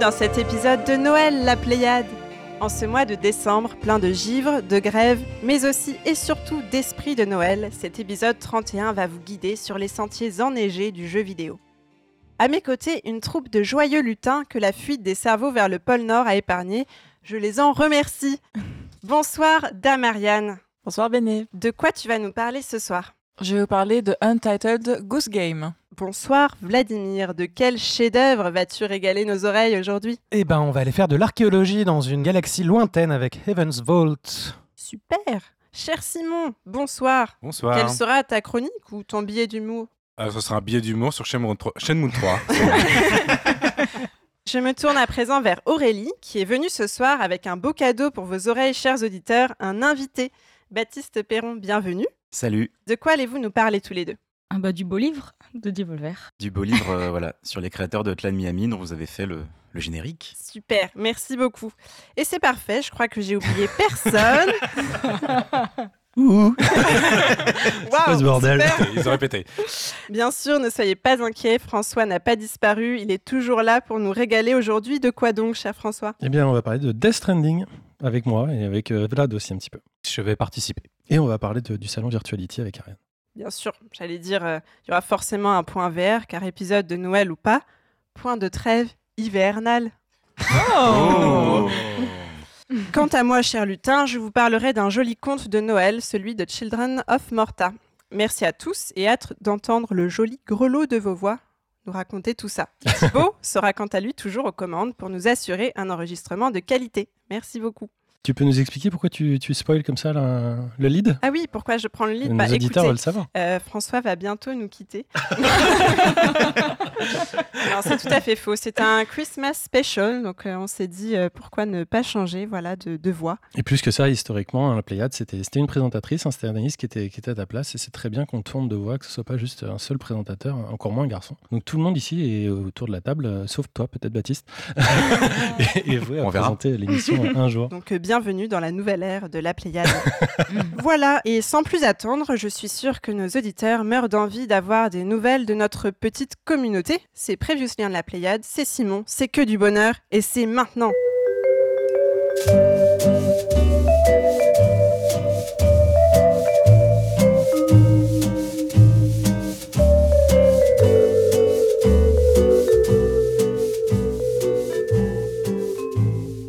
dans cet épisode de Noël, la Pléiade. En ce mois de décembre, plein de givre, de grève, mais aussi et surtout d'esprit de Noël, cet épisode 31 va vous guider sur les sentiers enneigés du jeu vidéo. À mes côtés, une troupe de joyeux lutins que la fuite des cerveaux vers le pôle Nord a épargné. Je les en remercie. Bonsoir, Damariane. Bonsoir Béné. De quoi tu vas nous parler ce soir? Je vais vous parler de Untitled Goose Game. Bonsoir, Vladimir. De quel chef-d'œuvre vas-tu régaler nos oreilles aujourd'hui? Eh ben, on va aller faire de l'archéologie dans une galaxie lointaine avec Heaven's Vault. Super. Cher Simon, bonsoir. Bonsoir. Quelle sera ta chronique ou ton billet d'humour? Euh, ce sera un billet d'humour sur Shenmue 3. Shenmue 3. Je me tourne à présent vers Aurélie, qui est venue ce soir avec un beau cadeau pour vos oreilles, chers auditeurs, un invité. Baptiste Perron, bienvenue. Salut, De quoi allez-vous nous parler tous les deux? Ah bah du beau livre de Devolver. du beau livre euh, voilà, sur les créateurs de Hotline Miami dont vous avez fait le, le générique. Super, merci beaucoup. Et c'est parfait, je crois que j'ai oublié personne. Ouh Waouh, ce bordel? super. Ils ont répété. Bien sûr, ne soyez pas inquiets, François n'a pas disparu, il est toujours là pour nous régaler aujourd'hui. De quoi donc, cher François? Eh bien, on va parler de Death Stranding avec moi et avec euh, Vlad aussi un petit peu. Je vais participer. Et on va parler de- du salon Virtuality avec Ariane. Bien sûr, j'allais dire, euh, il y aura forcément un point vert, car épisode de Noël ou pas, point de trêve hivernale. Oh Quant à moi, cher lutin, je vous parlerai d'un joli conte de Noël, celui de Children of Morta. Merci à tous et hâte d'entendre le joli grelot de vos voix nous raconter tout ça. Thibaut sera quant à lui toujours aux commandes pour nous assurer un enregistrement de qualité. Merci beaucoup. Tu peux nous expliquer pourquoi tu, tu spoil comme ça la- le lead? Ah oui, pourquoi je prends le lead? Nos Bah, auditeurs écoutez, veulent savoir. Euh, François va bientôt nous quitter. c'est tout à fait faux. C'est un Christmas special, donc euh, on s'est dit euh, pourquoi ne pas changer, voilà, de, de voix. Et plus que ça, historiquement, la Pléiade, c'était c'était une présentatrice, un Anaïs qui était, qui était à ta place. Et c'est très bien qu'on tourne de voix, que ce soit pas juste un seul présentateur, encore moins un garçon. Donc tout le monde ici est autour de la table, euh, sauf toi, peut-être Baptiste. et, et vous, à On présenter l'émission un jour. Donc euh, bienvenue dans la nouvelle ère de la Pléiade. voilà, et sans plus attendre, je suis sûre que nos auditeurs meurent d'envie d'avoir des nouvelles de notre petite communauté. C'est Previously de la Pléiade, c'est Simon, c'est que du bonheur, et c'est maintenant.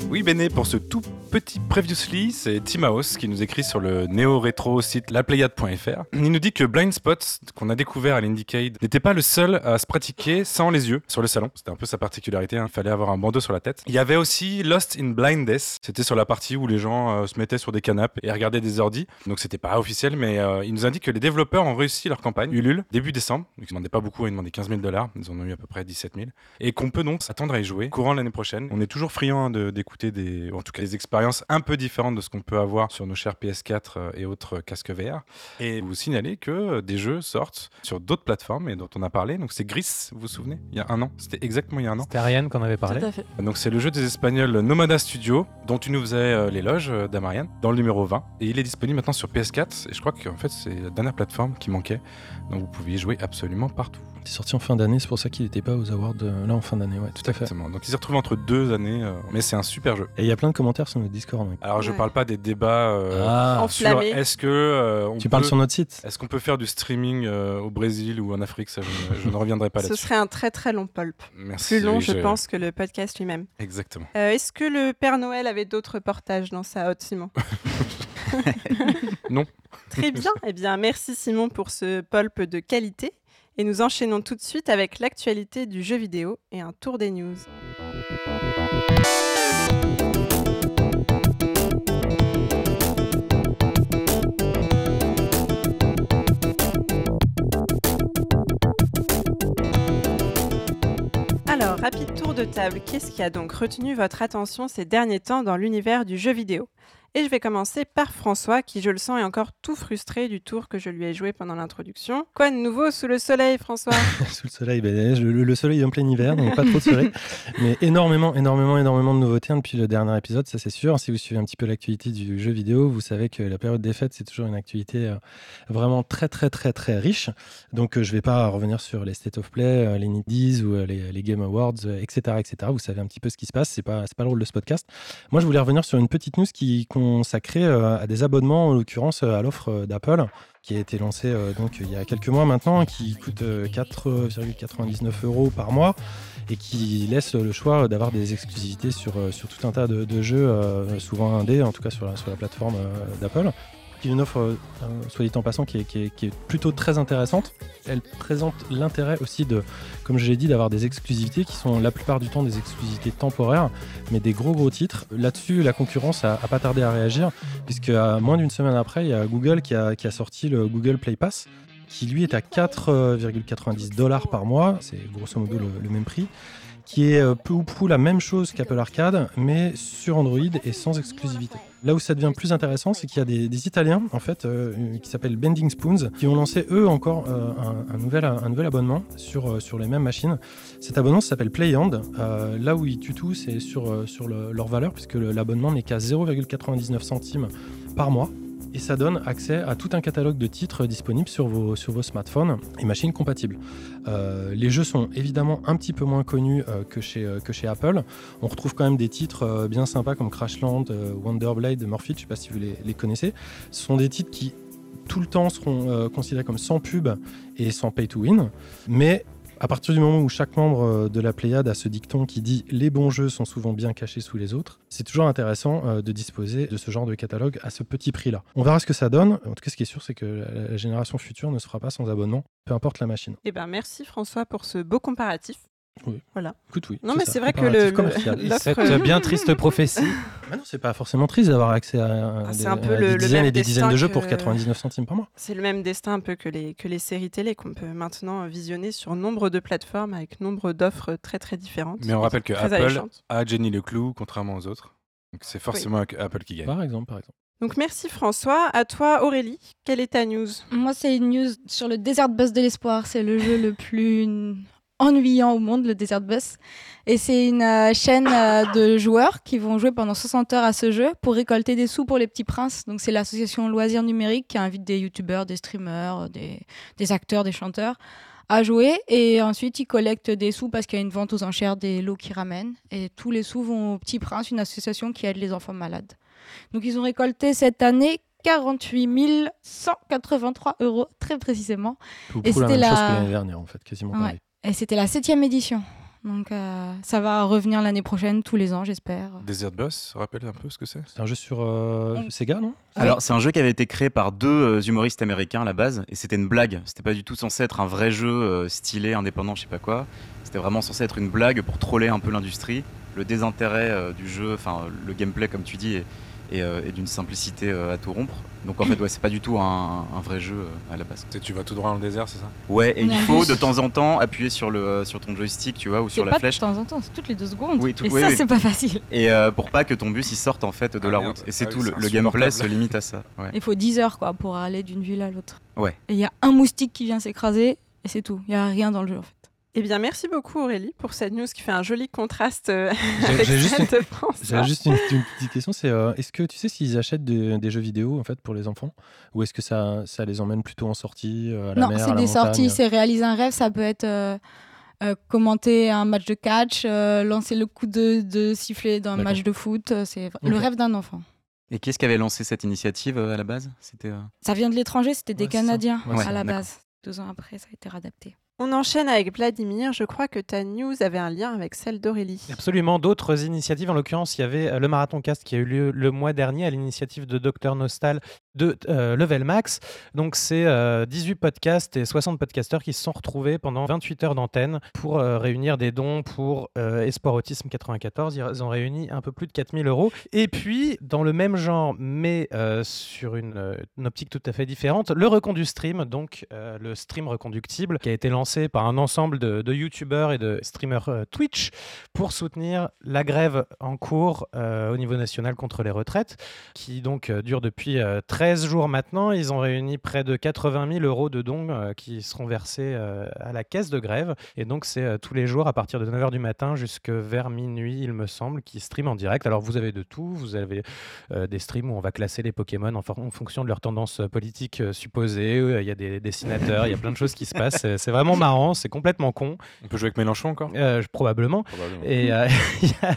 Oui, Béné, pour ce tout petit Previously, c'est Timaos qui nous écrit sur le néo-rétro site laplayade.fr. Il nous dit que Blind Spot, qu'on a découvert à l'Indiecade, n'était pas le seul à se pratiquer sans les yeux sur le salon. C'était un peu sa particularité, il fallait avoir un bandeau sur la tête. Il y avait aussi Lost in Blindness, c'était sur la partie où les gens euh, se mettaient sur des canapes et regardaient des ordis. Donc c'était pas officiel, mais euh, il nous indique que les développeurs ont réussi leur campagne, Ulule, début décembre. Donc ils demandaient pas beaucoup, ils demandaient 15 000 dollars. Ils en ont eu à peu près 17 000. Et qu'on peut donc s'attendre à y jouer courant l'année prochaine. On est toujours friand hein, d'écouter des, en tout cas des expériences un peu différentes de ce qu'on peut avoir sur nos chers PS4 euh, et autres casques VR. Et vous signaler que euh, des jeux sortent sur d'autres plateformes et dont on a parlé. Donc c'est Gris, vous vous souvenez? Il y a un an. C'était exactement il y a un an. C'était Ariane qu'on avait parlé. Tout à fait. Donc c'est le jeu des Espagnols Nomada Studio, dont tu nous faisais euh, l'éloge, euh, Damarian, dans le numéro 20. Et il est disponible maintenant sur PS4, et je crois qu'en fait c'est la dernière plateforme qui manquait. Donc vous pouviez jouer absolument partout. Il est sorti en fin d'année, c'est pour ça qu'il n'était pas aux awards euh, là en fin d'année. Ouais, tout à fait. Exactement. Donc il s'est retrouvé entre deux années, euh, mais c'est un super jeu. Et il y a plein de commentaires sur notre Discord. donc. Alors je Ouais. parle pas des débats euh, Ah, sur est-ce que euh, on tu parles sur notre site est-ce qu'on peut faire du streaming euh, au Brésil ou en Afrique Ça, je, ne- je ne reviendrai pas Ce là-dessus. serait un très très long pulp. Merci. Plus long, oui, je pense, que le podcast lui-même. Exactement. Euh, Est-ce que le Père Noël avait d'autres portages dans sa hotte, Simon? Non. Très bien. Eh bien, merci Simon pour ce pulp de qualité. Et nous enchaînons tout de suite avec l'actualité du jeu vidéo et un tour des news. Alors, rapide tour de table, qu'est-ce qui a donc retenu votre attention ces derniers temps dans l'univers du jeu vidéo? Et je vais commencer par François, qui, je le sens, est encore tout frustré du tour que je lui ai joué pendant l'introduction. Quoi de nouveau sous le soleil, François? Sous le soleil, ben, le, le soleil est en plein hiver, donc pas trop de soleil. Mais énormément, énormément, énormément de nouveautés hein, depuis le dernier épisode, ça c'est sûr. Si vous suivez un petit peu l'actualité du jeu vidéo, vous savez que la période des fêtes, c'est toujours une activité euh, vraiment très, très, très, très riche. Donc euh, je vais pas revenir sur les State of Play, euh, les Niddies ou les, les, Game Awards, etc., etc. Vous savez un petit peu ce qui se passe, c'est pas, pas le rôle de ce podcast. Moi, je voulais revenir sur une petite news qui euh, à des abonnements, en l'occurrence euh, à l'offre euh, d'Apple, qui a été lancée donc, il y a quelques mois maintenant, qui coûte 4,99 euros par mois et qui laisse le choix d'avoir des exclusivités sur, tout un tas de, jeux, souvent indés, en tout cas sur la plateforme d'Apple une offre, euh, soit dit en passant, qui est, plutôt très intéressante. Elle présente l'intérêt aussi de, comme je l'ai dit, d'avoir des exclusivités qui sont la plupart du temps des exclusivités temporaires, mais des gros gros titres. Là-dessus, la concurrence a, pas tardé à réagir, puisque à moins d'une semaine après, il y a Google qui a, sorti le Google Play Pass, qui lui est à 4,90 dollars par mois, c'est grosso modo le même prix qui est euh, peu ou prou la même chose qu'Apple Arcade, mais sur Android et sans exclusivité. Là où ça devient plus intéressant, c'est qu'il y a des, Italiens, en fait, euh, qui s'appellent Bending Spoons, qui ont lancé eux encore euh, un, nouvel, abonnement sur, sur les mêmes machines. Cet abonnement s'appelle Playhand. là où ils tuent tout, c'est sur, sur leur valeur, puisque l'abonnement n'est qu'à 0,99 centimes par mois et ça donne accès à tout un catalogue de titres disponibles sur vos, sur vos smartphones et machines compatibles. Euh, les jeux sont évidemment un petit peu moins connus euh, que, chez, euh, que chez Apple. On retrouve quand même des titres bien sympas comme Crashland, Wonderblade, Morphe, je ne sais pas si vous les, les, connaissez. Ce sont des titres qui tout le temps seront considérés comme sans pub et sans pay to win, mais à partir du moment où chaque membre euh, de la Pléiade a ce dicton qui dit les bons jeux sont souvent bien cachés sous les autres, c'est toujours intéressant euh, de disposer de ce genre de catalogue à ce petit prix-là. On verra ce que ça donne. En tout cas, ce qui est sûr, c'est que la génération future ne sera pas sans abonnement, peu importe la machine. Eh ben, merci François pour ce beau comparatif. Oui. Voilà. Écoute, oui. Non, mais c'est vrai que le, cette bien triste prophétie. bah non, c'est pas forcément triste d'avoir accès à, ah, un peu des dizaines et des dizaines de jeux pour 99 centimes par mois. C'est le même destin un peu que les, que les séries télé qu'on peut maintenant visionner sur nombre de plateformes avec nombre d'offres très très différentes. Mais on rappelle que Apple a Jenny Leclou contrairement aux autres. Donc c'est forcément Apple qui gagne. Par exemple, par exemple. Donc merci François. À toi Aurélie, quelle est ta news? Moi c'est une news sur le Desert Bus de l'espoir. C'est le jeu le plus ennuyant au monde, le Desert Bus. Et c'est une euh, chaîne euh, de joueurs qui vont jouer pendant 60 heures à ce jeu pour récolter des sous pour les petits princes. Donc c'est l'association Loisirs Numériques qui invite des youtubeurs, des streamers, des, des, acteurs, des chanteurs à jouer. Et ensuite, ils collectent des sous parce qu'il y a une vente aux enchères des lots qui ramènent. Et tous les sous vont au Petit Prince, une association qui aide les enfants malades. Donc ils ont récolté cette année 48 183 euros, très précisément. et c'était la... chose que l'année dernière, en fait, quasiment pareil. Et c'était la septième édition. Donc euh, ça va revenir l'année prochaine, tous les ans, j'espère. Desert Bus, rappelle un peu ce que c'est? C'est un jeu sur euh, Sega, non? Alors c'est un jeu qui avait été créé par deux euh, humoristes américains à la base, et c'était une blague. C'était pas du tout censé être un vrai jeu stylé, indépendant, je sais pas quoi. C'était vraiment censé être une blague pour troller un peu l'industrie. Le désintérêt du jeu, enfin le gameplay comme tu dis, est, euh, et, d'une simplicité euh, à tout rompre. Donc en fait, ouais, c'est pas du tout un, vrai jeu euh, à la base. Tu vas tout droit dans le désert, c'est ça? Ouais, et il faut de temps en temps appuyer sur, le, sur ton joystick, tu vois, ou sur la pas flèche. de temps en temps, c'est toutes les deux secondes. Oui, et ça, c'est pas facile. Et pour pas que ton bus il sorte en fait de la ah, route. Et c'est ah tout, le, gameplay se limite à ça. Il faut 10 heures quoi pour aller d'une ville à l'autre. Ouais. Et il y a un moustique qui vient s'écraser et c'est tout. Il y a rien dans le jeu en fait. Eh bien, merci beaucoup Aurélie pour cette news qui fait un joli contraste euh, avec juste une, de France. J'ai juste une, petite question, c'est euh, est-ce que tu sais s'ils achètent des jeux vidéo en fait pour les enfants? Ou est-ce que ça, ça les emmène plutôt en sortie euh, à la Non, c'est des sorties, c'est réaliser un rêve, ça peut être commenter un match de catch, lancer le coup de, de sifflet dans un match de foot, c'est le rêve d'un enfant. Et qui est-ce qui avait lancé cette initiative à la base? C'était Ça vient de l'étranger, c'était des Canadiens à la base. Deux ans après, ça a été réadapté. On enchaîne avec Vladimir. Je crois que ta news avait un lien avec celle d'Aurélie. Absolument. D'autres initiatives. En l'occurrence, il y avait euh, le Marathon Cast qui a eu lieu le mois dernier à l'initiative de Dr Nostal de euh, Level Max. Donc, c'est 18 euh, podcasts et 60 podcasteurs qui se sont retrouvés pendant 28 heures d'antenne pour réunir des dons pour Espoir Autisme 94. Ils ont réuni un peu plus de 4000 euros. Et puis, dans le même genre, mais sur une, une, optique tout à fait différente, le recon du stream, donc le stream reconductible qui a été lancé par un ensemble de, de youtubeurs et de streamers euh, Twitch pour soutenir la grève en cours euh, au niveau national contre les retraites, qui donc euh, dure depuis euh, 13 jours maintenant. Ils ont réuni près de 80 000 euros de dons qui seront versés à la caisse de grève. Et donc, c'est tous les jours à partir de 9h du matin jusqu'à vers minuit, il me semble, qui stream en direct. Alors, vous avez de tout. Vous avez des streams où on va classer les Pokémon en, en fonction de leur tendance politique supposée. Il y a des dessinateurs, il y a plein de choses qui se passent. C'est c'est vraiment marrant, c'est complètement con, On peut jouer avec Mélenchon encore? Euh, probablement. Probablement. Et euh, il y a-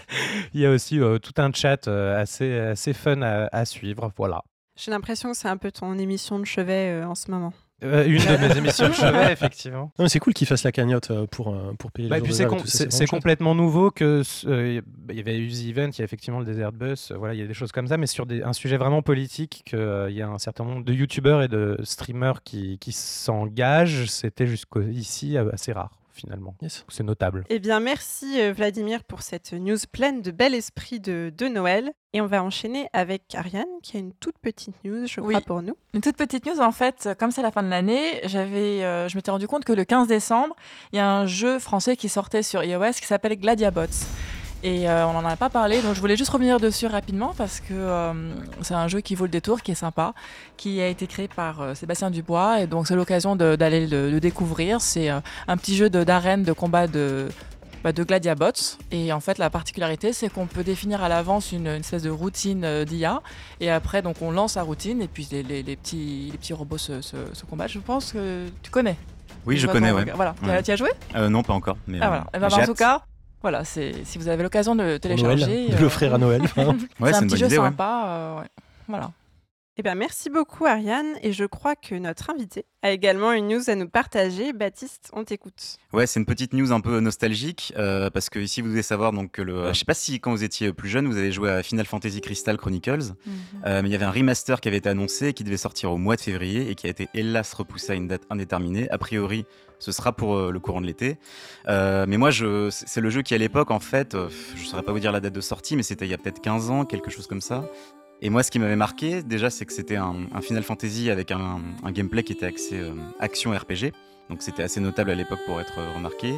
il y, a aussi euh, tout un chat euh, assez, assez fun à, à suivre. Voilà. J'ai l'impression que c'est un peu ton émission de chevet euh, en ce moment. Euh, une de mes émissions de chevet, effectivement. Non, mais c'est cool qu'ils fassent la cagnotte euh, pour, euh, pour payer Bah, et les c'est com- complètement nouveau que euh, il y avait Uzi Event, il y a effectivement le Desert Bus, euh, voilà, il y a des choses comme ça, mais sur des- un sujet vraiment politique, qu'il y a un certain nombre de youtubeurs et de streamers qui, qui s'engagent, c'était jusqu'ici assez rare finalement. Yes. C'est notable. Eh bien, merci euh, Vladimir pour cette news pleine de bel esprit de, de Noël. Et on va enchaîner avec Ariane, qui a une toute petite news, je Oui. crois, pour nous. Une toute petite news, en fait, comme c'est la fin de l'année, j'avais, euh, je m'étais rendu compte que le 15 décembre, il y a un jeu français qui sortait sur iOS qui s'appelle Gladiabots. Et euh, on n'en a pas parlé, donc je voulais juste revenir dessus rapidement parce que euh, c'est un jeu qui vaut le détour, qui est sympa, qui a été créé par euh, Sébastien Dubois, et donc c'est l'occasion d'aller le, le découvrir. C'est un petit jeu d'arène, de, combat de, bah, de Gladiabots. Et en fait, la particularité, c'est qu'on peut définir à l'avance une, une espèce de routine d'IA, et après, donc on lance la routine, et puis les, les- les petits, les petits robots se, se, se combattent. Je pense que tu connais. Oui, je connais, ouais. Voilà, Tu as- Ouais. tu y as joué? Euh, non, pas encore. Mais, Ah euh, voilà. J'ai en tout cas, voilà, c'est si vous avez l'occasion de Pour Noël, télécharger. de euh, l'offrir à Noël. Ouais, c'est un une petit bonne jeu idée, ouais. sympa. euh, ouais. Voilà. Eh bien, merci beaucoup, Ariane. Et je crois que notre invité a également une news à nous partager. Baptiste, on t'écoute. Ouais, c'est une petite news un peu nostalgique euh, parce que ici vous devez savoir donc que le. Je sais pas si quand vous étiez plus jeune vous avez joué à Final Fantasy Crystal Chronicles, euh, mais il y avait un remaster qui avait été annoncé qui devait sortir au mois de février et qui a été hélas repoussé à une date indéterminée. A priori, ce sera pour euh, le courant de l'été. Euh, mais moi, je, c'est c'est le jeu qui à l'époque en fait, euh, je saurais pas vous dire la date de sortie, mais c'était il y a peut-être 15 ans, quelque chose comme ça. Et moi, ce qui m'avait marqué, déjà, c'est que c'était un, Final Fantasy avec un, gameplay qui était axé euh, action RPG. Donc c'était assez notable à l'époque pour être euh, remarqué.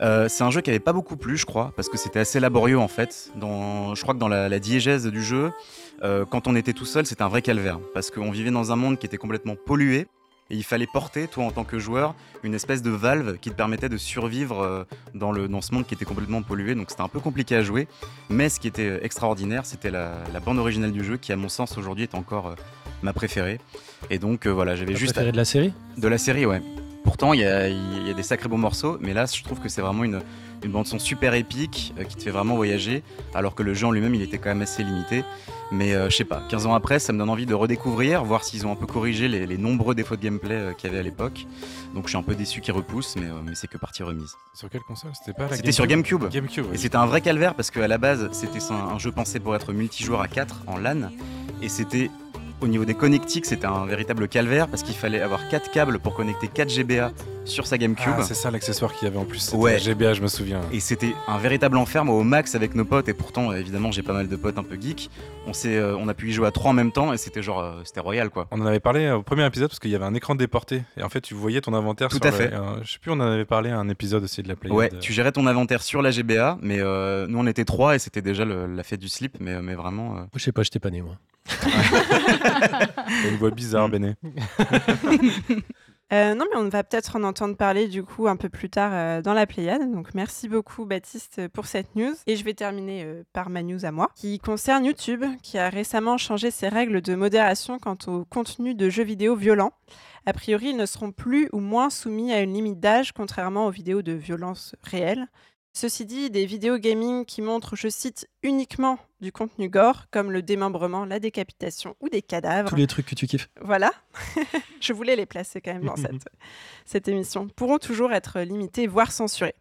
Euh, c'est un jeu qui avait pas beaucoup plu, je crois, parce que c'était assez laborieux en fait. Je crois que dans la, diégèse du jeu, quand on était tout seul, c'était un vrai calvaire, parce qu'on vivait dans un monde qui était complètement pollué. Et il fallait porter, toi en tant que joueur, une espèce de valve qui te permettait de survivre euh, dans, le, dans ce monde qui était complètement pollué. Donc c'était un peu compliqué à jouer. Mais ce qui était euh, extraordinaire, c'était la, la bande originale du jeu, qui à mon sens aujourd'hui est encore euh, ma préférée. Et donc euh, voilà, j'avais juste préférée de la série? De la série, ouais. Pourtant, il y y a des sacrés bons morceaux, mais là, je trouve que c'est vraiment une, une bande-son super épique euh, qui te fait vraiment voyager, alors que le jeu en lui-même, il était quand même assez limité. Mais euh, je sais pas, 15 ans après, ça me donne envie de redécouvrir, voir s'ils ont un peu corrigé les, les nombreux défauts de gameplay euh, qu'il y avait à l'époque. Donc je suis un peu déçu qu'ils repoussent, mais, mais c'est que partie remise. Sur quelle console? C'était pas la C'était sur GameCube. GameCube, Et c'était un vrai calvaire parce qu'à la base, c'était un, un jeu pensé pour être multijoueur à 4 en LAN. Et c'était, au niveau des connectiques, c'était un véritable calvaire parce qu'il fallait avoir 4 câbles pour connecter 4 GBA sur sa GameCube. Ah, c'est ça l'accessoire qu'il y avait en plus. C'était Ouais. la GBA, je me souviens. Et c'était un véritable enfer, moi, au max avec nos potes. Et pourtant, évidemment, j'ai pas mal de potes un peu geeks. On, s'est, euh, on a pu y jouer à trois en même temps et c'était genre, euh, c'était royal quoi. On en avait parlé euh, au premier épisode parce qu'il y avait un écran déporté et en fait tu voyais ton inventaire. Tout sur à le- fait. euh, je sais plus, on en avait parlé à un épisode aussi de la Playade. Ouais, tu gérais ton inventaire sur la GBA, mais euh, nous on était trois et c'était déjà le- la fête du slip, mais, mais vraiment. euh, Moi, Je sais pas, j'étais pas né, moi. T'as une voix bizarre, Béné. Euh, non, mais on va peut-être en entendre parler du coup un peu plus tard euh, dans la Pléiade. Donc merci beaucoup Baptiste pour cette news. Et je vais terminer euh, par ma news à moi, qui concerne YouTube, qui a récemment changé ses règles de modération quant au contenu de jeux vidéo violents. A priori, ils ne seront plus ou moins soumis à une limite d'âge, contrairement aux vidéos de violence réelle. Ceci dit, des vidéos gaming qui montrent, je cite, uniquement du contenu gore, comme le démembrement, la décapitation ou des cadavres, Tous les trucs que tu kiffes. voilà, je voulais les placer quand même dans cette, cette émission, pourront toujours être limités, voire censurés.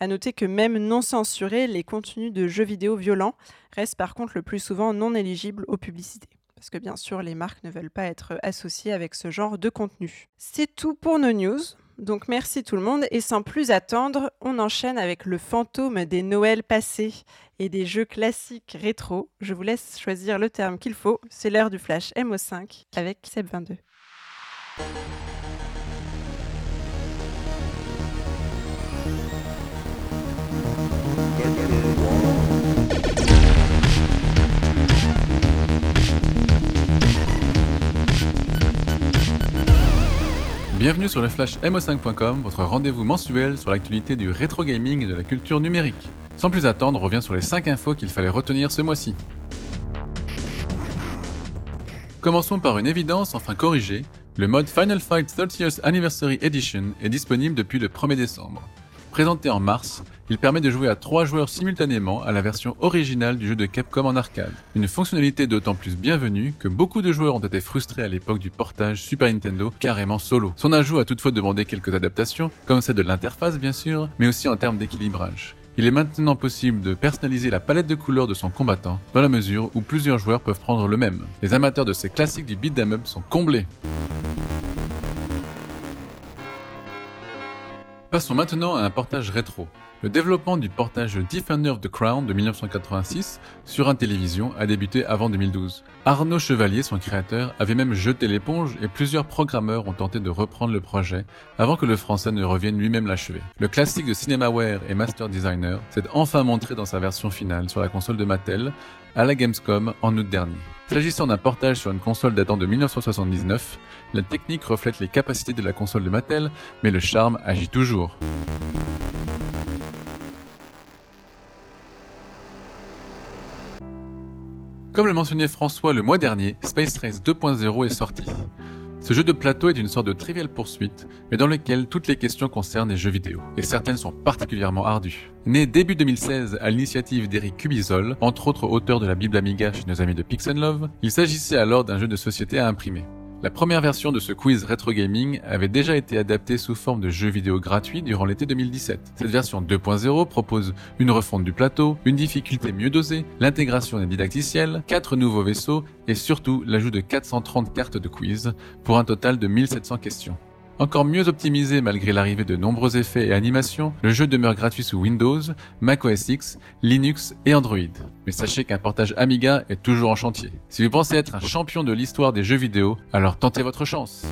À noter que même non censurés, les contenus de jeux vidéo violents restent par contre le plus souvent non éligibles aux publicités. Parce que bien sûr, les marques ne veulent pas être associées avec ce genre de contenu. C'est tout pour nos news. Donc merci tout le monde. Et sans plus attendre, on enchaîne avec le fantôme des Noëls passés et des jeux classiques rétro. Je vous laisse choisir le terme qu'il faut. C'est l'heure du flash MO5 avec Seb22. Bienvenue sur le Flash MO5.com, votre rendez-vous mensuel sur l'actualité du rétro gaming et de la culture numérique. Sans plus attendre, on revient sur les 5 infos qu'il fallait retenir ce mois-ci. Commençons par une évidence enfin corrigée. Le mode Final Fight 30th Anniversary Edition est disponible depuis le 1er décembre. Présenté en mars, il permet de jouer à 3 joueurs simultanément à la version originale du jeu de Capcom en arcade. Une fonctionnalité d'autant plus bienvenue que beaucoup de joueurs ont été frustrés à l'époque du portage Super Nintendo carrément solo. Son ajout a toutefois demandé quelques adaptations, comme celle de l'interface bien sûr, mais aussi en termes d'équilibrage. Il est maintenant possible de personnaliser la palette de couleurs de son combattant, dans la mesure où plusieurs joueurs peuvent prendre le même. Les amateurs de ces classiques du beat'em up sont comblés. Passons maintenant à un portage rétro. Le développement du portage Defender of the Crown de 1986 sur un télévision a débuté avant 2012. Arnaud Chevalier, son créateur, avait même jeté l'éponge et plusieurs programmeurs ont tenté de reprendre le projet avant que le français ne revienne lui-même l'achever. Le classique de Cinemaware et Master Designer s'est enfin montré dans sa version finale sur la console de Mattel à la Gamescom en août dernier. S'agissant d'un portage sur une console datant de 1979, la technique reflète les capacités de la console de Mattel, mais le charme agit toujours. Comme le mentionnait François le mois dernier, Space Race 2.0 est sorti. Ce jeu de plateau est une sorte de trivial poursuite, mais dans lequel toutes les questions concernent les jeux vidéo, et certaines sont particulièrement ardues. Né début 2016 à l'initiative d'Eric Cubizol, entre autres auteur de la Bible Amiga chez nos amis de Pixel il s'agissait alors d'un jeu de société à imprimer. La première version de ce quiz rétro gaming avait déjà été adaptée sous forme de jeu vidéo gratuit durant l'été 2017. Cette version 2.0 propose une refonte du plateau, une difficulté mieux dosée, l'intégration des didacticiels, 4 nouveaux vaisseaux et surtout l'ajout de 430 cartes de quiz pour un total de 1700 questions. Encore mieux optimisé malgré l'arrivée de nombreux effets et animations, le jeu demeure gratuit sous Windows, Mac OS X, Linux et Android. Mais sachez qu'un portage Amiga est toujours en chantier. Si vous pensez être un champion de l'histoire des jeux vidéo, alors tentez votre chance.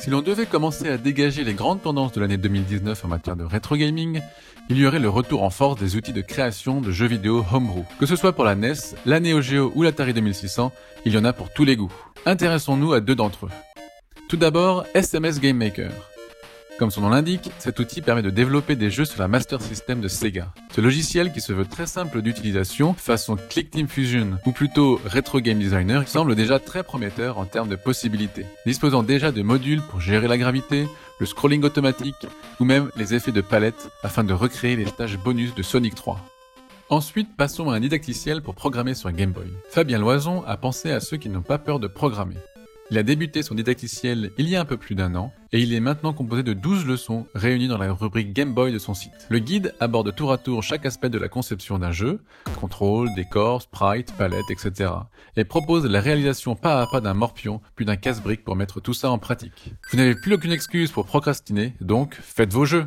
Si l'on devait commencer à dégager les grandes tendances de l'année 2019 en matière de rétro gaming, il y aurait le retour en force des outils de création de jeux vidéo homebrew. Que ce soit pour la NES, la Neo Geo ou l'Atari 2600, il y en a pour tous les goûts. Intéressons-nous à deux d'entre eux. Tout d'abord, SMS Game Maker. Comme son nom l'indique, cet outil permet de développer des jeux sur la Master System de Sega. Ce logiciel qui se veut très simple d'utilisation, façon Click Team Fusion ou plutôt Retro Game Designer, semble déjà très prometteur en termes de possibilités. Disposant déjà de modules pour gérer la gravité, le scrolling automatique ou même les effets de palette afin de recréer les stages bonus de Sonic 3. Ensuite, passons à un didacticiel pour programmer sur Game Boy. Fabien Loison a pensé à ceux qui n'ont pas peur de programmer. Il a débuté son didacticiel il y a un peu plus d'un an et il est maintenant composé de 12 leçons réunies dans la rubrique Game Boy de son site. Le guide aborde tour à tour chaque aspect de la conception d'un jeu, contrôle, décor, sprite, palette, etc. et propose la réalisation pas à pas d'un morpion puis d'un casse-brique pour mettre tout ça en pratique. Vous n'avez plus aucune excuse pour procrastiner, donc faites vos jeux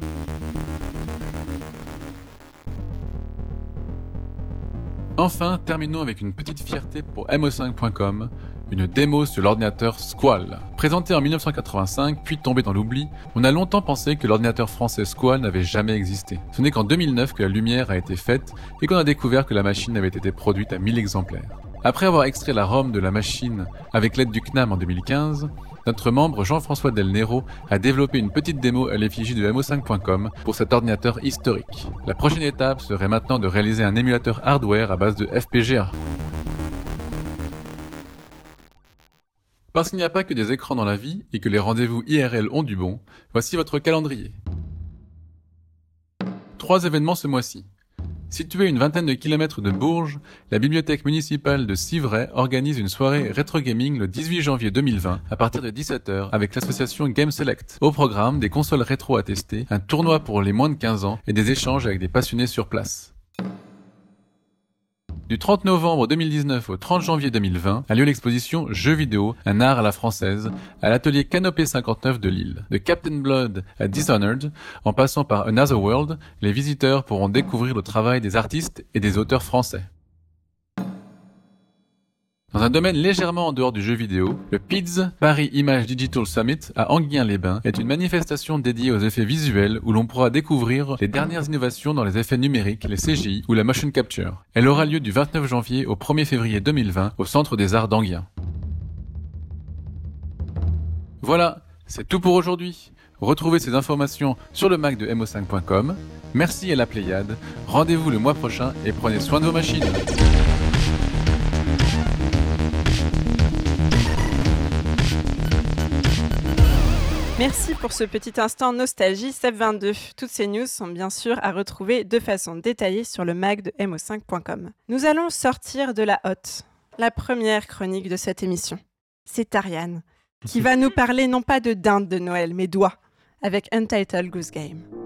Enfin, terminons avec une petite fierté pour mo5.com, une démo sur l'ordinateur Squall. Présenté en 1985, puis tombé dans l'oubli, on a longtemps pensé que l'ordinateur français Squall n'avait jamais existé. Ce n'est qu'en 2009 que la lumière a été faite et qu'on a découvert que la machine avait été produite à 1000 exemplaires. Après avoir extrait la ROM de la machine avec l'aide du CNAM en 2015, notre membre Jean-François Del Nero a développé une petite démo à l'effigie de mo5.com pour cet ordinateur historique. La prochaine étape serait maintenant de réaliser un émulateur hardware à base de FPGA. Parce qu'il n'y a pas que des écrans dans la vie et que les rendez-vous IRL ont du bon, voici votre calendrier. Trois événements ce mois-ci. Située une vingtaine de kilomètres de Bourges, la bibliothèque municipale de Civray organise une soirée rétro gaming le 18 janvier 2020 à partir de 17h avec l'association Game Select. Au programme, des consoles rétro à tester, un tournoi pour les moins de 15 ans et des échanges avec des passionnés sur place. Du 30 novembre 2019 au 30 janvier 2020 a lieu l'exposition Jeux vidéo, un art à la française, à l'atelier Canopée 59 de Lille. De Captain Blood à Dishonored, en passant par Another World, les visiteurs pourront découvrir le travail des artistes et des auteurs français. Dans un domaine légèrement en dehors du jeu vidéo, le PIDS, Paris Image Digital Summit à Anguien-les-Bains, est une manifestation dédiée aux effets visuels où l'on pourra découvrir les dernières innovations dans les effets numériques, les CGI ou la motion capture. Elle aura lieu du 29 janvier au 1er février 2020 au Centre des Arts d'Anguien. Voilà, c'est tout pour aujourd'hui. Retrouvez ces informations sur le Mac de mo5.com. Merci à la Pléiade. Rendez-vous le mois prochain et prenez soin de vos machines. Merci pour ce petit instant nostalgie SEP22. Toutes ces news sont bien sûr à retrouver de façon détaillée sur le mag de mo5.com. Nous allons sortir de la hotte. La première chronique de cette émission, c'est Ariane, qui va nous parler non pas de dinde de Noël, mais d'oie, avec Untitled Goose Game.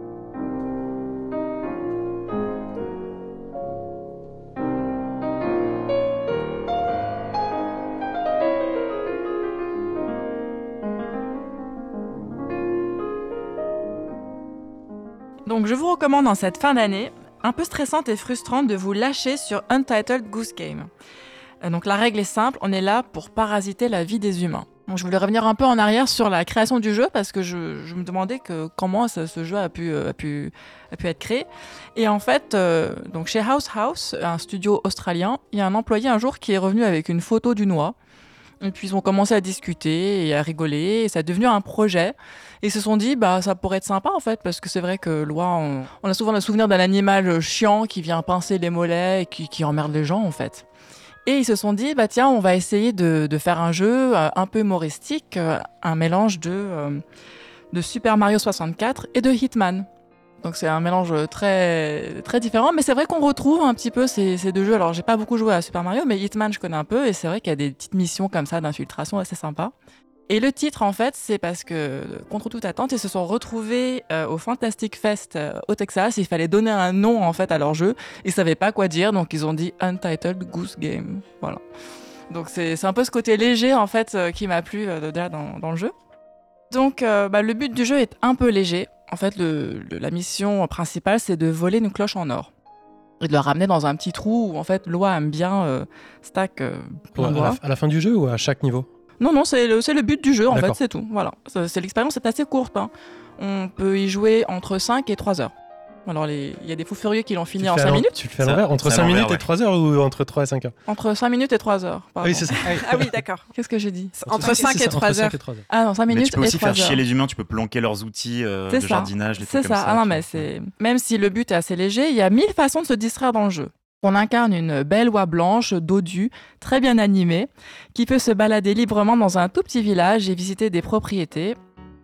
Donc je vous recommande en cette fin d'année, un peu stressante et frustrante, de vous lâcher sur Untitled Goose Game. Euh, Donc la règle est simple, on est là pour parasiter la vie des humains. Je voulais revenir un peu en arrière sur la création du jeu parce que je, me demandais comment ce jeu a pu, euh, a, pu, être créé. Et en fait, euh, chez House House, un studio australien, il y a un employé un jour qui est revenu avec une photo du noix. Et puis ils ont commencé à discuter et à rigoler, et ça est devenu un projet. Et ils se sont dit, bah ça pourrait être sympa en fait, parce que c'est vrai que l'oie, on, a souvent le souvenir d'un animal chiant qui vient pincer les mollets et qui, qui emmerde les gens en fait. Et ils se sont dit, bah tiens, on va essayer de, de faire un jeu euh, un peu humoristique, euh, un mélange de, euh, de Super Mario 64 et de Hitman. Donc c'est un mélange très, très différent, mais c'est vrai qu'on retrouve un petit peu ces, deux jeux. Alors j'ai pas beaucoup joué à Super Mario, mais Hitman je connais un peu, et c'est vrai qu'il y a des petites missions comme ça d'infiltration assez sympa. Et le titre, en fait, c'est parce que, contre toute attente, ils se sont retrouvés euh, au Fantastic Fest euh, au Texas. Il fallait donner un nom, en fait, à leur jeu. Ils savaient pas quoi dire, donc ils ont dit Untitled Goose Game. Voilà. Donc c'est un peu ce côté léger, en fait, euh, qui m'a plu déjà dans, le jeu. Donc bah, le but du jeu est un peu léger. En fait, le- le- la mission principale, c'est de voler une cloche en or. Et de la ramener dans un petit trou où, en fait, Loi aime bien euh, stack euh, Pour- plein à, de la, bois. à la fin du jeu ou à chaque niveau? Non, non, c'est le, le but du jeu, en fait, c'est tout. Voilà. C'est c'est- l'expérience est assez courte. hein. On peut y jouer entre 5 et 3 heures. Alors, les- il y a des fous furieux qui l'ont fini en fais à 5 l'en- minutes. Tu le fais à l'envers Entre c'est à 5 minutes et ouais. 3 heures ou entre 3 et 5 heures? Entre 5 minutes et 3 heures. Ah oui, c'est ça. Ah oui, d'accord. Qu'est-ce que j'ai dit? Entre 5 et 3 Entre heures. 5 et 3 heures. Ah non, 5 Mais minutes tu peux et aussi 3 faire heures. chier les humains, tu peux planquer leurs outils euh, de jardinage, les C'est ça. Ah non, mais c'est même si le but est assez léger, il y a mille façons de se distraire dans le jeu. On incarne une belle oie blanche, dodue, très bien animée, qui peut se balader librement dans un tout petit village et visiter des propriétés.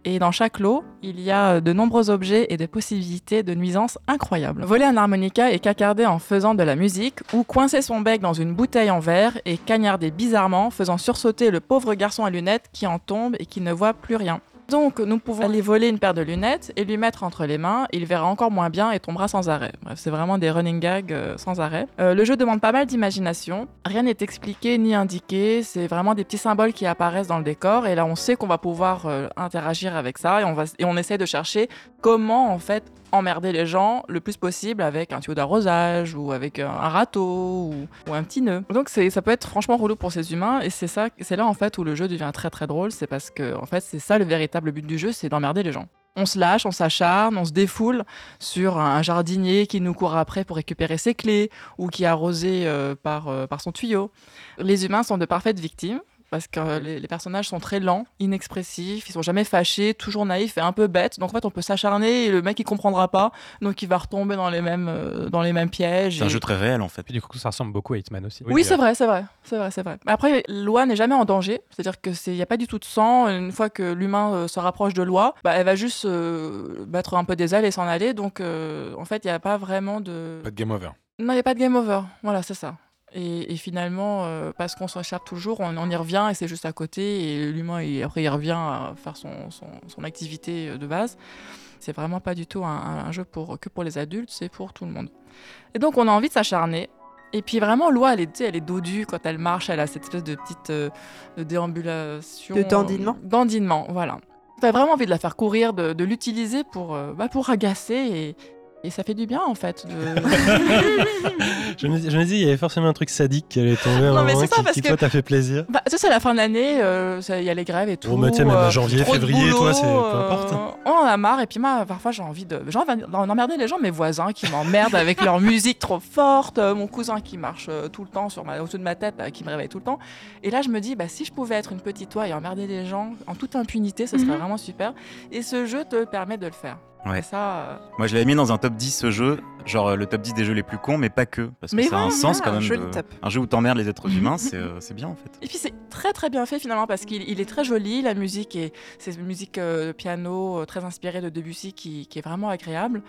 Et dans chaque lot, il y a de nombreux objets et des possibilités de nuisances incroyables. Voler un harmonica et cacarder en faisant de la musique, ou coincer son bec dans une bouteille en verre et cagnarder bizarrement, faisant sursauter le pauvre garçon à lunettes qui en tombe et qui ne voit plus rien. Donc, nous pouvons aller voler une paire de lunettes et lui mettre entre les mains. Il verra encore moins bien et tombera sans arrêt. Bref, c'est vraiment des running gags euh, sans arrêt. Euh, le jeu demande pas mal d'imagination. Rien n'est expliqué ni indiqué. C'est vraiment des petits symboles qui apparaissent dans le décor. Et là, on sait qu'on va pouvoir euh, interagir avec ça et on, va, et on essaie de chercher comment, en fait, emmerder les gens le plus possible avec un tuyau d'arrosage ou avec un, un râteau ou, un petit nœud. Donc ça peut être franchement relou pour ces humains et c'est ça, c'est là en fait où le jeu devient très très drôle, c'est parce que en fait c'est ça le véritable but du jeu, c'est d'emmerder les gens. On se lâche, on s'acharne, on se défoule sur un jardinier qui nous court après pour récupérer ses clés ou qui est arrosé euh, euh, par son tuyau. Les humains sont de parfaites victimes parce que les, les personnages sont très lents, inexpressifs, ils sont jamais fâchés, toujours naïfs et un peu bêtes. Donc en fait, on peut s'acharner et le mec il comprendra pas, donc il va retomber dans les mêmes euh, dans les mêmes pièges. C'est un jeu très réel en fait. Puis du coup, ça ressemble beaucoup à Hitman aussi. oui, c'est vrai, c'est vrai, c'est vrai, c'est vrai. Après, Loi n'est jamais en danger, c'est-à-dire que c'est, y a pas du tout de sang. Une fois que l'humain euh, se rapproche de Loi, bah, elle va juste euh, battre un peu des ailes et s'en aller. Donc, euh, en fait, il n'y a pas vraiment de. Pas de game over. Non, il n'y a pas de game over. Voilà, c'est ça. Et, et finalement, euh, parce qu'on s'échappe toujours, on, on y revient et c'est juste à côté. Et l'humain, il- après, il revient à faire son, son, son activité euh, de base. C'est vraiment pas du tout un, un jeu pour, que pour les adultes, c'est pour tout le monde. Et donc, on a envie de s'acharner. Et puis vraiment, Loi, elle est, elle est dodue quand elle marche, elle a cette espèce de petite euh, de déambulation. De dandinement. euh, dandinement, voilà. T'as vraiment envie de la faire courir, de, de l'utiliser pour, bah, pour agacer et, Et ça fait du bien en fait. De... je, me, je me dis, il y avait forcément un truc sadique qui allait tomber à un Non, mais moment c'est ça, qui, parce qui, que- toi, t'a fait plaisir. Bah, sais, c'est la fin de l'année, euh, ça- il y a les grèves et tout. Bon, bah, tu sais, même à janvier, février, toi, boulot, c'est- peu euh, importe. on en a marre, et puis moi, parfois, j'ai envie de. J'ai envie d'emmerder les gens, mes voisins qui m'emmerdent avec leur musique trop forte, euh, mon cousin qui marche euh, tout le temps sur ma, au-dessus de ma tête, qui me réveille tout le temps. Et là, je me dis, bah, si je pouvais être une petite oie et emmerder les gens en toute impunité, ce serait Mhm. vraiment super. Et ce jeu te permet de le faire. Ouais. Ça. euh, Moi, je l'avais mis dans un top 10 ce jeu, genre euh, le top 10 des jeux les plus cons, mais pas que. Parce que Mais ça a un ouais, sens quand même. joli de- top. Un jeu où t'emmerdes les êtres humains, c'est euh, bien en fait. Et puis c'est très très bien fait finalement parce qu'il il est très joli, la musique est c'est une musique euh, piano euh, très inspirée de Debussy qui, qui est vraiment agréable.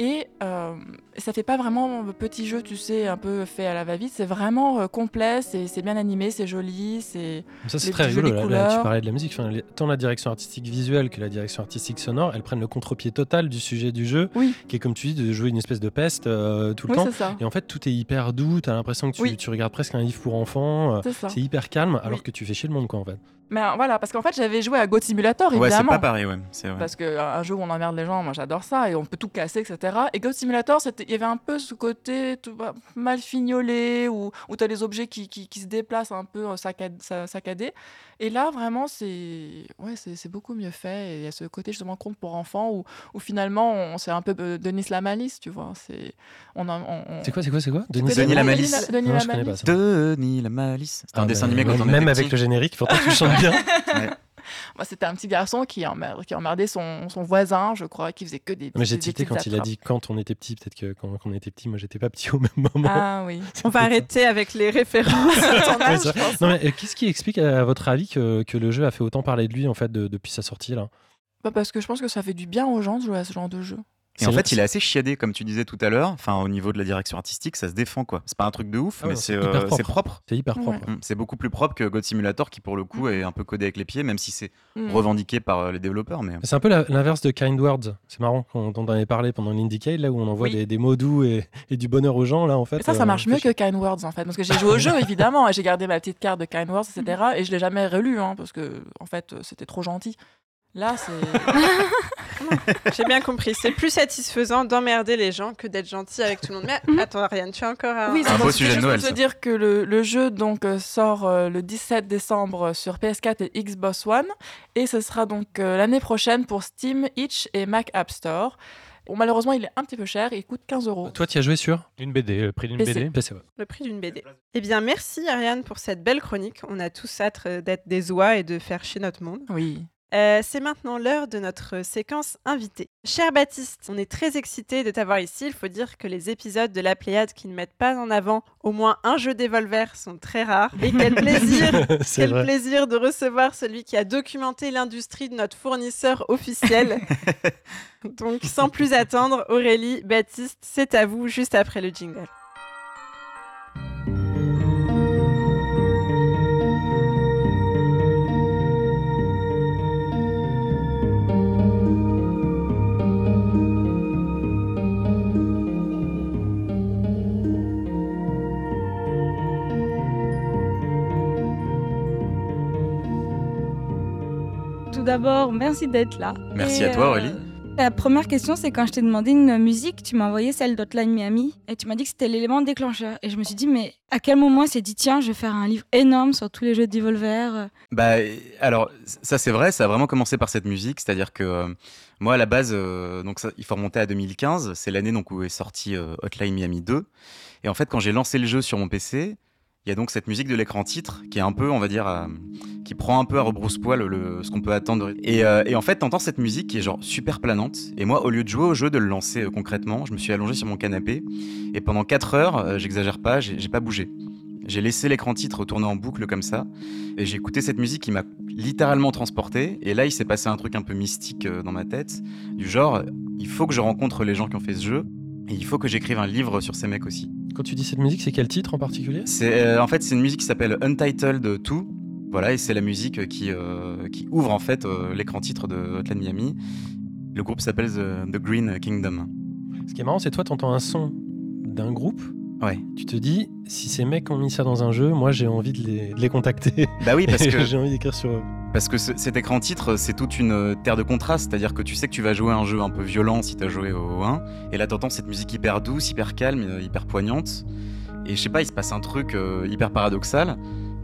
Et euh, ça fait pas vraiment petit jeu, tu sais, un peu fait à la va-vite. C'est vraiment euh, complet, c'est bien animé, c'est joli, c'est Ça, c'est très rigolo. Là, là, tu parlais de la musique. Enfin, les- tant la direction artistique visuelle que la direction artistique sonore, elles prennent le contre-pied total du sujet du jeu, Oui. qui est, comme tu dis, de jouer une espèce de peste euh, tout le oui temps. ça. Et en fait, tout est hyper doux. T'as l'impression que tu, Oui. tu regardes presque un livre pour enfants. euh, C'est hyper calme, alors que tu fais chier le monde, quoi, en fait. Mais euh, voilà, parce qu'en fait j'avais joué à Goat Simulator Ouais, c'est évidemment. pas pareil, ouais. C'est vrai. Parce qu'un jeu où on emmerde les gens, moi j'adore ça et on peut tout casser, etc. Et Goat Simulator, c'était- il y avait un peu ce côté tout, bah, mal fignolé où, où tu as les objets qui, qui, qui se déplacent un peu euh, saccad- sa- saccadés. Et là, vraiment, c'est ouais, c'est c'est beaucoup mieux fait. Et il y a ce côté justement conte pour enfants où, où finalement, on, c'est un peu euh, Denis la malice, tu vois. C'est on, a- on, on- C'est quoi, c'est quoi, c'est quoi Denis la Malice Denis la je connais pas Malice ça. Denis la malice. C'était un Ah, dessin animé quand même, on était Même avec le générique, pourtant tu chantes bien. Bah, C'était un petit garçon qui, emmerdait son, son voisin, je crois, qui faisait que des Mais j'ai tilté quand il a dit quand on était petit. Peut-être que quand, quand on était petit, moi j'étais pas petit au même moment. Ah oui. On va arrêter avec les références à ton Ouais, âge, c'est je pense. Non, mais euh, qu'est-ce qui explique, à votre avis, que, que le jeu a fait autant parler de lui en fait de- depuis sa sortie là? Bah, parce que je pense que ça fait du bien aux gens de jouer à ce genre de jeu. Et en fait, il est assez chiadé, comme tu disais tout à l'heure. Enfin, au niveau de la direction artistique, ça se défend, quoi. C'est pas un truc de ouf, Ah mais c'est euh, propre. c'est hyper propre. Mm, C'est beaucoup plus propre que God Simulator, qui pour le coup est un peu codé avec les pieds, même si c'est Mm. revendiqué par euh, les développeurs. Mais C'est un peu l'inverse de Kind Words. C'est marrant qu'on dont on avait parlé pendant l'Indicate, là où on envoie Oui. des, des mots doux et, et du bonheur aux gens. Là, en fait, Et ça, ça euh, marche mieux que Kind Words en fait, parce que j'ai joué au jeu évidemment, et j'ai gardé ma petite carte de Kind Words, etc. Et je l'ai jamais relu, hein, parce que en fait, euh, c'était trop gentil. Là, c'est. J'ai bien compris. C'est plus satisfaisant d'emmerder les gens que d'être gentil avec tout le monde. Mais attends, Ariane, tu as encore un. Oui, Un beau sujet c'est de juste Noël, pour te ça. dire que le, le jeu donc euh, sort euh, le 17 décembre sur PS4 et Xbox One, et ce sera donc euh, l'année prochaine pour Steam, Itch et Mac App Store. Bon, malheureusement, il est un petit peu cher, il coûte 15 euros. Toi, tu as joué sur Une BD, le prix d'une PC. BD. PC, ouais. Le prix d'une BD. Eh bien, merci Ariane pour cette belle chronique. On a tous hâte d'être des oies et de faire chier notre monde. Oui. Euh, c'est maintenant l'heure de notre séquence invitée. Cher Baptiste, on est très excités de t'avoir ici. Il faut dire que les épisodes de la Pléiade qui ne mettent pas en avant au moins un jeu d'Evolver sont très rares. Et quel plaisir Quel vrai. plaisir de recevoir celui qui a documenté l'industrie de notre fournisseur officiel. Donc, sans plus attendre, Aurélie, Baptiste, c'est à vous juste après le jingle. D'abord, merci d'être là. Merci Et, à toi, euh, Aurélie. La première question, c'est quand je t'ai demandé une musique, tu m'as envoyé celle d'Hotline Miami et tu m'as dit que c'était l'élément déclencheur. Et je me suis dit, mais à quel moment s'est dit, tiens, je vais faire un livre énorme sur tous les jeux d'Evolver Bah, alors, ça c'est vrai, ça a vraiment commencé par cette musique, c'est-à-dire que euh, moi à la base, euh, donc ça, il faut remonter à 2015, c'est l'année donc où est sorti euh, Hotline Miami 2. Et en fait, quand j'ai lancé le jeu sur mon PC, il y a donc cette musique de l'écran titre qui est un peu, on va dire, euh, qui prend un peu à rebrousse-poil le, ce qu'on peut attendre. Et, euh, et en fait, t'entends cette musique qui est genre super planante. Et moi, au lieu de jouer au jeu, de le lancer euh, concrètement, je me suis allongé sur mon canapé et pendant 4 heures, euh, j'exagère pas, j'ai pas bougé. J'ai laissé l'écran titre tourner en boucle comme ça et j'ai écouté cette musique qui m'a littéralement transporté. Et là, il s'est passé un truc un peu mystique euh, dans ma tête, du genre, il faut que je rencontre les gens qui ont fait ce jeu et il faut que j'écrive un livre sur ces mecs aussi. Quand tu dis cette musique, c'est quel titre en particulier? C'est euh, en fait c'est une musique qui s'appelle Untitled 2. Voilà, et c'est la musique qui, euh, qui ouvre en fait euh, l'écran titre de Hotline Miami. Le groupe s'appelle The, The Green Kingdom. Ce qui est marrant, c'est toi, t'entends un son d'un groupe. Ouais. Tu te dis, si ces mecs ont mis ça dans un jeu, moi j'ai envie de les, de les contacter. Bah oui, parce que j'ai envie d'écrire sur eux. Parce que ce- cet écran titre, c'est toute une euh, terre de contraste, c'est-à-dire que tu sais que tu vas jouer un jeu un peu violent si tu as joué au 1, et là t'entends cette musique hyper douce, hyper calme, hyper poignante, et je sais pas, il se passe un truc euh, hyper paradoxal,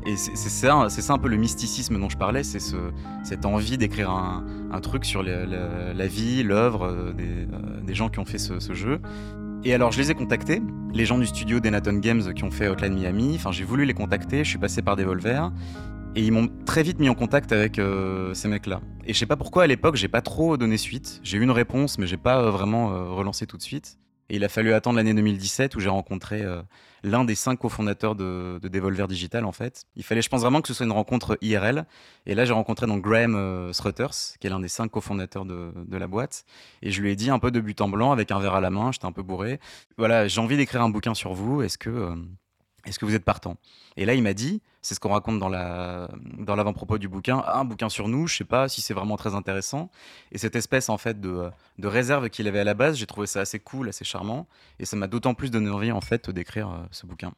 et c'est ça, c'est ça un peu le mysticisme dont je parlais, c'est ce, cette envie d'écrire un, truc sur la, vie, l'œuvre euh, des, euh, des gens qui ont fait ce, jeu. Et alors je les ai contactés, les gens du studio d'Enaton Games qui ont fait Hotline Miami, enfin j'ai voulu les contacter, je suis passé par Devolver, et ils m'ont très vite mis en contact avec euh, ces mecs-là. Et je sais pas pourquoi à l'époque j'ai pas trop donné suite. J'ai eu une réponse, mais j'ai pas vraiment relancé tout de suite. Et il a fallu attendre l'année 2017 où j'ai rencontré euh, l'un des cinq cofondateurs de, de Devolver Digital en fait. Il fallait, je pense vraiment que ce soit une rencontre IRL. Et là j'ai rencontré donc Graham euh, qui est l'un des cinq cofondateurs de, de la boîte. Et je lui ai dit un peu de but en blanc avec un verre à la main. J'étais un peu bourré. Voilà, j'ai envie d'écrire un bouquin sur vous. Est-ce que euh, est-ce que vous êtes partant? Et là, il m'a dit, c'est ce qu'on raconte dans la dans l'avant-propos du bouquin, un bouquin sur nous, je sais pas si c'est vraiment très intéressant. Et cette espèce en fait de, de réserve qu'il avait à la base, j'ai trouvé ça assez cool, assez charmant, et ça m'a d'autant plus donné envie en fait d'écrire euh, ce bouquin.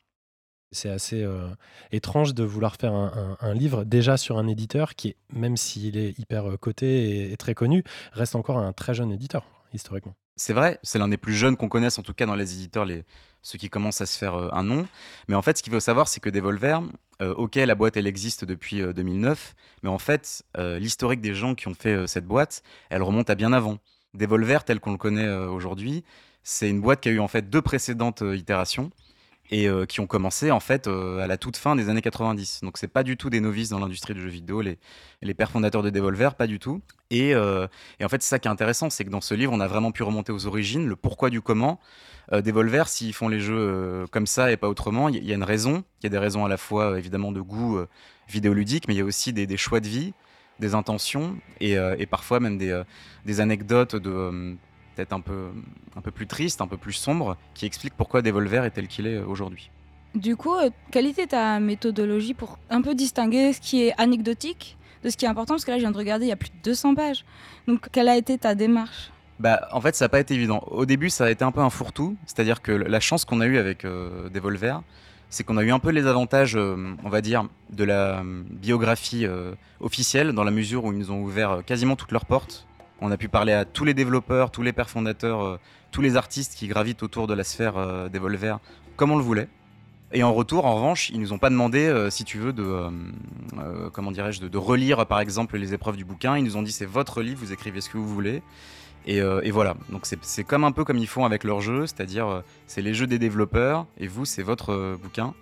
C'est assez euh, étrange de vouloir faire un, livre déjà sur un éditeur qui, même s'il est hyper euh, coté et très connu, reste encore un très jeune éditeur, historiquement. C'est vrai, c'est l'un des plus jeunes qu'on connaisse, en tout cas dans les éditeurs, les, ceux qui commencent à se faire euh, un nom. Mais en fait, ce qu'il faut savoir, c'est que Devolver, euh, ok, la boîte, elle existe depuis euh, 2009, mais en fait, euh, l'historique des gens qui ont fait euh, cette boîte, elle remonte à bien avant. Devolver, tel qu'on le connaît euh, aujourd'hui, c'est une boîte qui a eu en fait deux précédentes euh, itérations et euh, qui ont commencé en fait euh, à la toute fin des années 90. Donc c'est pas du tout des novices dans l'industrie du jeu vidéo, les, pères fondateurs de Devolver, pas du tout. Et, euh, et en fait, c'est ça qui est intéressant, c'est que dans ce livre, on a vraiment pu remonter aux origines, le pourquoi du comment. Devolver, s'ils font les jeux comme ça et pas autrement, il y, a une raison. Il y a des raisons à la fois, évidemment, de goût vidéoludique, mais il y a aussi des, choix de vie, des intentions et, parfois même des, anecdotes de peut-être un peu, un peu plus tristes, un peu plus sombres, qui expliquent pourquoi Devolver est tel qu'il est euh, aujourd'hui. Du coup, euh, quelle était ta méthodologie pour un peu distinguer ce qui est anecdotique de ce qui est important? Parce que là, je viens de regarder, il y a plus de 200 pages. Donc, quelle a été ta démarche? Bah, en fait, ça n'a pas été évident. Au début, ça a été un peu un fourre-tout. C'est-à-dire que la chance qu'on a eue avec euh, Devolver, c'est qu'on a eu un peu les avantages, euh, on va dire, de la euh, biographie officielle, dans la mesure où ils nous ont ouvert quasiment toutes leurs portes. On a pu parler à tous les développeurs, tous les pères fondateurs, euh, tous les artistes qui gravitent autour de la sphère euh, Devolver, comme on le voulait. Et en retour, en revanche, ils nous ont pas demandé, euh, si tu veux, de, comment dirais-je, de, relire, par exemple, les épreuves du bouquin. Ils nous ont dit, c'est votre livre, vous écrivez ce que vous voulez. Et, voilà, donc c'est comme un peu comme ils font avec leurs jeux, c'est-à-dire c'est les jeux des développeurs et vous c'est votre bouquin.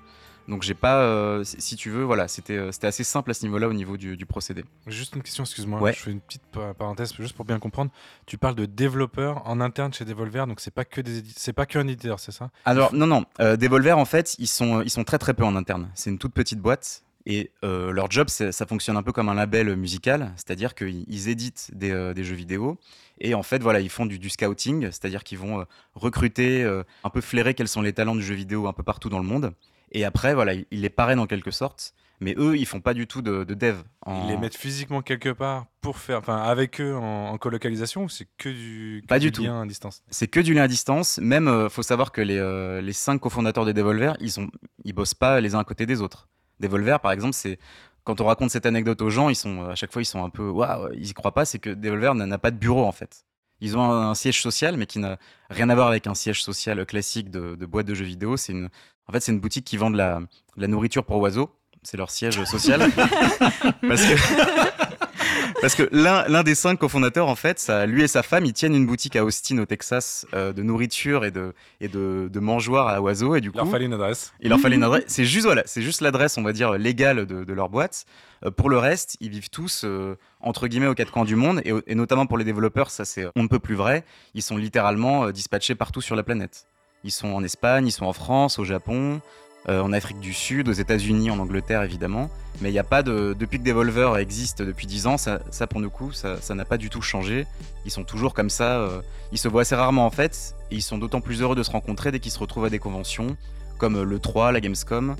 Donc j'ai pas, euh, si tu veux, voilà, c'était euh, c'était assez simple à ce niveau-là au niveau du, du procédé. Juste une question, excuse-moi. Ouais. Je fais une petite pa- parenthèse juste pour bien comprendre. Tu parles de développeurs en interne chez Devolver, donc c'est pas que des c'est pas qu'un éditeur, c'est ça? Alors non non, euh, Devolver en fait ils sont ils sont très très peu en interne. C'est une toute petite boîte et euh, leur job ça fonctionne un peu comme un label musical, c'est-à-dire qu'ils ils éditent des, euh, des jeux vidéo et en fait voilà ils font du, du scouting, c'est-à-dire qu'ils vont euh, recruter, euh, un peu flairer quels sont les talents du jeu vidéo un peu partout dans le monde. Et après voilà ils, ils les parrainent en quelque sorte, mais eux ils font pas du tout de, de dev. en- Ils les mettent physiquement quelque part pour faire, enfin avec eux en, en colocalisation ou c'est que du que Pas du tout. lien à distance? C'est que du lien à distance. Même, euh, faut savoir que les, euh, les cinq cofondateurs de Devolver, ils, sont, ils bossent pas les uns à côté des autres. Devolver, par exemple, c'est quand on raconte cette anecdote aux gens, ils sont à chaque fois ils sont un peu waouh, ils y croient pas. C'est que Devolver n'a n'a pas de bureau en fait. Ils ont un, un siège social, mais qui n'a rien à voir avec un siège social classique de, de boîte de jeux vidéo. C'est une, en fait, c'est une boutique qui vend de la, de la nourriture pour oiseaux. C'est leur siège social. Parce que parce que l'un l'un des cinq cofondateurs, en fait, ça, lui et sa femme, ils tiennent une boutique à Austin, au Texas, euh, de nourriture et de, et de, de mangeoires à oiseaux. Et du Il leur coup, fallait une adresse. il leur fallait une adresse. C'est juste, voilà, c'est juste l'adresse, on va dire, légale de, de leur boîte. Euh, pour le reste, ils vivent tous, euh, entre guillemets, aux quatre coins du monde. Et, et notamment pour les développeurs, ça c'est on ne peut plus vrai. Ils sont littéralement euh, dispatchés partout sur la planète. Ils sont en Espagne, ils sont en France, au Japon, euh, en Afrique du Sud, aux États-Unis, en Angleterre évidemment. Mais il n'y a pas de. Depuis que Devolver existe depuis 10 ans, ça, pour le coup, ça n'a pas du tout changé. Ils sont toujours comme ça. euh, ils se voient assez rarement en fait. Et ils sont d'autant plus heureux de se rencontrer dès qu'ils se retrouvent à des conventions comme euh, le 3, la Gamescom,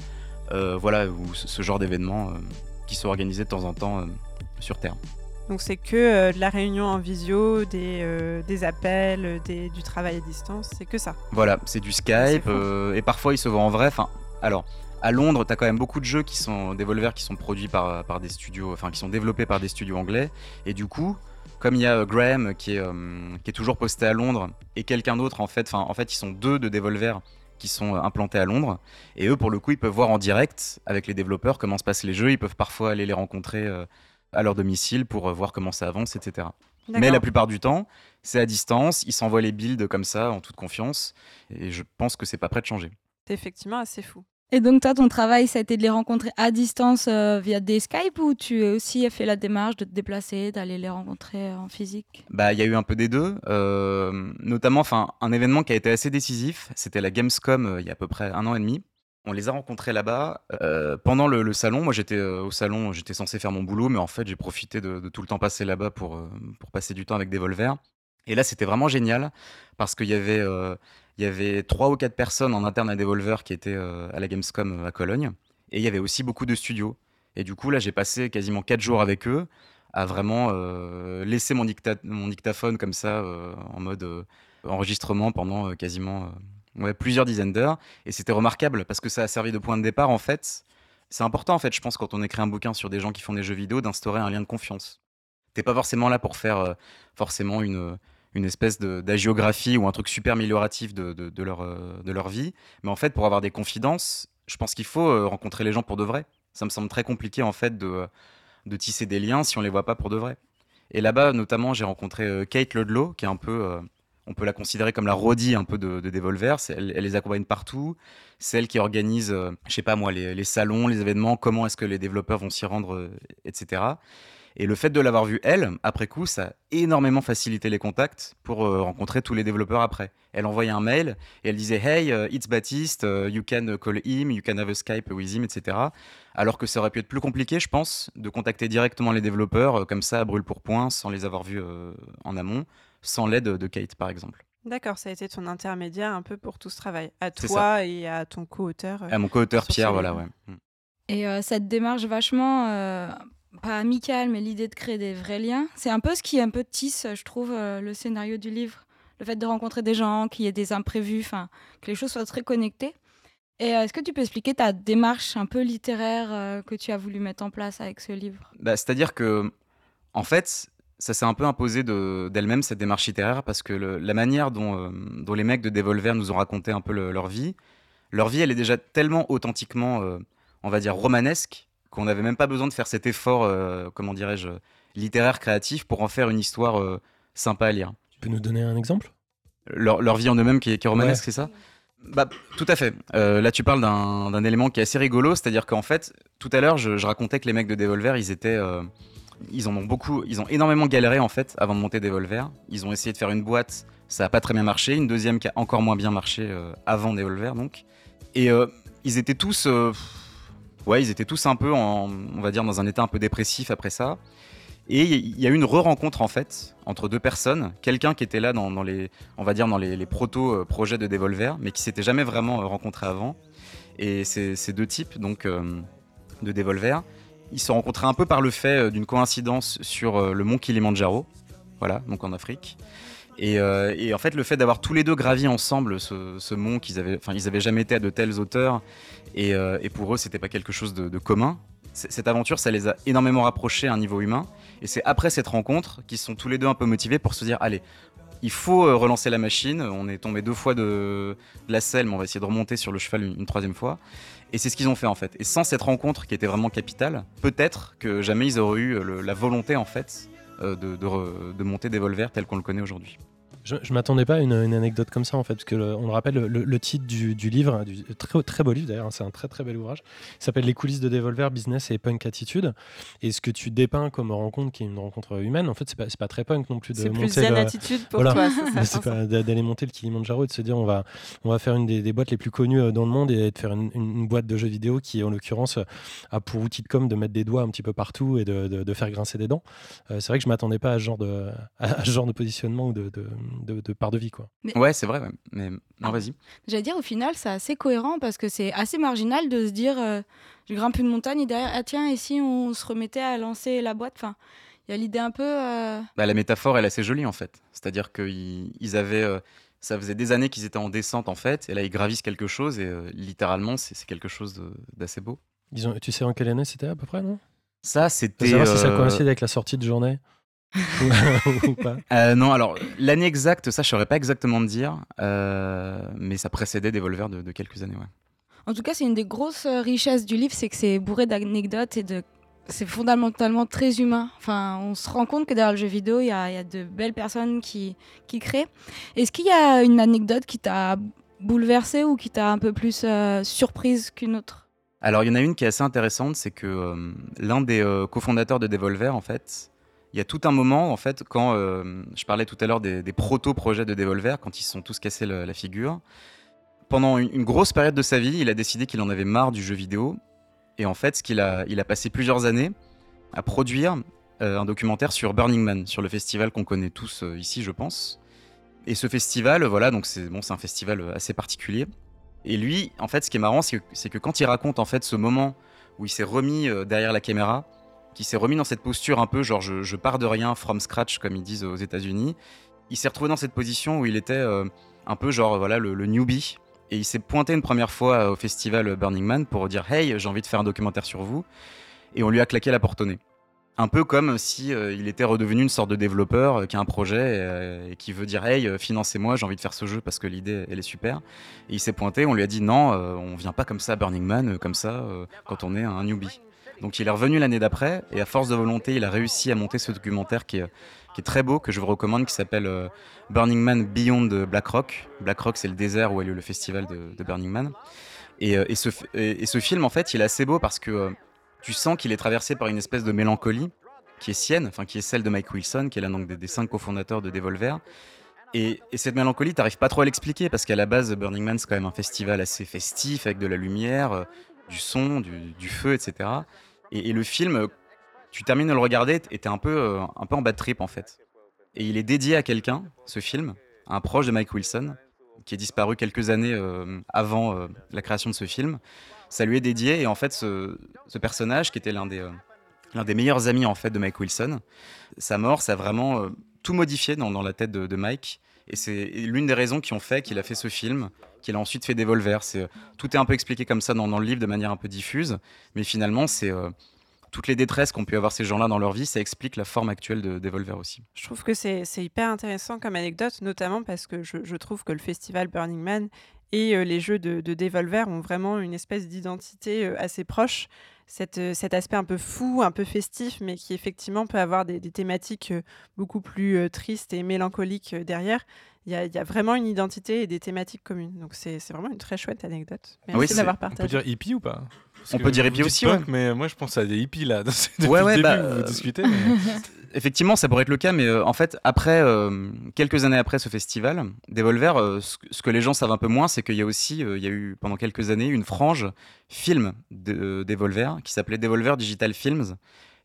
voilà, ou ce, genre d'événements qui sont organisés de temps en temps sur Terre. Donc c'est que euh, de la réunion en visio, des, euh, des appels, euh, des- du travail à distance, c'est que ça. Voilà, c'est du Skype, euh, et parfois ils se voient en vrai. Enfin, alors, à Londres, tu as quand même beaucoup de jeux qui sont Devolver qui sont produits par, par des studios, enfin qui sont développés par des studios anglais. Et du coup, comme il y a Graham qui est, qui est toujours posté à Londres et quelqu'un d'autre en fait, enfin en fait ils sont deux de Devolver qui sont implantés à Londres et eux pour le coup ils peuvent voir en direct avec les développeurs comment se passent les jeux, ils peuvent parfois aller les rencontrer à leur domicile pour voir comment ça avance, etc. Mais la plupart du temps, c'est à distance, ils s'envoient les builds comme ça en toute confiance et je pense que c'est pas prêt de changer. C'est effectivement assez fou. Et donc toi, ton travail, ça a été de les rencontrer à distance euh, via des Skype ou tu as aussi fait la démarche de te déplacer, d'aller les rencontrer en physique? Bah, il y a eu un peu des deux, euh, notamment, enfin, un événement qui a été assez décisif. C'était la Gamescom euh, il y a à peu près un an et demi. On les a rencontrés là-bas pendant le, salon. Moi, j'étais au salon, j'étais censé faire mon boulot, mais en fait, j'ai profité de, tout le temps passé là-bas pour pour passer du temps avec des Volvers. Et là, c'était vraiment génial parce qu'il y avait il trois ou quatre personnes en interne à Devolver qui étaient euh, à la Gamescom euh, à Cologne. Et il y avait aussi beaucoup de studios. Et du coup, là, j'ai passé quasiment quatre jours avec eux à vraiment euh, laisser mon, dictaphone comme ça en mode enregistrement pendant quasiment ouais, plusieurs dizaines d'heures. Et c'était remarquable parce que ça a servi de point de départ en fait. C'est important en fait, je pense, quand on écrit un bouquin sur des gens qui font des jeux vidéo, d'instaurer un lien de confiance. T'es pas forcément là pour faire forcément une, une espèce d'agiographie ou un truc super amélioratif de, de, leur, euh, de leur vie. Mais en fait, pour avoir des confidences, je pense qu'il faut euh, rencontrer les gens pour de vrai. Ça me semble très compliqué en fait de, de tisser des liens si on les voit pas pour de vrai. Et là-bas, notamment, j'ai rencontré euh, Kate Ludlow, qui est un peu, on peut la considérer comme la rodie un peu de, de Devolver. Elle, les accompagne partout. C'est qui organise, je sais pas moi, les, salons, les événements, comment est-ce que les développeurs vont s'y rendre, etc. Et le fait de l'avoir vue, elle, après coup, ça a énormément facilité les contacts pour euh, rencontrer tous les développeurs après. Elle envoyait un mail et elle disait Hey, uh, it's Baptiste, you can call him, you can have a Skype with him, etc. Alors que ça aurait pu être plus compliqué, je pense, de contacter directement les développeurs euh, comme ça, à brûle pour point, sans les avoir vus euh, en amont, sans l'aide de Kate, par exemple. D'accord, ça a été ton intermédiaire un peu pour tout ce travail, à toi et à ton co-auteur. à mon co-auteur Pierre, voilà, ouais. Mm. Et cette démarche vachement pas amical, mais l'idée de créer des vrais liens. C'est un peu ce qui est un peu tisse, je trouve, euh, le scénario du livre. Le fait de rencontrer des gens, qu'il y ait des imprévus, enfin, que les choses soient très connectées. Et euh, est-ce que tu peux expliquer ta démarche un peu littéraire euh, que tu as voulu mettre en place avec ce livre? Bah, C'est-à-dire que, en fait, ça s'est un peu imposé d'elle-même, cette démarche littéraire, parce que la manière dont, dont, les mecs de Devolver nous ont raconté un peu leur vie, leur vie, elle est déjà tellement authentiquement, on va dire, romanesque, qu'on n'avait même pas besoin de faire cet effort, euh, comment dirais-je, littéraire, créatif, pour en faire une histoire euh, sympa à lire. Tu peux nous donner un exemple? Leur, leur, vie en eux-mêmes qui, est romanesque, c'est ça? Bah, tout à fait. Euh, là, tu parles d'un élément qui est assez rigolo, c'est-à-dire qu'en fait, tout à l'heure, je, je, racontais que les mecs de Devolver, ils étaient, ils ont beaucoup, ils ont énormément galéré en fait avant de monter Devolver. Ils ont essayé de faire une boîte, ça a pas très bien marché, une deuxième qui a encore moins bien marché avant Devolver donc. Et ils étaient tous ouais, ils étaient tous un peu, on va dire, dans un état un peu dépressif après ça. Et il y a eu une re-rencontre en fait entre deux personnes, quelqu'un qui était là dans, les, on va dire dans les, proto-projets de Devolver, mais qui s'était jamais vraiment euh, rencontré avant. Et ces, deux types donc euh, de Devolver, ils se rencontraient un peu par le fait euh, d'une coïncidence sur le mont Kilimanjaro, voilà, donc en Afrique. Et, en fait, le fait d'avoir tous les deux gravi ensemble ce, mont qu'ils avaient, enfin, ils avaient jamais été à de telles hauteurs euh, et, pour eux, c'était pas quelque chose de, commun. Cette aventure, ça les a énormément rapprochés à un niveau humain. Et c'est après cette rencontre qu'ils sont tous les deux un peu motivés pour se dire allez, il faut euh, relancer la machine. On est tombé deux fois de, la selle, mais on va essayer de remonter sur le cheval une, troisième fois. Et c'est ce qu'ils ont fait en fait. Et sans cette rencontre qui était vraiment capitale, peut-être que jamais ils auraient eu la volonté en fait euh, de, de, de monter tel qu'on le connaît aujourd'hui. Je, je m'attendais pas à une, anecdote comme ça en fait, parce que on le rappelle, le, titre du, livre, du très, très beau livre d'ailleurs, hein, c'est un très très bel ouvrage, s'appelle Les coulisses de Devolver, Business et Punk Attitude. Et ce que tu dépeins comme rencontre, qui est une rencontre humaine, en fait, c'est pas, pas très punk non plus de monter. C'est plus attitude pour toi, c'est pas d'aller monter le Kilimanjaro et de se dire on va, on va faire une des, boîtes les plus connues euh, dans le monde et de faire une, boîte de jeux vidéo qui, en l'occurrence, a pour outil de com de mettre des doigts un petit peu partout et de, de, faire grincer des dents. Euh, c'est vrai que je m'attendais pas à ce genre de, à ce genre de positionnement ou de, de part de vie. Quoi. Ouais, c'est vrai. Mais non, ah. vas-y. J'allais dire, au final, c'est assez cohérent parce que c'est assez marginal de se dire euh, je grimpe une montagne et derrière, ah tiens, et si on se remettait à lancer la boîte? Enfin, Il y a l'idée un peu. Euh, bah, la métaphore, elle est assez jolie en fait. C'est-à-dire qu'ils ils avaient. Euh, Ça faisait des années qu'ils étaient en descente en fait, et là ils gravissent quelque chose, et euh, littéralement c'est quelque chose de- d'assez beau. Ils ont, tu sais en quelle année c'était à peu près, non? Ça, c'était. savoir si ça euh, coïncide avec la sortie de journée ou, pas. euh, non, alors l'année exacte, ça je saurais pas exactement te dire, euh, mais ça précédait Devolver de, de quelques années. Ouais. En tout cas, c'est une des grosses euh, richesses du livre, c'est que c'est bourré d'anecdotes et de. C'est fondamentalement très humain. Enfin, on se rend compte que derrière le jeu vidéo, il y a, il y a de belles personnes qui, qui créent. Est-ce qu'il y a une anecdote qui t'a bouleversée ou qui t'a un peu plus euh, surprise qu'une autre? Alors il y en a une qui est assez intéressante, c'est que euh, l'un des euh, cofondateurs de Devolver, en fait, il y a tout un moment, en fait, quand euh, je parlais tout à l'heure des, des proto-projets de Devolver, quand ils se sont tous cassés la figure, pendant une, grosse période de sa vie, il a décidé qu'il en avait marre du jeu vidéo. Et en fait, ce qu'il a, il a passé plusieurs années à produire euh, un documentaire sur Burning Man, sur le festival qu'on connaît tous euh, ici, je pense. Et ce festival, voilà, donc c'est bon, un festival assez particulier. Et lui, en fait, ce qui est marrant, c'est que, que quand il raconte en fait ce moment où il s'est remis derrière la caméra, qui s'est remis dans cette posture un peu genre je, pars de rien, from scratch, comme ils disent aux États-Unis, il s'est retrouvé dans cette position où il était euh, un peu genre voilà le, newbie. Et il s'est pointé une première fois au festival Burning Man pour dire Hey, j'ai envie de faire un documentaire sur vous. Et on lui a claqué la porte au nez. Un peu comme si euh, il était redevenu une sorte de développeur euh, qui a un projet et qui veut dire Hey, financez-moi, j'ai envie de faire ce jeu parce que l'idée elle est super. Et il s'est pointé, on lui a dit Non, on vient pas comme ça à Burning Man, comme ça, quand on est un newbie. Donc il est revenu l'année d'après et à force de volonté, il a réussi à monter ce documentaire qui est, très beau, que je vous recommande, qui s'appelle euh, Burning Man Beyond Black Rock. Black Rock, c'est le désert où a lieu le festival de, Burning Man. Et, euh, et ce, film, en fait, il est assez beau parce que euh, tu sens qu'il est traversé par une espèce de mélancolie qui est sienne, enfin qui est celle de Mike Wilson, qui est l'un des, cinq cofondateurs de Devolver. Et, et cette mélancolie, t'arrives pas trop à l'expliquer parce qu'à la base, Burning Man, c'est quand même un festival assez festif avec de la lumière, du son, du feu, etc. Et, le film, tu termines de le regarder et t'es un peu, euh, un peu en bad trip en fait. Et il est dédié à quelqu'un, ce film, un proche de Mike Wilson, qui est disparu quelques années euh, avant euh, la création de ce film. Ça lui est dédié et en fait, ce, personnage, qui était l'un des, des meilleurs amis en fait de Mike Wilson, sa mort, ça a vraiment tout modifié dans, la tête de Mike. Et c'est l'une des raisons qui ont fait qu'il a fait ce film, qu'il a ensuite fait Devolver. Euh, tout est un peu expliqué comme ça dans, le livre de manière un peu diffuse, mais finalement, c'est euh, toutes les détresses qu'ont pu avoir ces gens-là dans leur vie, ça explique la forme actuelle de Devolver aussi. Je trouve que c'est hyper intéressant comme anecdote, notamment parce que je, trouve que le festival Burning Man et euh, les jeux de, de Devolver ont vraiment une espèce d'identité assez proche. Cette, euh, cet aspect un peu fou, un peu festif, mais qui effectivement peut avoir des, des thématiques euh, beaucoup plus euh, tristes et mélancoliques derrière. Il y, a, il y a vraiment une identité et des thématiques communes. Donc c'est c'est vraiment une très chouette anecdote. Merci Oui, d'avoir On peut partagé. dire hippie ou pas? Parce On peut dire hippie aussi, punk, ouais. Mais moi, je pense à des hippies là. Depuis Ouais, ouais, le début, bah, vous euh, discutez. mais- Effectivement, ça pourrait être le cas, mais euh, en fait, après, euh, quelques années après ce festival, Devolver, euh, ce, que- les gens savent un peu moins, c'est qu'il y a aussi, il y a eu pendant quelques années une frange film de Devolver qui s'appelait Devolver Digital Films.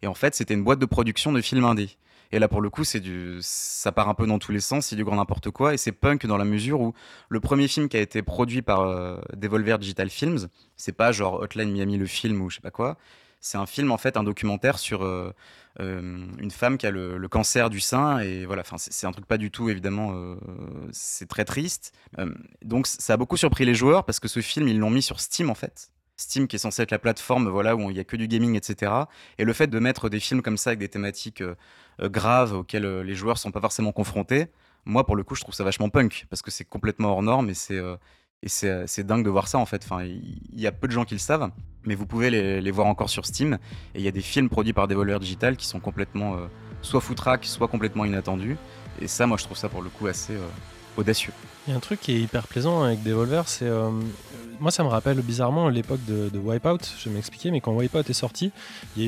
Et en fait, c'était une boîte de production de films indés. Et là, pour le coup, c'est du, ça part un peu dans tous les sens, c'est du grand n'importe quoi, et c'est punk dans la mesure où le premier film qui a été produit par Devolver Digital Films, c'est pas genre Hotline Miami le film ou je sais pas quoi, c'est un film en fait, un documentaire sur euh, euh, une femme qui a le, cancer du sein et voilà, c'est un truc pas du tout évidemment, euh, c'est très triste. Donc ça a beaucoup surpris les joueurs parce que ce film ils l'ont mis sur Steam en fait. Steam qui est censé être la plateforme voilà où il y a que du gaming etc. Et le fait de mettre des films comme ça avec des thématiques graves auxquelles les joueurs sont pas forcément confrontés, moi pour le coup je trouve ça vachement punk parce que c'est complètement hors norme et c'est et c'est euh, c'est dingue de voir ça en fait. Enfin, il y a peu de gens qui le savent, mais vous pouvez les, voir encore sur Steam. Et il y a des films produits par Devolver Digital qui sont complètement euh, soit foutraques, soit complètement inattendus. Et ça, moi, je trouve ça pour le coup assez euh, audacieux. Il y a un truc qui est hyper plaisant avec Devolver, c'est. Moi, ça me rappelle bizarrement l'époque de, Wipeout. Je vais m'expliquer, mais quand Wipeout est sorti,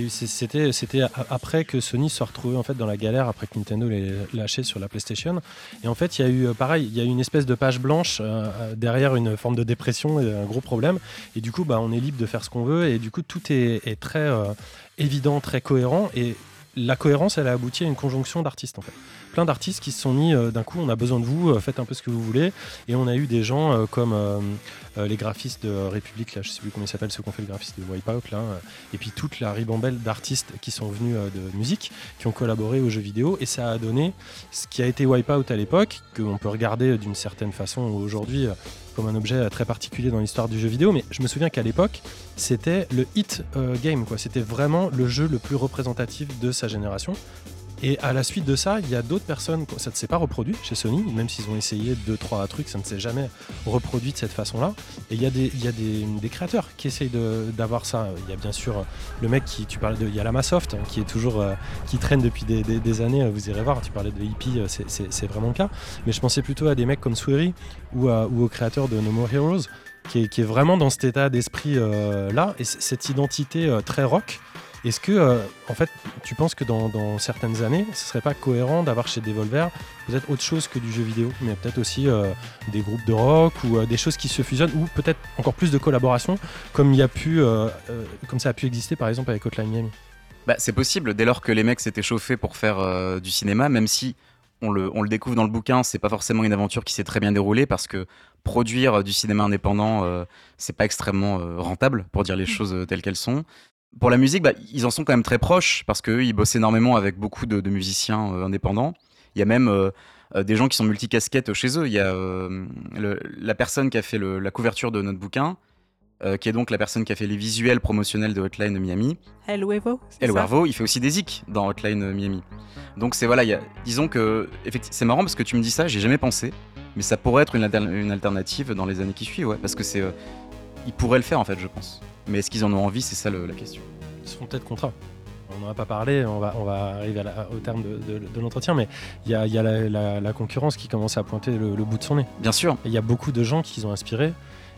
c'était après que Sony soit retrouvé en fait dans la galère après que Nintendo l'ait lâché sur la PlayStation. Et en fait, il y a eu euh, pareil, il y a eu une espèce de page blanche euh, euh, derrière une forme de dépression un gros problème. Et du coup, bah, on est libre de faire ce qu'on veut. Et du coup, tout est, très évident, très cohérent. Et la cohérence, elle a abouti à une conjonction d'artistes en fait. Plein d'artistes qui se sont mis d'un coup, on a besoin de vous, faites un peu ce que vous voulez. Et on a eu des gens comme les graphistes de République, là, je sais plus comment ils s'appellent, ceux qui ont fait le graphiste de Wipeout, là, et puis toute la ribambelle d'artistes qui sont venus de musique, qui ont collaboré aux jeux vidéo, et ça a donné ce qui a été Wipeout à l'époque, qu'on peut regarder d'une certaine façon aujourd'hui comme un objet très particulier dans l'histoire du jeu vidéo, mais je me souviens qu'à l'époque, c'était le hit game, quoi. C'était vraiment le jeu le plus représentatif de sa génération. Et à la suite de ça, il y a d'autres personnes, ça ne s'est pas reproduit chez Sony, même s'ils ont essayé deux, trois trucs, ça ne s'est jamais reproduit de cette façon-là. Et il y a des, créateurs qui essayent d'avoir ça. Il y a bien sûr le mec qui, tu parlais de, il y a Lamasoft, hein, qui est toujours, euh, qui traîne depuis des, années, vous irez voir, tu parlais de hippie, euh, c'est vraiment le cas. Mais je pensais plutôt à des mecs comme Swery ou, ou au créateur de No More Heroes, qui est, vraiment dans cet état d'esprit euh, là, et cette identité très rock est-ce que, euh, en fait, tu penses que dans, certaines années, ce serait pas cohérent d'avoir chez Devolver peut-être autre chose que du jeu vidéo, mais peut-être aussi euh, des groupes de rock ou euh, des choses qui se fusionnent, ou peut-être encore plus de collaboration, comme il y a pu, comme ça a pu exister par exemple avec Hotline Miami bah, c'est possible dès lors que les mecs s'étaient chauffés pour faire du cinéma, même si on le, on le, découvre dans le bouquin, c'est pas forcément une aventure qui s'est très bien déroulée parce que produire du cinéma indépendant, c'est pas extrêmement rentable pour dire les mmh. choses telles qu'elles sont. Pour la musique, bah, ils en sont quand même très proches parce qu'eux, ils bossent énormément avec beaucoup de, musiciens euh, indépendants. Il y a même euh, euh, des gens qui sont multicasquettes chez eux. Il y a la personne qui a fait la couverture de notre bouquin, qui est donc la personne qui a fait les visuels promotionnels de Hotline Miami. El Huevo. El Huevo, il fait aussi des zik dans Hotline Miami. Donc c'est voilà, y a, disons que c'est marrant parce que tu me dis ça, j'ai jamais pensé, mais ça pourrait être une, une, alternative dans les années qui suivent, ouais, parce que c'est, ils pourraient le faire en fait, je pense. Mais est-ce qu'ils en ont envie C'est ça la question. Ils seront peut-être contraints. On n'en a pas parlé, on va, on va arriver au terme de, l'entretien, mais il y a, y a la, concurrence qui commence à pointer le, bout de son nez. Bien sûr. Il y a beaucoup de gens qui ont inspiré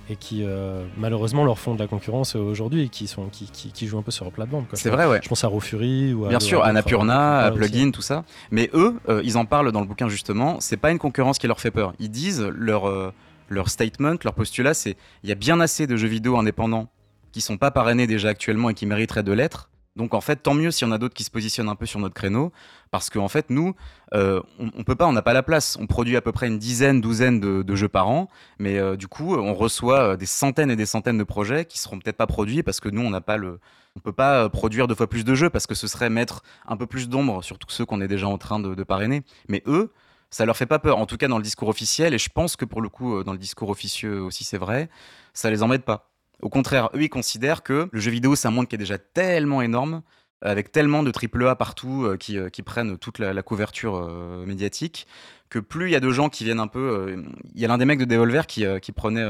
et qui euh, malheureusement leur font de la concurrence aujourd'hui et qui, sont, qui, qui, jouent un peu sur leur plate-bande. C'est vrai, ouais. Je pense à Raw Fury ou Bien sûr, à Annapurna, à Plugin, tout ça. Mais eux, euh, ils en parlent dans le bouquin justement, c'est pas une concurrence qui leur fait peur. Ils disent leur, euh, leur statement, leur postulat, c'est il y a bien assez de jeux vidéo indépendants qui sont pas parrainés déjà actuellement et qui mériteraient de l'être. Donc en fait, tant mieux s'il y en a d'autres qui se positionnent un peu sur notre créneau, parce qu'en fait, nous, euh, on, peut pas, on n'a pas la place. On produit à peu près une dizaine, douzaine de, jeux par an, mais euh, du coup, on reçoit euh, des centaines et des centaines de projets qui seront peut-être pas produits parce que nous, on n'a pas le, on peut pas produire deux fois plus de jeux parce que ce serait mettre un peu plus d'ombre sur tous ceux qu'on est déjà en train de, de parrainer. Mais eux, ça leur fait pas peur, en tout cas dans le discours officiel, et je pense que pour le coup, dans le discours officieux aussi, c'est vrai, ça les embête pas. Au contraire, eux, ils considèrent que le jeu vidéo, c'est un monde qui est déjà tellement énorme, avec tellement de AAA partout euh, euh, qui, prennent toute la, couverture euh, médiatique, que plus il y a de gens qui viennent un peu. Il y a l'un des mecs de Devolver qui, prenait,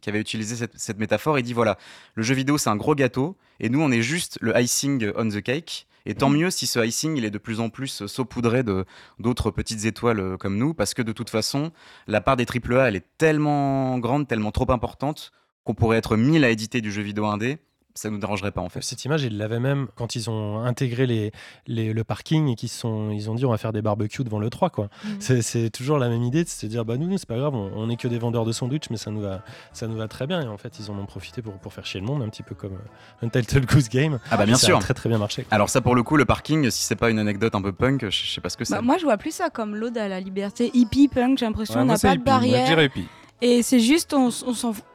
qui avait utilisé cette, métaphore. Il dit voilà, le jeu vidéo, c'est un gros gâteau, et nous, on est juste le icing on the cake. Et tant mieux si ce icing il est de plus en plus saupoudré de d'autres petites étoiles comme nous, parce que de toute façon, la part des AAA, elle est tellement grande, tellement trop importante qu'on pourrait être 1000 à éditer du jeu vidéo indé, ça nous dérangerait pas en fait. Cette image, ils l'avaient même quand ils ont intégré les, le parking et qu'ils sont, ils ont dit on va faire des barbecues devant le 3 quoi. Mhm. C'est toujours la même idée de se dire bah nous c'est pas grave, on, est que des vendeurs de sandwich mais ça nous va, ça nous va très bien et en fait ils en ont profité pour, pour faire chier le monde un petit peu comme un Title Goose Game. Ah bah bien ça sûr. A très très bien marché. Alors ça pour le coup le parking, si c'est pas une anecdote un peu punk, je, sais pas ce que c'est. Bah, moi je vois plus ça comme l'ode à la liberté hippie punk. J'ai l'impression on n'a pas de barrière. Et c'est juste, on,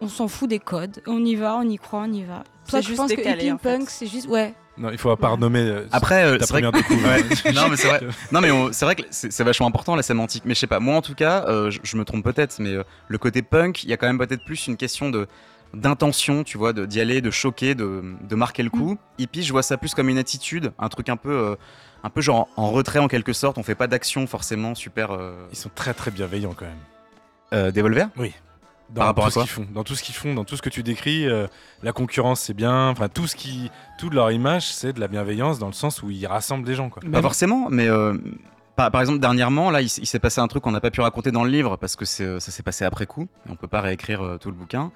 on s'en fout des codes. On y va, on y croit, on y va. Toi, je pense que Hippie Punk, c'est juste, ouais. Non, il faut pas renommer. Euh, Après, euh, c'est vrai que... non, mais c'est vrai. Non, mais c'est vrai que c'est vachement important la sémantique. Mais je sais pas. Moi, en tout cas, euh, je, me trompe peut-être, mais le côté punk, il y a quand même peut-être plus une question de d'intention, tu vois, d'y aller, de choquer, de, de marquer le coup. Mm. Hippie, je vois ça plus comme une attitude, un truc un peu un peu genre en retrait en quelque sorte. On fait pas d'action forcément super. Ils sont très très bienveillants quand même. Euh, Devolver Oui. Dans Par rapport tout à ce qu'ils font, dans tout ce qu'ils font, dans tout ce que tu décris, euh, la concurrence c'est bien, enfin tout ce qui, toute leur image c'est de la bienveillance dans le sens où ils rassemblent des gens quoi. Pas forcément, mais euh, par, exemple, dernièrement, là, il, s'est passé un truc qu'on n'a pas pu raconter dans le livre parce que ça s'est passé après coup. Et on peut pas réécrire euh, tout le bouquin.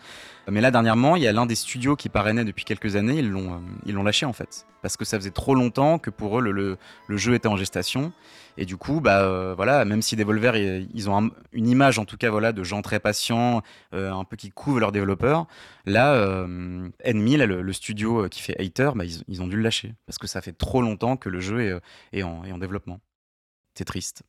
Mais là, dernièrement, il y a l'un des studios qui parrainait depuis quelques années. Ils l'ont, euh, ils l'ont lâché en fait parce que ça faisait trop longtemps que pour eux le, le, jeu était en gestation. Et du coup, bah euh, voilà, même si Devolver ils, ont une image en tout cas voilà de gens très patients, un peu qui couvrent leurs développeurs. Là, Enemy, le, studio qui fait Hater, bah, ils, ont dû le lâcher parce que ça fait trop longtemps que le jeu est en développement. C'est triste.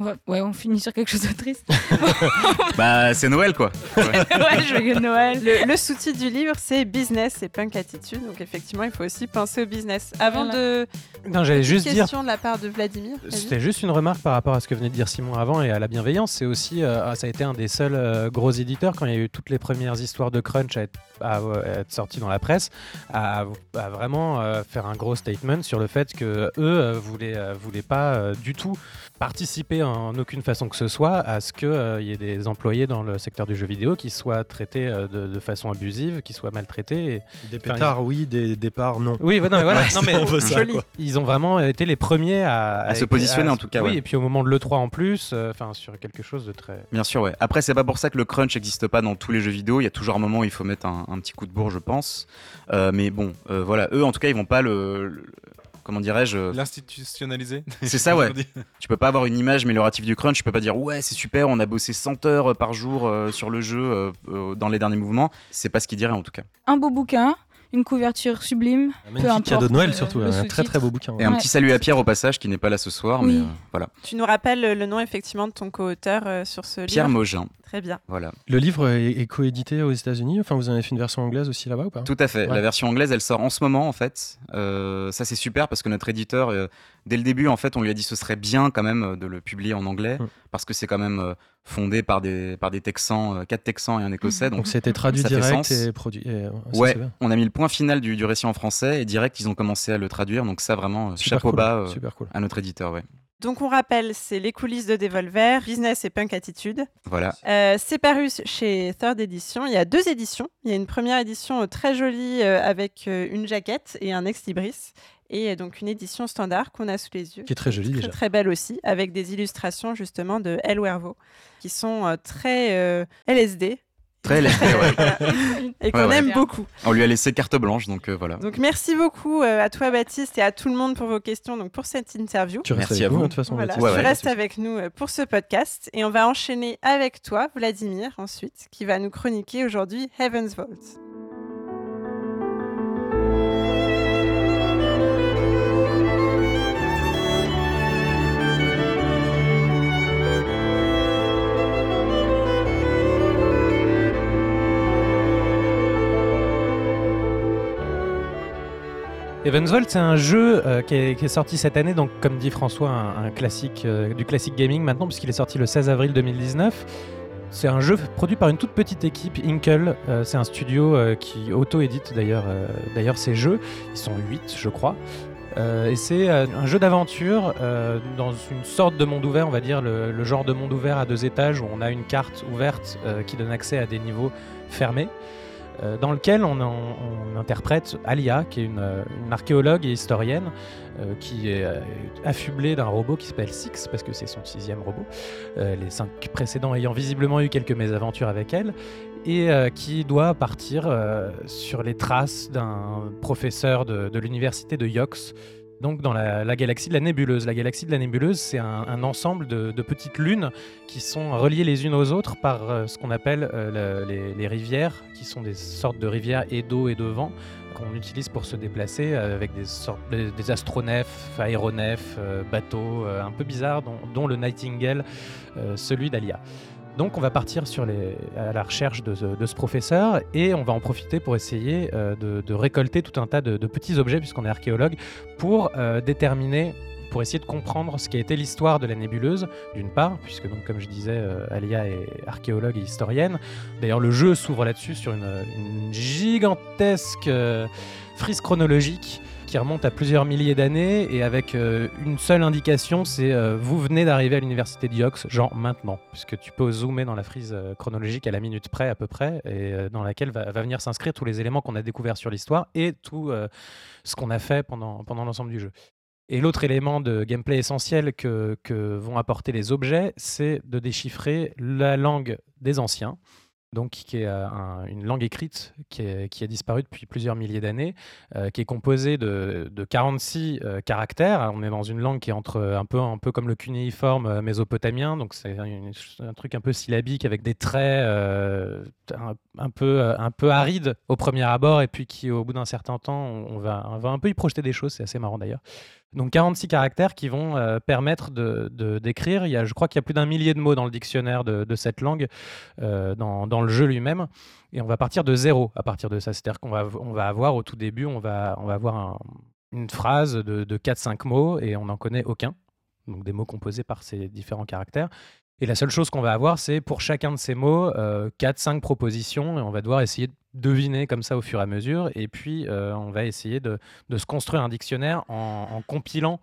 Ouais, on finit sur quelque chose de triste. Bah, c'est Noël quoi. ouais, joyeux Noël. Le, le sous-titre du livre, c'est Business et Punk Attitude. Donc effectivement, il faut aussi penser au business. Avant Voilà. de... Non, j'allais juste Petite dire question de la part de Vladimir. C'était juste une remarque par rapport à ce que venait de dire Simon avant et à la bienveillance. C'est aussi, euh, ça a été un des seuls euh, gros éditeurs quand il y a eu toutes les premières histoires de crunch à être, à, à être sorties dans la presse, à, à vraiment euh, faire un gros statement sur le fait que eux euh, voulaient, euh, voulaient pas euh, du tout participer en aucune façon que ce soit à ce qu'il y ait des employés dans le secteur du jeu vidéo qui soient traités euh, de, de façon abusive, qui soient maltraités. et- Des Enfin, pétards, oui, des départs, non. Oui, bah non, mais voilà. non, mais peu ça. Ils ont vraiment été les premiers à, À se positionner, en tout cas, Oui, ouais. et puis au moment de l'E3 en plus, euh, enfin sur quelque chose de très. Bien sûr, ouais. Après, c'est pas pour ça que le crunch n'existe pas dans tous les jeux vidéo. Il y a toujours un moment où il faut mettre un, un petit coup de bourre, je pense. Euh, mais bon, euh, voilà, eux, en tout cas, ils vont pas le. le- comment dirais-je L'institutionnaliser C'est ça, ouais. Tu peux pas avoir une image améliorative du crunch. Tu peux pas dire ouais, c'est super, on a bossé 100 heures par jour euh, sur le jeu euh, euh, dans les derniers mouvements. C'est pas ce qu'ils diraient en tout cas. Un beau bouquin, une couverture sublime. Un Peu magnifique importe, cadeau de Noël, euh, surtout. le Un très très beau bouquin. Et un Ouais. petit salut à Pierre au passage qui n'est pas là ce soir, Oui. mais euh, voilà. Tu nous rappelles le nom effectivement de ton co-auteur euh, sur ce Pierre livre Mogin, Très bien. voilà. Le livre est, est coédité aux États-Unis. Enfin, vous en avez fait une version anglaise aussi là-bas ou pas? Tout à fait. Ouais. La version anglaise, elle sort en ce moment en fait. Euh, ça c'est super parce que notre éditeur, euh, dès le début en fait, on lui a dit ce serait bien quand même euh, de le publier en anglais Mm. parce que c'est quand même euh, fondé par des par des Texans, euh, quatre Texans et un Écossais. Donc Donc c'était traduit Ça direct et produit. et, euh, ça, ouais, on a mis le point final du, du récit en français et direct ils ont commencé à le traduire. Donc ça vraiment euh, Super chapeau cool. bas euh, Super cool. à notre éditeur. Ouais. Donc on rappelle, c'est Les coulisses de Devolver, Business et Punk Attitude. Voilà. Euh, c'est paru chez Third Edition. Il y a deux éditions. Il y a une première édition très jolie euh, avec euh, une jaquette et un ex-libris. Et euh, donc une édition standard qu'on a sous les yeux. Qui est très jolie très, déjà. très belle aussi, avec des illustrations justement de El Wervo, qui sont euh, très euh, LSD. Très LSD, ouais. Et qu'on Ouais, ouais. aime beaucoup. On lui a laissé carte blanche donc euh, voilà. Donc merci beaucoup euh, à toi Baptiste et à tout le monde pour vos questions, donc pour cette interview. Tu restes Merci avec à nous, vous. de toute façon. Voilà, tu ouais. restes avec nous pour ce podcast et on va enchaîner avec toi, Vladimir, ensuite, qui va nous chroniquer aujourd'hui Heaven's Vault. Evansvolt, c'est un jeu euh, qui, est, sorti cette année, donc comme dit François, un, classique euh, du classique gaming maintenant, puisqu'il est sorti le 16 avril 2019. C'est un jeu produit par une toute petite équipe, Inkle. Euh, c'est un studio qui auto-édite d'ailleurs d'ailleurs ces jeux. Ils sont 8, je crois. Et c'est un jeu d'aventure dans une sorte de monde ouvert, on va dire le, genre de monde ouvert à deux étages où on a une carte ouverte qui donne accès à des niveaux fermés, euh, dans lequel on, interprète Alia, qui est une, euh, archéologue et historienne, euh, qui est affublée d'un robot qui s'appelle Six, parce que c'est son sixième robot, les cinq précédents ayant visiblement eu quelques mésaventures avec elle, et qui doit partir sur les traces d'un professeur de, de l'université de Yox, donc dans la, la galaxie de la nébuleuse. La galaxie de la nébuleuse, c'est un, ensemble de, petites lunes qui sont reliées les unes aux autres par euh, ce qu'on appelle euh, le- les, rivières, qui sont des sortes de rivières et d'eau et de vent qu'on utilise pour se déplacer euh, avec des astronefs, aéronefs, bateaux un peu bizarres, dont, le Nightingale, celui d'Alia. Donc on va partir à la recherche de, ce- professeur et on va en profiter pour essayer euh, de, récolter tout un tas de, petits objets, puisqu'on est archéologue, pour euh, déterminer, pour essayer de comprendre ce qui a été l'histoire de la nébuleuse, d'une part, puisque donc comme je disais, euh, Alia est archéologue et historienne. D'ailleurs le jeu s'ouvre là-dessus sur une, gigantesque frise chronologique remonte à plusieurs milliers d'années et avec euh, une seule indication, c'est euh, vous venez d'arriver à l'université de Yox, genre maintenant, puisque tu peux zoomer dans la frise euh, chronologique à la minute près à peu près, et dans laquelle va, venir s'inscrire tous les éléments qu'on a découverts sur l'histoire et tout ce qu'on a fait pendant, pendant l'ensemble du jeu. Et l'autre élément de gameplay essentiel que vont apporter les objets, c'est de déchiffrer la langue des anciens, donc qui est euh, un- une langue écrite qui, a disparu depuis plusieurs milliers d'années, euh, qui est composée de, de 46 euh, caractères. On est dans une langue qui est entre un peu, un peu comme le cunéiforme mésopotamien, donc c'est un, truc un peu syllabique avec des traits un, peu, un peu arides au premier abord, et puis qui au bout d'un certain temps, on va, on va un peu y projeter des choses, c'est assez marrant d'ailleurs. Donc 46 caractères qui vont euh, permettre de, d'écrire. Y a, je crois qu'il y a plus d'un millier de mots dans le dictionnaire de, cette langue, euh, dans, le jeu lui-même. Et on va partir de zéro à partir de ça. C'est-à-dire qu'on va, on va avoir au tout début, on va, on va avoir un- une phrase de, de 4-5 mots et on n'en connaît aucun. Donc des mots composés par ces différents caractères. Et la seule chose qu'on va avoir, c'est pour chacun de ces mots, 4-5 propositions, et on va devoir essayer de deviner comme ça au fur et à mesure. Et puis, euh, on va essayer de, se construire un dictionnaire en, compilant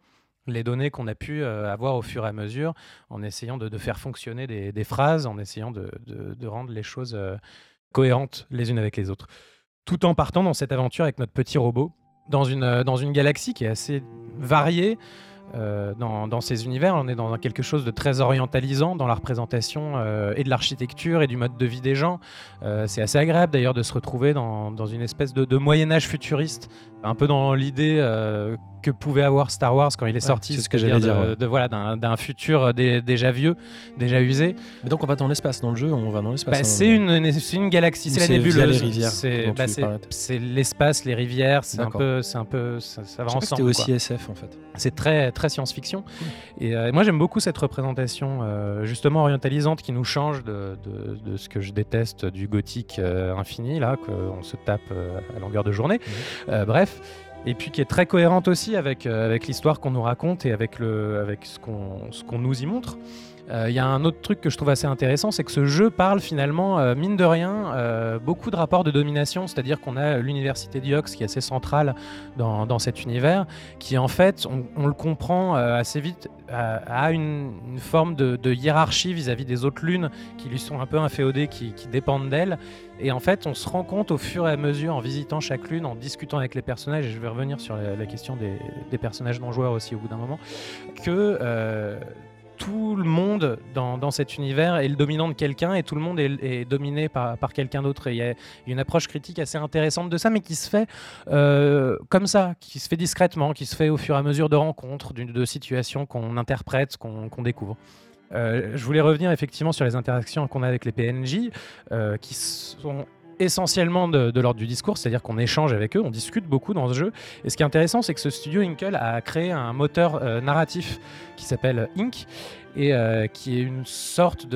les données qu'on a pu euh, avoir au fur et à mesure, en essayant de, faire fonctionner des, phrases, en essayant de, rendre les choses euh, cohérentes les unes avec les autres. Tout en partant dans cette aventure avec notre petit robot, dans une, euh, dans une galaxie qui est assez variée, euh, dans, ces univers. On est dans quelque chose de très orientalisant dans la représentation euh, et de l'architecture et du mode de vie des gens. Euh, c'est assez agréable d'ailleurs de se retrouver dans, une espèce de, de Moyen Âge futuriste, un peu dans l'idée euh, que pouvait avoir Star Wars quand il est sorti, c'est ce que c'est-à-dire j'allais dire, de- ouais. de- voilà, d'un futur euh, dé- déjà vieux, déjà usé. Mais donc on va dans l'espace, dans le jeu, on va dans l'espace. Bah, hein. c'est une, c'est une galaxie, c'est la nébuleuse. C'est bah, c'est- l'espace, les rivières, c'est un peu, c'est un peu, ça, ça va ensemble. c'était aussi. SF en fait. C'est très, très science-fiction. Et euh, moi, j'aime beaucoup cette représentation, euh, justement orientalisante, qui nous change de, de- de ce que je déteste du gothique infini, là, qu'on se tape à longueur de journée. Euh, bref. Et puis qui est très cohérente aussi avec, euh, avec l'histoire qu'on nous raconte et avec, le, avec ce qu'on qu'on nous y montre. Euh, Il y a un autre truc que je trouve assez intéressant, c'est que ce jeu parle finalement, euh, mine de rien, beaucoup de rapports de domination, c'est-à-dire qu'on a l'université d'Iox qui est assez centrale dans, dans cet univers, qui en fait, on, le comprend assez vite, a, une, forme de, de hiérarchie vis-à-vis des autres lunes qui lui sont un peu inféodées, qui, qui dépendent d'elle. Et en fait, on se rend compte au fur et à mesure, en visitant chaque lune, en discutant avec les personnages, et je vais revenir sur la, question des, des personnages non joueurs aussi au bout d'un moment, que euh, tout le monde dans, cet univers est le dominant de quelqu'un et tout le monde est, dominé par, par quelqu'un d'autre. Et il y a une approche critique assez intéressante de ça, mais qui se fait euh, comme ça, qui se fait discrètement, qui se fait au fur et à mesure de rencontres, de situations qu'on interprète, qu'on découvre. Euh, je voulais revenir effectivement sur les interactions qu'on a avec les PNJ, euh, qui sont essentiellement de, l'ordre du discours, c'est-à-dire qu'on échange avec eux, on discute beaucoup dans ce jeu. Et ce qui est intéressant, c'est que ce studio Inkle a créé un moteur euh, narratif qui s'appelle Ink et qui est une sorte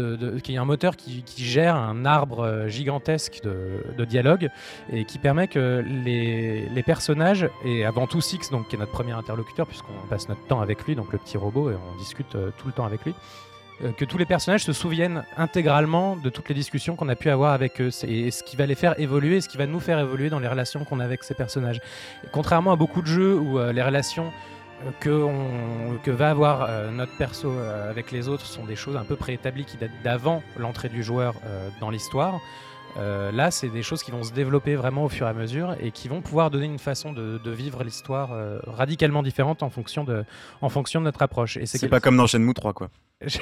qui est un moteur qui, gère un arbre gigantesque de, de dialogue et qui permet que les, personnages et avant tout Six donc qui est notre premier interlocuteur puisqu'on passe notre temps avec lui donc le petit robot et on discute tout le temps avec lui que tous les personnages se souviennent intégralement de toutes les discussions qu'on a pu avoir avec eux. C'est ce qui va les faire évoluer, ce qui va nous faire évoluer dans les relations qu'on a avec ces personnages. Et contrairement à beaucoup de jeux où euh, les relations euh, que, on- que va avoir euh, notre perso euh, avec les autres sont des choses un peu préétablies qui datent d'avant l'entrée du joueur euh, dans l'histoire. Euh, là, c'est des choses qui vont se développer vraiment au fur et à mesure et qui vont pouvoir donner une façon de, de vivre l'histoire euh, radicalement différente en fonction de, en fonction de notre approche. Et C'est pas comme dans Shenmue 3, quoi. Je,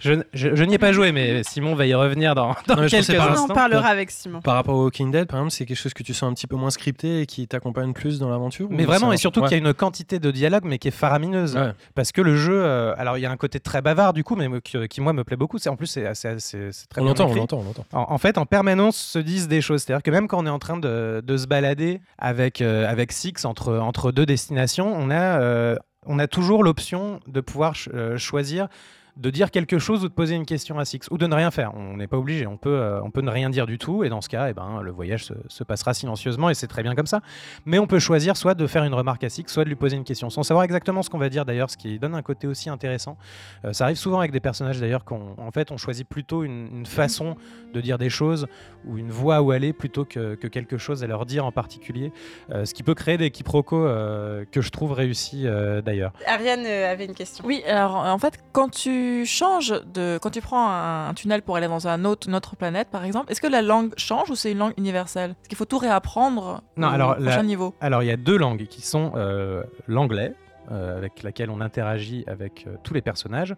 je, je- je n'y ai pas joué, mais Simon va y revenir dans, Non, quelques par- On instants. en parlera avec Simon. Par rapport au Walking Dead, par exemple, c'est quelque chose que tu sens un petit peu moins scripté et qui t'accompagne plus dans l'aventure Mais vraiment, et surtout Ouais. qu'il y a une quantité de dialogue, mais qui est faramineuse. Ouais. Parce que le jeu, euh, alors il y a un côté très bavard du coup, mais me- qui, qui, moi me plaît beaucoup. C'est en plus c'est très On bien l'entend, on l'entend, on l'entend. En, en fait, en permanence, se disent des choses. C'est-à-dire que même quand on est en train de, de se balader avec, euh, avec Six entre, entre deux destinations, on a, euh, on a toujours l'option de pouvoir ch- euh, choisir de dire quelque chose ou de poser une question à Six, ou de ne rien faire. On n'est pas obligé, on peut, euh, on peut ne rien dire du tout, et dans ce cas, eh ben, le voyage se, se passera silencieusement, et c'est très bien comme ça. Mais on peut choisir soit de faire une remarque à Six, soit de lui poser une question, sans savoir exactement ce qu'on va dire d'ailleurs, ce qui donne un côté aussi intéressant. Euh, ça arrive souvent avec des personnages d'ailleurs qu'en en fait on choisit plutôt une, une façon de dire des choses ou une voie où aller plutôt que, que quelque chose à leur dire en particulier, Euh, ce qui peut créer des quiproquos euh, que je trouve réussis euh, d'ailleurs. Ariane avait une question. Oui, alors en fait, quand tu changes de. Quand tu prends un, un tunnel pour aller dans un autre, une autre planète, par exemple, est-ce que la langue change ou c'est une langue universelle? Est-ce qu'il faut tout réapprendre Non, au alors, prochain la- niveau? Alors il y a deux langues qui sont euh, l'anglais. euh, avec laquelle on interagit avec euh, tous les personnages.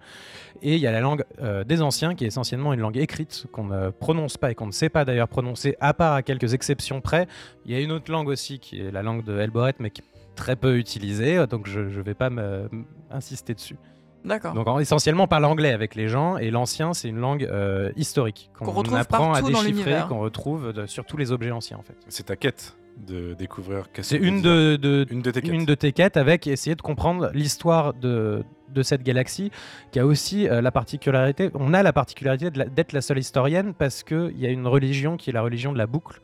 Et il y a la langue euh, des anciens, qui est essentiellement une langue écrite, qu'on ne prononce pas et qu'on ne sait pas d'ailleurs prononcer, à part à quelques exceptions près. Il y a une autre langue aussi, qui est la langue de Elboret, mais qui est très peu utilisée, donc je ne vais pas me- m- insister dessus. D'accord. Donc en- essentiellement on parle anglais avec les gens, et l'ancien c'est une langue euh, historique, Qu'on retrouve apprend à partout dans déchiffrer, l'univers. qu'on retrouve de- sur tous les objets anciens en fait. C'est ta quête. de découvrir qu'est-ce C'est que une de, une de tes quêtes. une de tes quêtes avec essayer de comprendre l'histoire de, de cette galaxie qui a aussi euh, la particularité, on a la particularité de la- d'être la seule historienne parce qu'il y a une religion qui est la religion de la boucle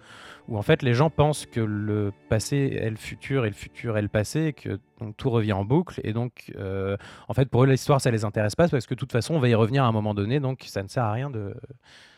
où en fait les gens pensent que le passé est le futur et le futur est le passé et que donc, tout revient en boucle et donc euh, en fait pour eux l'histoire ça les intéresse pas parce que de toute façon on va y revenir à un moment donné donc ça ne sert à rien de,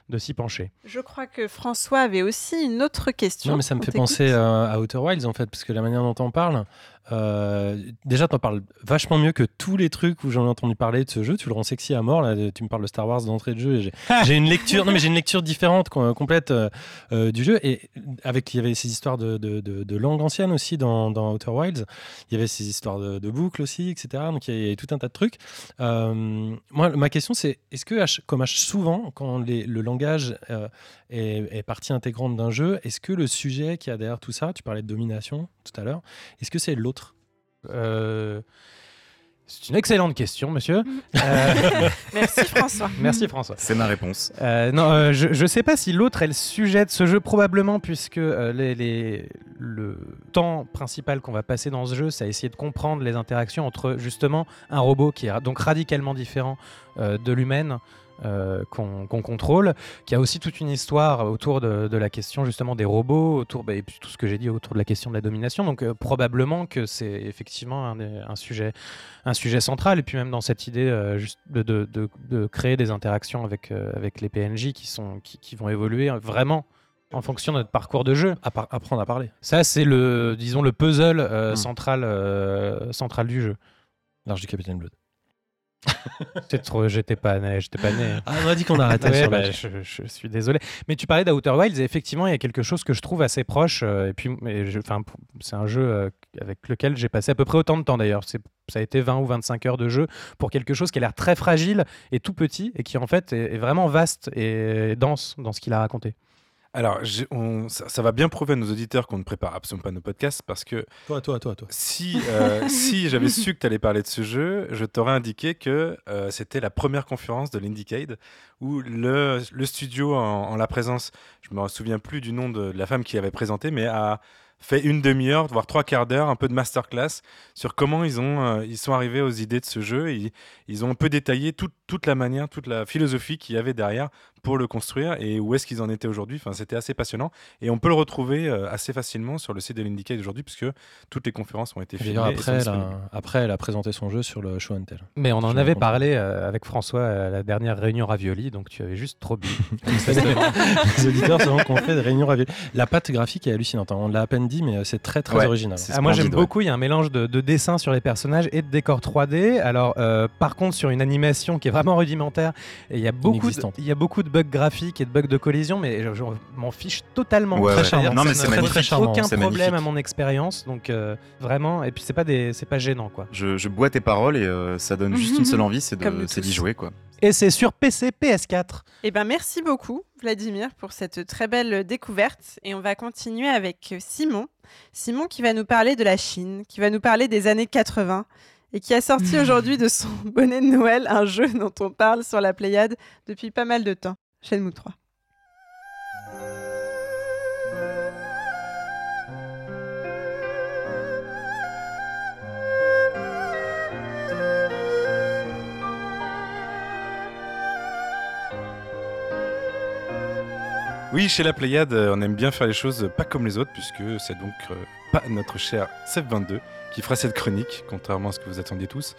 de s'y pencher. Je crois que François avait aussi une autre question. Non, mais ça me On fait penser euh, à Outer Wilds en fait, parce que la manière dont on parle, euh, déjà t'en parles vachement mieux que tous les trucs où j'en ai entendu parler de ce jeu. Tu le rends sexy à mort. Là, tu me parles de Star Wars d'entrée de jeu. J'ai une lecture, non mais j'ai une lecture différente, co- complète euh, euh, du jeu. Et avec, il y avait ces histoires de, de, de- de langue ancienne aussi dans, dans Outer Wilds. Il y avait ces histoires de, de boucles aussi, etc. Donc il y, a- il y a tout un tas de trucs. Euh, moi, ma question c'est, est-ce que comme souvent, quand les- le langage est, est partie intégrante d'un jeu. Est-ce que le sujet qui a derrière tout ça, tu parlais de domination tout à l'heure, est-ce que c'est l'autre Euh, c'est une excellente question, monsieur. Euh, Merci François. merci François. C'est ma réponse. Euh, non, euh, je ne sais pas si l'autre est le sujet de ce jeu, probablement, puisque euh, les, les- le temps principal qu'on va passer dans ce jeu, c'est à essayer de comprendre les interactions entre justement un robot qui est donc radicalement différent euh, de l'humaine. Euh, qu'on contrôle, qui a aussi toute une histoire autour de, de la question justement des robots, autour bah, et puis tout ce que j'ai dit autour de la question de la domination. Donc euh, probablement que c'est effectivement un, sujet, un sujet central. Et puis même dans cette idée euh, juste de, de- de- de créer des interactions avec, avec les PNJ qui, sont, qui, qui vont évoluer vraiment en fonction de notre parcours de jeu. Apprendre à parler. Ça, c'est le, disons, le puzzle Hmm. central, central du jeu. L'arche du Capitaine Blood. C'est trop, j'étais pas né, j'étais pas né. Ah, on a dit qu'on arrêtait Ouais, sur bah, je, je suis désolé. Mais tu parlais d'Outer Wilds et effectivement, il y a quelque chose que je trouve assez proche. euh, et puis, c'est un jeu euh, avec lequel j'ai passé à peu près autant de temps d'ailleurs. Ça a été 20 ou 25 heures de jeu pour quelque chose qui a l'air très fragile et tout petit et qui en fait est, est vraiment vaste et dense dans ce qu'il a raconté. Alors, on- ça, ça va bien prouver à nos auditeurs qu'on ne prépare absolument pas nos podcasts parce que Toi, toi, toi, toi. si, euh, si j'avais su que tu allais parler de ce jeu, je t'aurais indiqué que euh, c'était la première conférence de l'Indiecade où le, le studio, en, en la présence, je me souviens plus du nom de, de la femme qui avait présenté, mais a fait une demi-heure, voire trois quarts d'heure, un peu de masterclass sur comment ils, ont, euh, ils sont arrivés aux idées de ce jeu. Et ils ont un peu détaillé toute- toute la manière, toute la philosophie qu'il y avait derrière pour le construire et où est-ce qu'ils en étaient aujourd'hui. Enfin, c'était assez passionnant. Et on peut le retrouver euh, assez facilement sur le site de l'Indicate aujourd'hui, puisque toutes les conférences ont été filmées. Après, elle a, après, elle a présenté son jeu sur le show and tell. Mais on en avait parlé euh, avec François à la dernière réunion Ravioli, donc tu avais juste trop bu. Les auditeurs savent qu'on fait des réunions raviolies. La patte graphique est hallucinante. hein. On l'a à peine dit, mais euh, c'est très, très Ouais, original. Ah, moi j'aime beaucoup, il y a un mélange de, de dessins sur les personnages et de décors 3D. Alors euh, par contre sur une animation qui est vraiment rudimentaire, et il y a beaucoup de, il y a beaucoup de bugs graphiques et de bugs de collision, mais je, je m'en fiche totalement. Ouais, Très ouais. charmant. Non, mais Ça c'est magnifique. pose charmant, Aucun problème magnifique. à mon expérience, donc euh, vraiment. Et puis c'est pas des, c'est pas gênant quoi. Je, je bois tes paroles et euh, ça donne juste une seule envie, c'est d'y jouer quoi. Et c'est sur PC, PS4. Eh ben, merci beaucoup, Vladimir, pour cette très belle découverte. Et on va continuer avec Simon. Simon qui va nous parler de la Chine, qui va nous parler des années 80 et qui a sorti aujourd'hui de son bonnet de Noël un jeu dont on parle sur la Pléiade depuis pas mal de temps. Shenmue 3. Oui, chez la Pléiade, euh, on aime bien faire les choses pas comme les autres, puisque c'est donc euh, pas notre cher Seb22 qui fera cette chronique, contrairement à ce que vous attendiez tous.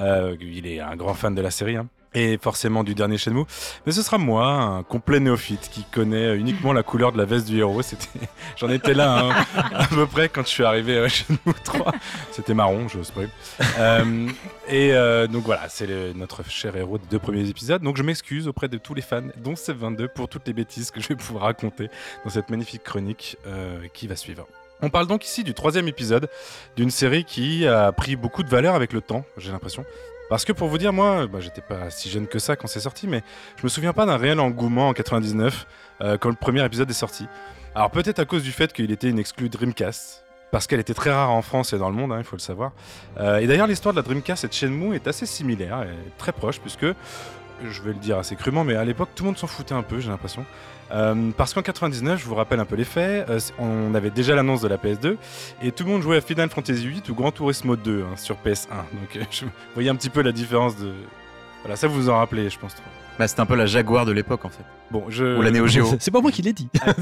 Euh, il est un grand fan de la série, hein, et forcément du dernier Shenmue. Mais ce sera moi, un complet néophyte, qui connaît uniquement la couleur de la veste du héros. C'était... J'en étais là hein, à peu près quand je suis arrivé à Shenmue 3. C'était marron, je spoil. Euh, et euh, donc voilà, c'est le- notre cher héros des deux premiers épisodes. Donc je m'excuse auprès de tous les fans, dont Seb22, pour toutes les bêtises que je vais pouvoir raconter dans cette magnifique chronique euh, qui va suivre. On parle donc ici du troisième épisode d'une série qui a pris beaucoup de valeur avec le temps, j'ai l'impression. Parce que pour vous dire, moi, bah, j'étais pas si jeune que ça quand c'est sorti, mais je me souviens pas d'un réel engouement en 99 euh, quand le premier épisode est sorti. Alors peut-être à cause du fait qu'il était une exclue Dreamcast, parce qu'elle était très rare en France et dans le monde, hein, il faut le savoir. Euh, et d'ailleurs, l'histoire de la Dreamcast et de Shenmue est assez similaire, très proche, puisque je vais le dire assez crûment, mais à l'époque, tout le monde s'en foutait un peu, j'ai l'impression. Euh, parce qu'en 99, je vous rappelle un peu les faits, euh, on avait déjà l'annonce de la PS2 et tout le monde jouait à Final Fantasy VIII ou Gran Turismo 2 hein, sur PS1. Donc euh, je vous voyez un petit peu la différence de. Voilà, ça vous vous en rappelez, je pense. trop. Bah, c'était un peu la Jaguar de l'époque en fait. Bon, je. Ou la Neo Geo. C'est pas moi qui l'ai dit.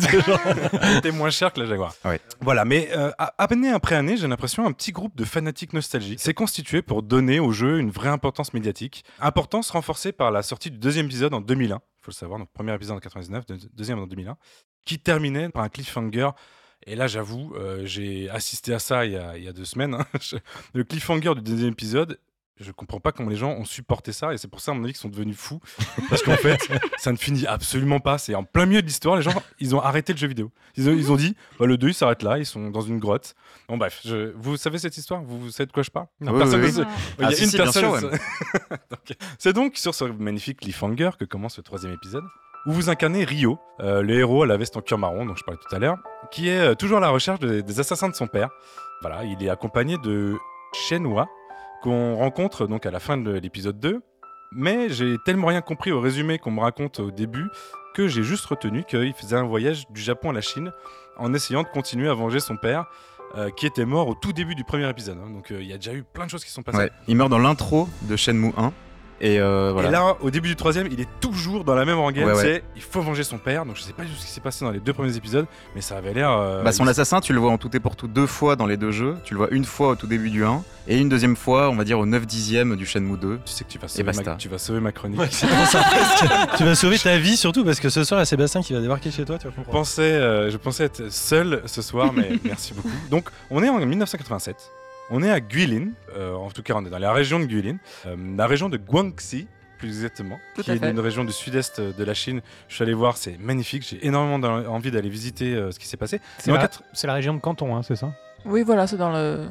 C'était moins cher que la Jaguar. Ouais. Voilà, mais euh, année après année, j'ai l'impression un petit groupe de fanatiques nostalgiques s'est constitué pour donner au jeu une vraie importance médiatique. Importance renforcée par la sortie du deuxième épisode en 2001. Faut le savoir, donc premier épisode en 99, deux- deuxième en 2001, qui terminait par un cliffhanger. Et là, j'avoue, euh, j'ai assisté à ça il y a, deux semaines. hein. Le cliffhanger du deuxième épisode, je comprends pas comment les gens ont supporté ça. Et c'est pour ça, à mon avis, qu'ils sont devenus fous. Parce qu'en fait, ça ne finit absolument pas. C'est en plein milieu de l'histoire. Les gens, ils ont arrêté le jeu vidéo. Ils ont, ils ont dit, bah, le 2, il s'arrête là. Ils sont dans une grotte. Bon, bref, je- vous savez cette histoire? Vous, vous savez de quoi je parle? Oui, Personne oui, ne oui. sait. Il y a Ah, une si, personne. ouais. C'est donc sur ce magnifique cliffhanger que commence le troisième épisode, où vous incarnez Rio, euh, le héros à la veste en cuir marron, dont je parlais tout à l'heure, qui est euh, toujours à la recherche de- des assassins de son père. Voilà, il est accompagné de Shenhua, qu'on rencontre donc à la fin de l'épisode 2. Mais j'ai tellement rien compris au résumé qu'on me raconte au début que j'ai juste retenu qu'il faisait un voyage du Japon à la Chine en essayant de continuer à venger son père, euh, qui était mort au tout début du premier épisode. hein. Donc euh, il y a déjà eu plein de choses qui sont passées. Il meurt dans l'intro de Shenmue 1. Et euh, voilà. Et là, au début du troisième, il est toujours dans la même rengaine. Ouais, ouais. C'est il faut venger son père. Donc je sais pas du tout ce qui s'est passé dans les deux premiers épisodes, mais ça avait l'air. euh, Bah, son il- assassin, tu le vois en tout et pour tout deux fois dans les deux jeux. Tu le vois une fois au tout début du 1 et une deuxième fois, on va dire, au 9 dixième du Shenmue 2. Tu sais que tu vas sauver, ma... tu vas sauver ma chronique. Ouais, tu vas sauver ta vie surtout parce que ce soir, il y a Sébastien qui va débarquer chez toi, tu vas Je comprendre. pensais, euh, je pensais être seul ce soir, mais merci beaucoup. Donc, on est en 1987. On est à Guilin. euh, en tout cas, on est dans la région de Guilin, euh, la région de Guangxi, plus exactement, Tout qui est fait. une région du sud-est de la Chine. Je suis allé voir, c'est magnifique. J'ai énormément envie d'aller visiter euh, ce qui s'est passé. C'est la, quatre- c'est la région de Canton, hein, c'est ça? Oui, voilà, c'est dans le.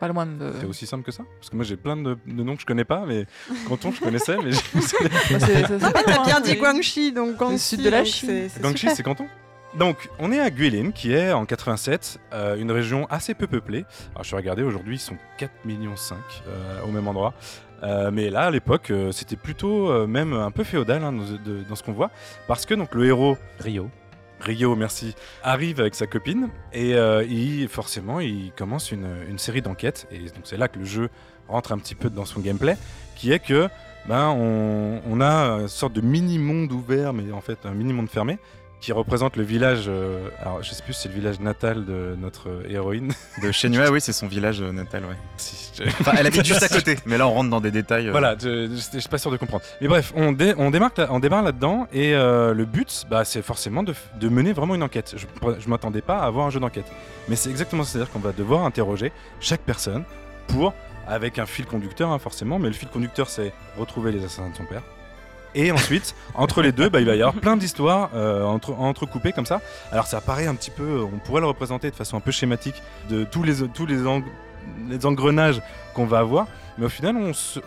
Pas loin de. C'est aussi simple que ça? Parce que moi j'ai plein de, de noms que je connais pas, mais Canton je connaissais, mais je- c'est- bien dit. Guangxi, donc Guangxi. sud de la Chine. c'est- c'est Guangxi c'est Canton? Donc, on est à Guilin, qui est en 87, euh, une région assez peu peuplée. Alors, je suis regardé, aujourd'hui, ils sont 4,5 millions euh, au même endroit. Euh, mais là, à l'époque, euh, c'était plutôt même un peu féodal hein, dans, de- dans ce qu'on voit. Parce que donc, le héros, Rio. Rio, merci, arrive avec sa copine et il, forcément, il commence une, une série d'enquêtes. Et donc, c'est là que le jeu rentre un petit peu dans son gameplay, qui est que ben, on, on a une sorte de mini-monde ouvert, mais en fait un mini-monde fermé, qui représente le village. euh, alors, je sais plus si c'est le village natal de notre euh, héroïne. De Shenmue, oui, c'est son village euh, natal, ouais. Si, je- Enfin, elle habite juste à côté, mais là on rentre dans des détails. euh, Voilà, je, je, je suis pas sûr de comprendre. Mais bref, on, dé- on, démarre, là- on démarre là-dedans et euh, le but, bah, c'est forcément de, f- de mener vraiment une enquête. Je ne m'attendais pas à avoir un jeu d'enquête. Mais c'est exactement ça, c'est-à-dire qu'on va devoir interroger chaque personne pour, avec un fil conducteur hein, forcément, mais le fil conducteur c'est retrouver les assassins de son père. Et ensuite, entre les deux, bah, il va y avoir plein d'histoires euh, entre, entrecoupées comme ça. Alors ça paraît un petit peu, on pourrait le représenter de façon un peu schématique de tous les, tous les engrenages qu'on va avoir. Mais au final, on se-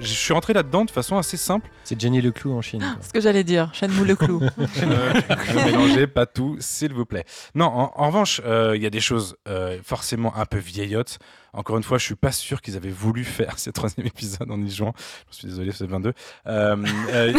je suis rentré là-dedans de façon assez simple. C'est Jenny Leclou en Chine. quoi. Ce que j'allais dire, Shenmue le clou. Euh, ne mélangez pas tout, s'il vous plaît. Non, en, en revanche, euh, il y a des choses euh, forcément un peu vieillottes. Encore une fois, je suis pas sûr qu'ils avaient voulu faire ce troisième épisode en y jouant. Je suis désolé, c'est le 22. Euh, euh,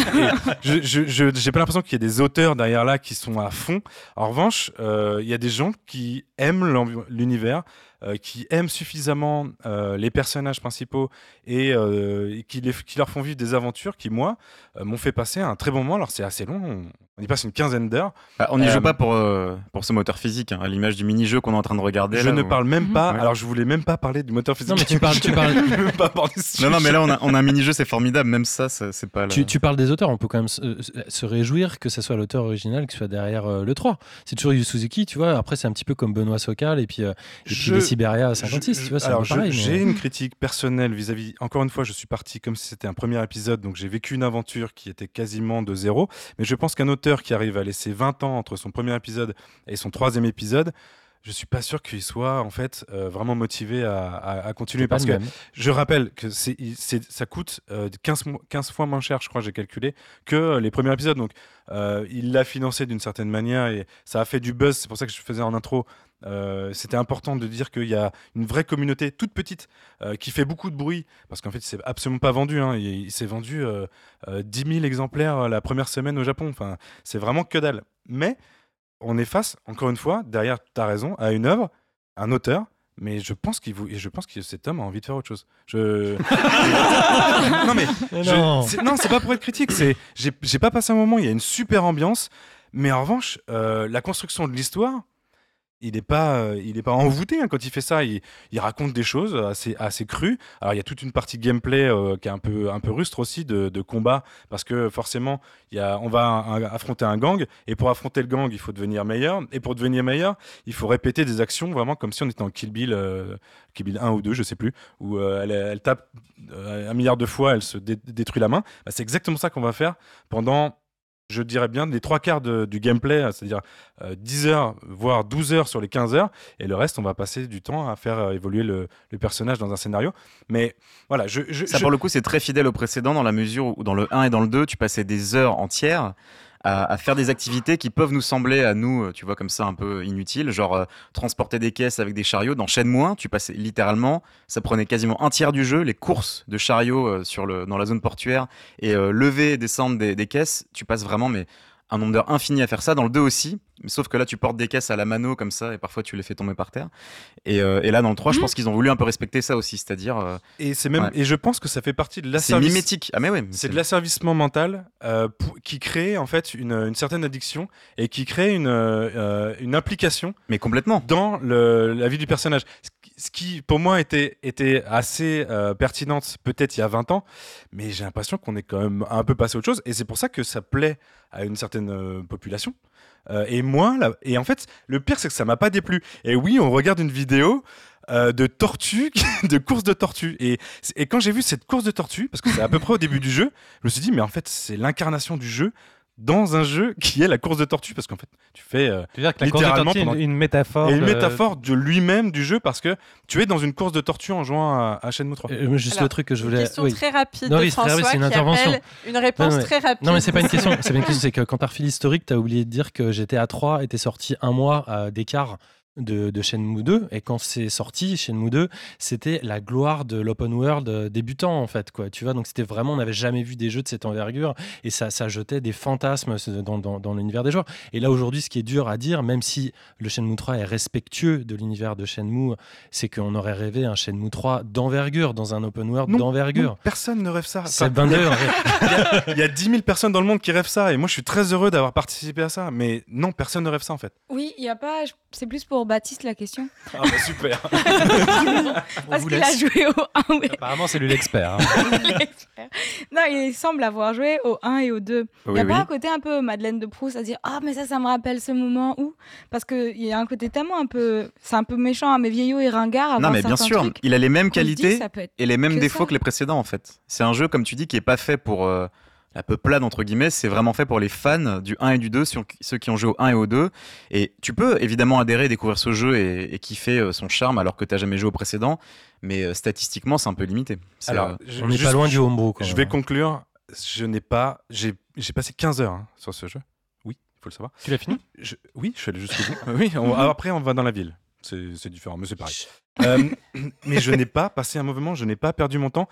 je je- je- j'ai pas l'impression qu'il y ait des auteurs derrière là qui sont à fond. En revanche, euh, il y a des gens qui aiment l'univers, euh, qui aiment suffisamment euh, les personnages principaux et, euh, et qui, les- qui leur font vivre des aventures qui, moi, euh, m'ont fait passer un très bon moment. Alors, c'est assez long. On, on y passe une quinzaine d'heures. Ah, on n'y Euh, joue pas pour, euh, pour ce moteur physique, hein, à l'image du mini-jeu qu'on est en train de regarder. Je là, ne parle même pas. Ouais. Alors, je voulais même pas parler du moteur physique. Non, mais tu parles, tu parles, même pas parler de ce Non, non, mais là on a, on a un mini-jeu, c'est formidable, même ça, c'est pas. tu, tu parles des auteurs, on peut quand même se, se réjouir que ce soit l'auteur original qui soit derrière euh, le 3. C'est toujours Yu Suzuki, tu vois. Après, c'est un petit peu comme Benoît Sokal et puis, euh, Je- Siberia à 56, Je- tu vois. C'est un alors, mais- j'ai une critique personnelle vis-à-vis. Encore une fois, je suis parti comme si c'était un premier épisode, donc j'ai vécu une aventure qui était quasiment de zéro. Mais je pense qu'un auteur qui arrive à laisser 20 ans entre son premier épisode et son troisième épisode, je suis pas sûr qu'il soit en fait euh, vraiment motivé à, à- à continuer C'est parce que je rappelle que c'est, c'est- ça coûte euh, 15, mo- 15 fois moins cher, je crois, j'ai calculé, que euh, les premiers épisodes. Donc, euh, il l'a financé d'une certaine manière et ça a fait du buzz. C'est pour ça que je faisais en intro. euh, c'était important de dire qu'il y a une vraie communauté toute petite euh, qui fait beaucoup de bruit parce qu'en fait, il s'est absolument pas vendu. hein. Il, il s'est vendu euh, euh, 10 000 exemplaires euh, la première semaine au Japon. Enfin, c'est vraiment que dalle. Mais on est face, encore une fois, derrière, tu as raison, à une œuvre, un auteur. Mais je pense qu'il vous, et je pense que cet homme a envie de faire autre chose. Je... non mais je- Non. c'est- pas pour être critique. C'est, j'ai, j'ai pas passé un moment. Il y a une super ambiance, mais en revanche, euh, la construction de l'histoire, il est pas, euh, il est pas envoûté hein, quand il fait ça. Il, raconte des choses assez, assez crues. Alors il y a toute une partie gameplay euh, qui est un peu, un peu rustre aussi de, de combat, parce que forcément, il y a, on va affronter un gang, et pour affronter le gang, il faut devenir meilleur, et pour devenir meilleur, il faut répéter des actions vraiment comme si on était en Kill Bill, euh, Kill Bill 1 ou 2, je sais plus, où elle, tape un milliard de fois, elle se dé- détruit la main. Bah, c'est exactement ça qu'on va faire pendant, je dirais bien, les trois quarts de- du gameplay, c'est-à-dire euh, 10 heures, voire 12 heures sur les 15 heures, et le reste, on va passer du temps à faire euh, évoluer le, le personnage dans un scénario. Mais voilà, je. je- Ça, je- pour le coup, c'est très fidèle au précédent dans la mesure où dans le 1 et dans le 2, tu passais des heures entières à, à faire des activités qui peuvent nous sembler à nous, euh, tu vois, comme ça un peu inutiles, genre euh, transporter des caisses avec des chariots. Dans Shenmue 1, tu passais littéralement, ça prenait quasiment un tiers du jeu, les courses de chariots euh, sur le, dans la zone portuaire et lever et descendre des, des caisses, tu passes vraiment mais un nombre d'heures infini à faire ça. Dans le 2 aussi, mais sauf que là, tu portes des caisses à la mano comme ça et parfois tu les fais tomber par terre. Et, euh, et là, dans le 3, je pense qu'ils ont voulu un peu respecter ça aussi, c'est-à-dire euh, Et, c'est même, Ouais. et je pense que ça fait partie de c'est l'asservice- mimétique. Ah mais ouais, C'est de l'asservissement mental euh, pour- qui crée en fait une, une certaine addiction et qui crée une, euh, une implication Mais complètement. dans le- la vie du personnage. Ce qui- pour moi, était, était assez euh, pertinente peut-être il y a 20 ans, mais j'ai l'impression qu'on est quand même un peu passé à autre chose, et c'est pour ça que ça plaît à une certaine euh, population. Euh, et moi, là, et en fait, le pire, c'est que ça m'a pas déplu. Et oui, on regarde une vidéo de tortue, de course de tortue. Et, et quand j'ai vu cette course de tortue, parce que c'est à peu près au début du jeu, je me suis dit, mais en fait, c'est l'incarnation du jeu dans un jeu qui est la course de tortue, parce qu'en fait, tu fais euh, Tu veux dire que la course de Littéralement, tortue une, une métaphore. et une de- métaphore de lui-même du jeu parce que tu es dans une course de tortue en jouant à, à Shenmue 3. Euh, juste Alors, le truc que je Une voulais. question oui. très rapide Non, de oui, François rapide, une intervention. une réponse Non, mais- très rapide. Non, mais c'est pas une question. C'est pas une question. C'est que quand t'as refait l'historique, t'as oublié de dire que GTA 3 était sorti un mois euh, d'écart de, de Shenmue 2. Et quand c'est sorti, Shenmue 2, c'était la gloire de l'open world euh, débutant, en fait. Quoi. Tu vois, donc c'était vraiment, on n'avait jamais vu des jeux de cette envergure. Et ça, ça jetait des fantasmes dans, dans, dans l'univers des joueurs. Et là, aujourd'hui, ce qui est dur à dire, même si le Shenmue 3 est respectueux de l'univers de Shenmue, c'est qu'on aurait rêvé un Shenmue 3 d'envergure, dans un open world d'envergure. Personne ne rêve ça. C'est a- il y a 10 000 personnes dans le monde qui rêvent ça et moi je suis très heureux d'avoir participé à ça. Mais non, personne ne rêve ça en fait. Oui, il y a pas. C'est plus pour Baptiste la question. Ah bah super. Parce vous qu'il a laisse. joué au 1 oui, Apparemment, c'est lui l'expert. hein. Non, il semble avoir joué au 1 et au 2. Il Oui, n'y a oui. pas un côté un peu Madeleine de Proust à dire Ah, mais ça, ça me rappelle ce moment où? Parce qu'il y a un côté tellement un peu. C'est un peu méchant, hein, mais vieillot et ringard. Non, mais bien sûr, trucs, il a les mêmes qualités et les mêmes que défauts ça. que les précédents en fait. C'est un jeu, comme tu dis, qui est pas fait pour euh, la peuplade entre guillemets, c'est vraiment fait pour les fans du 1 et du 2, ceux ceux qui ont joué au 1 et au 2. Et tu peux évidemment adhérer, découvrir ce jeu et, et kiffer euh, son charme alors que tu jamais joué au précédent, mais euh, statistiquement c'est un peu limité. C'est, Alors, euh, je- On n'est pas loin du homebrew. Quand Je même, vais hein. conclure. Je n'ai pas. J'ai j'ai passé 15 heures hein, sur ce jeu. Oui, il faut le savoir. tu l'as fini? Je- oui, je suis allé jusqu'au bout. Oui, on- après on va dans la ville. C'est différent, mais c'est pareil. Euh, mais je n'ai pas passé un mauvais moment, je n'ai pas perdu mon temps.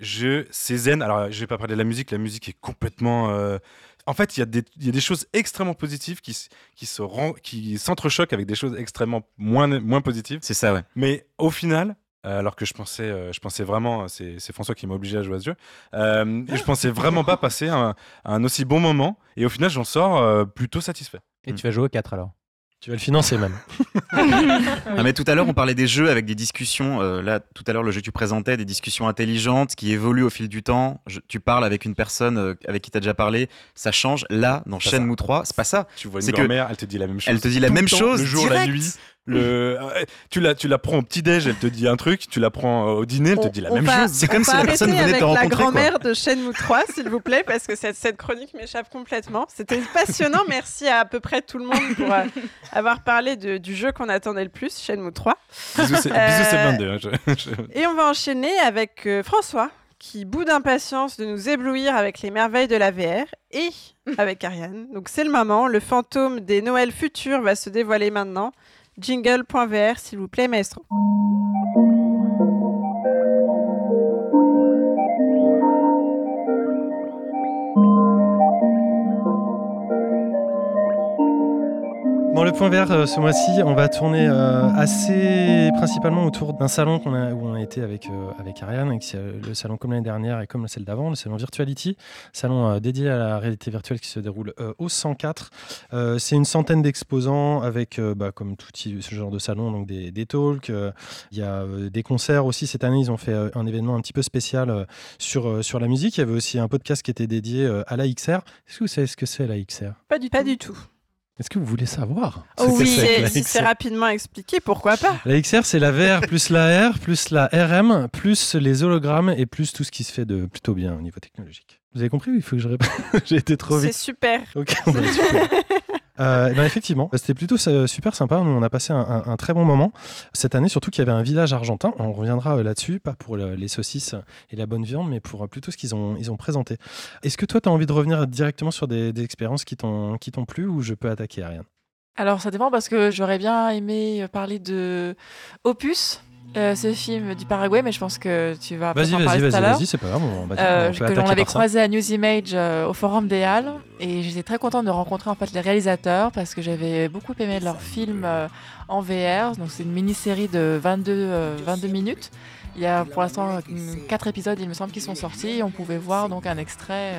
Je, c'est zen. Alors, je vais pas parler de la musique. La musique est complètement. euh, En fait, il y, a des- y a des choses extrêmement positives qui, qui se qui s'entrechoquent avec des choses extrêmement moins, moins positives. c'est ça, ouais. Mais au final, euh, alors que je pensais, je pensais vraiment, c'est François qui m'a obligé à jouer à ce jeu, et je pensais vraiment pas passer un, un aussi bon moment. Et au final, j'en sors plutôt satisfait. Et tu vas jouer au 4 alors? Tu vas le financer même. Ah, mais tout à l'heure, on parlait des jeux avec des discussions. euh, là, tout à l'heure, le jeu que tu présentais, des discussions intelligentes qui évoluent au fil du temps. Je- tu parles avec une personne euh, avec qui tu as déjà parlé, ça change. Là, dans Shenmue 3, c'est pas ça. Tu vois une C'est que grand-mère, elle te dit la même chose. Elle te dit la même chose le jour, la nuit. Le, euh, tu, la, tu la prends au petit-déj, elle te dit un truc, tu la prends euh, au dîner, elle te On- dit la même va- chose. C'est comme si la personne venait te la rencontrer, quoi. grand-mère de Shenmue 3, s'il vous plaît, parce que cette, cette chronique m'échappe complètement. C'était passionnant. Merci à à peu près tout le monde pour euh, avoir parlé de- du jeu qu'on attendait le plus, Shenmue 3. Bisous, c'est Euh, 22. hein, je- je- Et on va enchaîner avec euh, François, qui bout d'impatience de nous éblouir avec les merveilles de la VR, et avec Ariane. Donc c'est le moment, le fantôme des Noëls futurs va se dévoiler maintenant. Jingle.vr, s'il vous plaît, maestro. Dans le point vert, euh, ce mois-ci, on va tourner euh, assez principalement autour d'un salon qu'on a, où on a été avec, euh, avec Ariane, le salon comme l'année dernière et comme celle d'avant, le salon Virtuality, salon euh, dédié à la réalité virtuelle qui se déroule euh, au 104. Euh, c'est une centaine d'exposants avec, euh, bah, comme tout ce genre de salon, donc des, des talks, euh, il y a euh, des concerts aussi. Cette année, ils ont fait euh, un événement un petit peu spécial euh, sur, euh, sur la musique. Il y avait aussi un podcast qui était dédié euh, à la XR. Est-ce que vous savez ce que c'est la XR Pas du Pas du tout. Est-ce que vous voulez savoir Oh oui, c'est c'est- si c'est rapidement expliqué, pourquoi pas La XR, c'est la VR plus la R, plus la RM, plus les hologrammes et plus tout ce qui se fait de plutôt bien au niveau technologique. Vous avez compris il faut que je répète J'ai été trop C'est vite. super. Ok, super. Euh, ben, effectivement, c'était plutôt euh, super sympa. Nous, on a passé un, un- un très bon moment cette année, surtout qu'il y avait un village argentin. On reviendra euh, là-dessus, pas pour le- les saucisses et la bonne viande, mais pour plutôt ce qu'ils ont, ils ont présenté. Est-ce que toi, tu as envie de revenir directement sur des, des expériences qui t'ont qui t'ont plu ou je peux attaquer Ariane? Alors ça dépend parce que j'aurais bien aimé parler de Opus, euh, ce film du Paraguay, mais je pense que tu vas Vas-y, en vas-y, parler tout vas-y, à l'heure. vas-y, c'est pas grave. On, va- Euh, que l'on avait ça. croisé à News Image euh, au Forum des Halles et j'étais très contente de rencontrer en fait les réalisateurs parce que j'avais beaucoup aimé leur film euh, en VR. Donc c'est une mini-série de 22, euh, 22 minutes. Il y a pour l'instant 4 épisodes, il me semble, qui sont sortis. Et on pouvait voir donc un extrait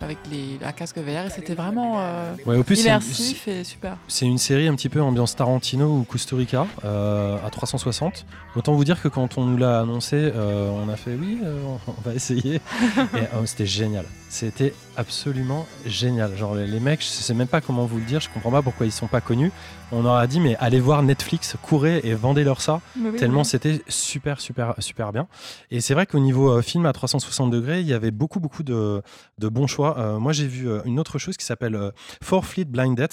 avec les, un casque VR et c'était vraiment euh, Ouais, immersif et super. C'est une série un petit peu ambiance Tarantino ou Kusturica euh, à 360. Autant vous dire que quand on nous l'a annoncé, euh, on a fait oui, euh, on va essayer. Et euh, c'était génial. C'était absolument génial. Genre les, les mecs, je sais même pas comment vous le dire, je comprends pas pourquoi ils sont pas connus. On leur a dit mais allez voir Netflix, courez et vendez leur ça. Oui, Tellement oui. c'était super, super, super bien. Et c'est vrai qu'au niveau film à 360 degrés, il y avait beaucoup, beaucoup de, de bons choix. Euh, moi, j'ai vu euh, une autre chose qui s'appelle euh, Four Fleet Blinded,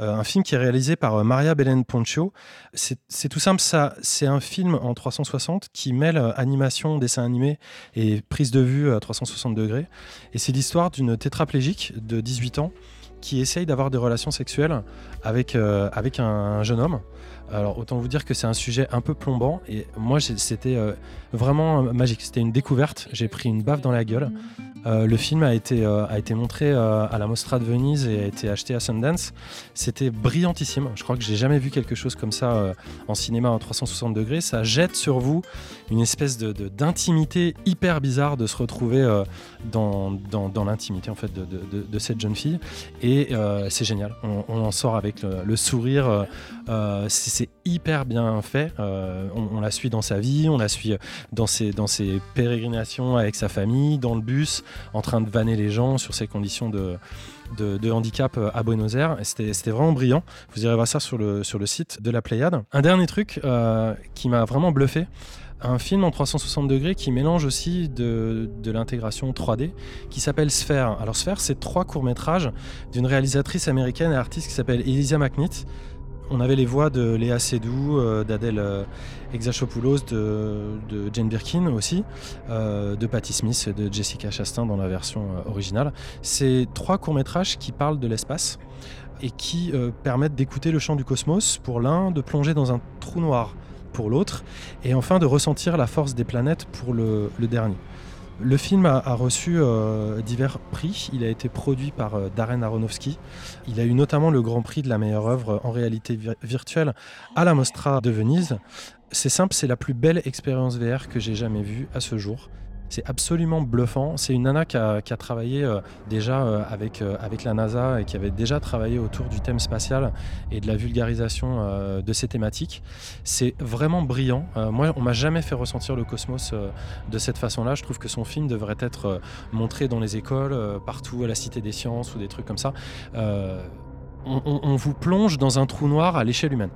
euh, un film qui est réalisé par Maria Belen Poncho. C'est tout simple, ça. C'est un film en 360 qui mêle animation, dessin animé et prise de vue à 360 degrés. Et c'est l'histoire d'une tétraplégique de 18 ans qui essaye d'avoir des relations sexuelles avec, avec un jeune homme. Alors autant vous dire que c'est un sujet un peu plombant et moi c'était vraiment magique. C'était une découverte. J'ai pris une baffe dans la gueule. Euh, le film a été, euh, a été montré euh, à la Mostra de Venise et a été acheté à Sundance. C'était brillantissime. Je crois que j'ai jamais vu quelque chose comme ça en cinéma en 360 degrés. Ça jette sur vous une espèce de, d'intimité hyper bizarre de se retrouver dans, dans, dans l'intimité en fait de, de- cette jeune fille. Et c'est génial. On, en sort avec le, sourire. c'est, hyper bien fait. On, on la suit dans sa vie, on la suit dans ses, dans ses pérégrinations avec sa famille, dans le bus, en train de vanner les gens sur ses conditions de, handicap à Buenos Aires. C'était, vraiment brillant. Vous irez voir ça sur le, site de la Pléiade. Un dernier truc euh, qui m'a vraiment bluffé. Un film en 360 degrés qui mélange aussi de, l'intégration 3D qui s'appelle Sphère. Alors Sphère, c'est trois courts-métrages d'une réalisatrice américaine et artiste qui s'appelle Elysia McNitt. On avait les voix de Léa Seydoux, euh, d'Adèle euh, Exarchopoulos, de, Jane Birkin aussi, euh, de Patti Smith de Jessica Chastain dans la version originale. C'est trois courts-métrages qui parlent de l'espace et qui permettent d'écouter le chant du cosmos pour l'un, de plonger dans un trou noir pour l'autre, et enfin de ressentir la force des planètes pour le dernier. Le film a, reçu euh, divers prix. Il a été produit par euh, Darren Aronofsky. Il a eu notamment le Grand Prix de la meilleure œuvre en réalité vir- virtuelle à la Mostra de Venise. C'est simple, c'est la plus belle expérience VR que j'ai jamais vue à ce jour. C'est absolument bluffant. C'est une nana qui a, travaillé euh, déjà euh, avec, euh, avec la NASA et qui avait déjà travaillé autour du thème spatial et de la vulgarisation de ces thématiques. C'est vraiment brillant. Moi, on m'a jamais fait ressentir le cosmos de cette façon-là. Je trouve que son film devrait être montré dans les écoles, partout à la Cité des Sciences ou des trucs comme ça. On, on- vous plonge dans un trou noir à l'échelle humaine.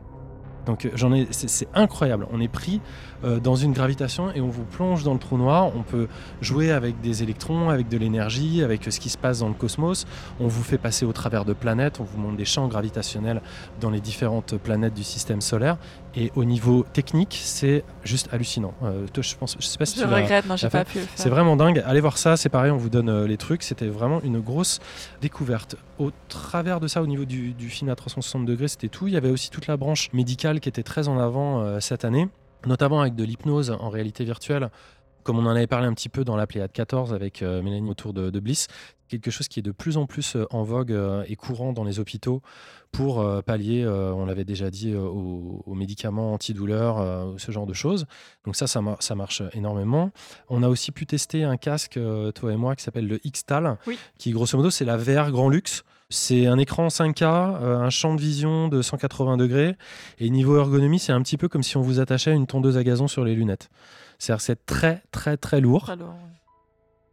Donc j'en ai, c'est, incroyable. On est pris dans une gravitation et on vous plonge dans le trou noir. On peut jouer avec des électrons, avec de l'énergie, avec euh, ce qui se passe dans le cosmos. On vous fait passer au travers de planètes. On vous montre des champs gravitationnels dans les différentes planètes du système solaire. Et au niveau technique, c'est juste hallucinant. Euh, toi, je pense, je sais pas si Je tu regrette, non, j'ai pas pu c'est vraiment dingue. Allez voir ça, c'est pareil, on vous donne euh, les trucs. C'était vraiment une grosse découverte. Au travers de ça, au niveau du, du film à 360 degrés, c'était tout. Il y avait aussi toute la branche médicale qui était très en avant euh, cette année, notamment avec de l'hypnose en réalité virtuelle. Comme on en avait parlé un petit peu dans la Pléiade 14 avec euh, Mélanie autour de, de Bliss, quelque chose qui est de plus en plus euh, en vogue euh, et courant dans les hôpitaux pour euh, pallier, on l'avait déjà dit, aux, aux médicaments antidouleurs, ce genre de choses. Donc ça, ça, mar- ça marche énormément. On a aussi pu tester un casque, toi et moi, qui s'appelle le X-Tal, Oui. qui grosso modo, c'est la VR grand luxe. C'est un écran 5K, euh, un champ de vision de 180 degrés. Et niveau ergonomie, c'est un petit peu comme si on vous attachait une tondeuse à gazon sur les lunettes. C'est-à-dire c'est très, très, très lourd. Très lourd, ouais.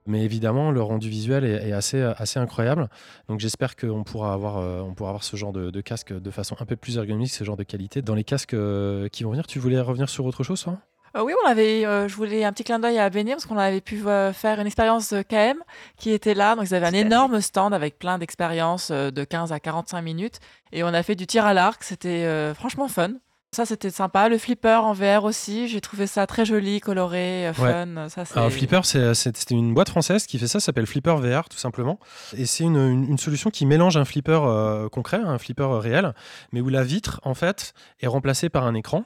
Mais évidemment, le rendu visuel est, est assez, assez incroyable. Donc j'espère qu'on pourra, avoir, euh, on pourra avoir ce genre de, de casque de façon un peu plus ergonomique, ce genre de qualité. Dans les casques euh, qui vont venir, tu voulais revenir sur autre chose, toi? Euh, oui, on avait, euh, je voulais un petit clin d'œil à Béné parce qu'on avait pu euh, faire une expérience KM qui était là. Donc, ils avaient un énorme stand avec plein d'expériences de 15 à 45 minutes. Et on a fait du tir à l'arc. C'était franchement fun. Ça, c'était sympa. Le flipper en VR aussi. J'ai trouvé ça très joli, coloré, fun. Ça, c'est- Alors Flipper, c'était une boîte française qui fait ça, ça s'appelle Flipper VR tout simplement. Et c'est une, une- une solution qui mélange un flipper euh, concret, un flipper réel, mais où la vitre en fait est remplacée par un écran.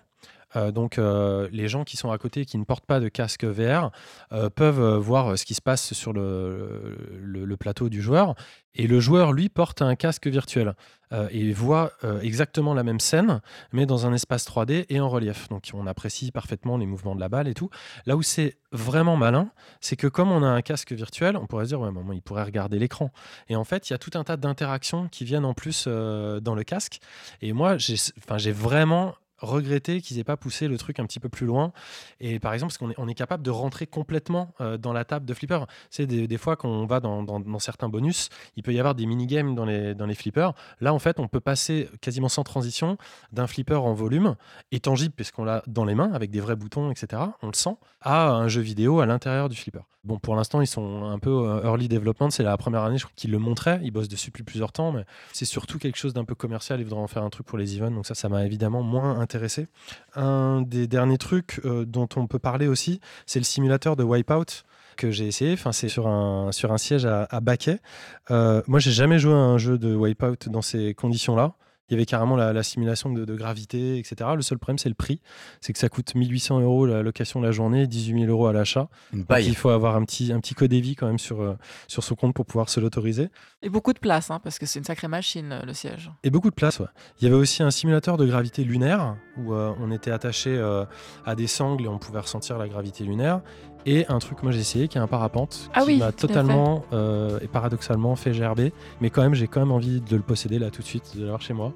Euh, donc euh, les gens qui sont à côté qui ne portent pas de casque VR euh, peuvent voir ce qui se passe sur le, plateau du joueur. Et le joueur lui porte un casque virtuel et voit exactement la même scène mais dans un espace 3D et en relief. Donc on apprécie parfaitement les mouvements de la balle et tout. Là où c'est vraiment malin c'est que comme on a un casque virtuel on pourrait se dire ouais maman il pourrait regarder l'écran. Et en fait il y a tout un tas d'interactions qui viennent en plus dans le casque. Et moi j'ai vraiment regretté qu'ils aient pas poussé le truc un petit peu plus loin. Et par exemple, parce qu'on est, on est capable de rentrer complètement euh, dans la table de flipper. C'est des, des fois quand on va dans, dans- certains bonus, il peut y avoir des mini-games dans les, dans les flippers. Là, en fait, on peut passer quasiment sans transition d'un flipper en volume et tangible, puisqu'on l'a dans les mains avec des vrais boutons, etc. On le sent, à un jeu vidéo à l'intérieur du flipper. Bon, pour l'instant, ils sont un peu euh, early development. C'est la première année, je crois qu'ils le montraient. Ils bossent dessus depuis plusieurs temps, mais c'est surtout quelque chose d'un peu commercial. Ils voudraient en faire un truc pour les events. Donc ça, ça m'a évidemment moins Un des derniers trucs euh, dont on peut parler aussi, c'est le simulateur de Wipeout que j'ai essayé. Enfin, c'est sur un, sur un siège à, à baquet. Euh, moi, j'ai jamais joué à un jeu de Wipeout dans ces conditions-là. Il y avait carrément la, la simulation de, de gravité, etc. Le seul problème, c'est le prix. C'est que ça coûte 1800 euros la location de la journée, 18 000 euros à l'achat. Il faut avoir un petit, un petit code EVI quand même sur, euh, sur son compte pour pouvoir se l'autoriser. Et beaucoup de place, hein, parce que c'est une sacrée machine, le siège. Et beaucoup de place, ouais. Il y avait aussi un simulateur de gravité lunaire où euh, on était attaché euh, à des sangles et on pouvait ressentir la gravité lunaire. Et un truc que moi j'ai essayé qui est un parapente Ah qui oui, m'a totalement euh, et paradoxalement fait gerber. Mais quand même, j'ai quand même envie de le posséder là tout de suite, de l'avoir chez moi.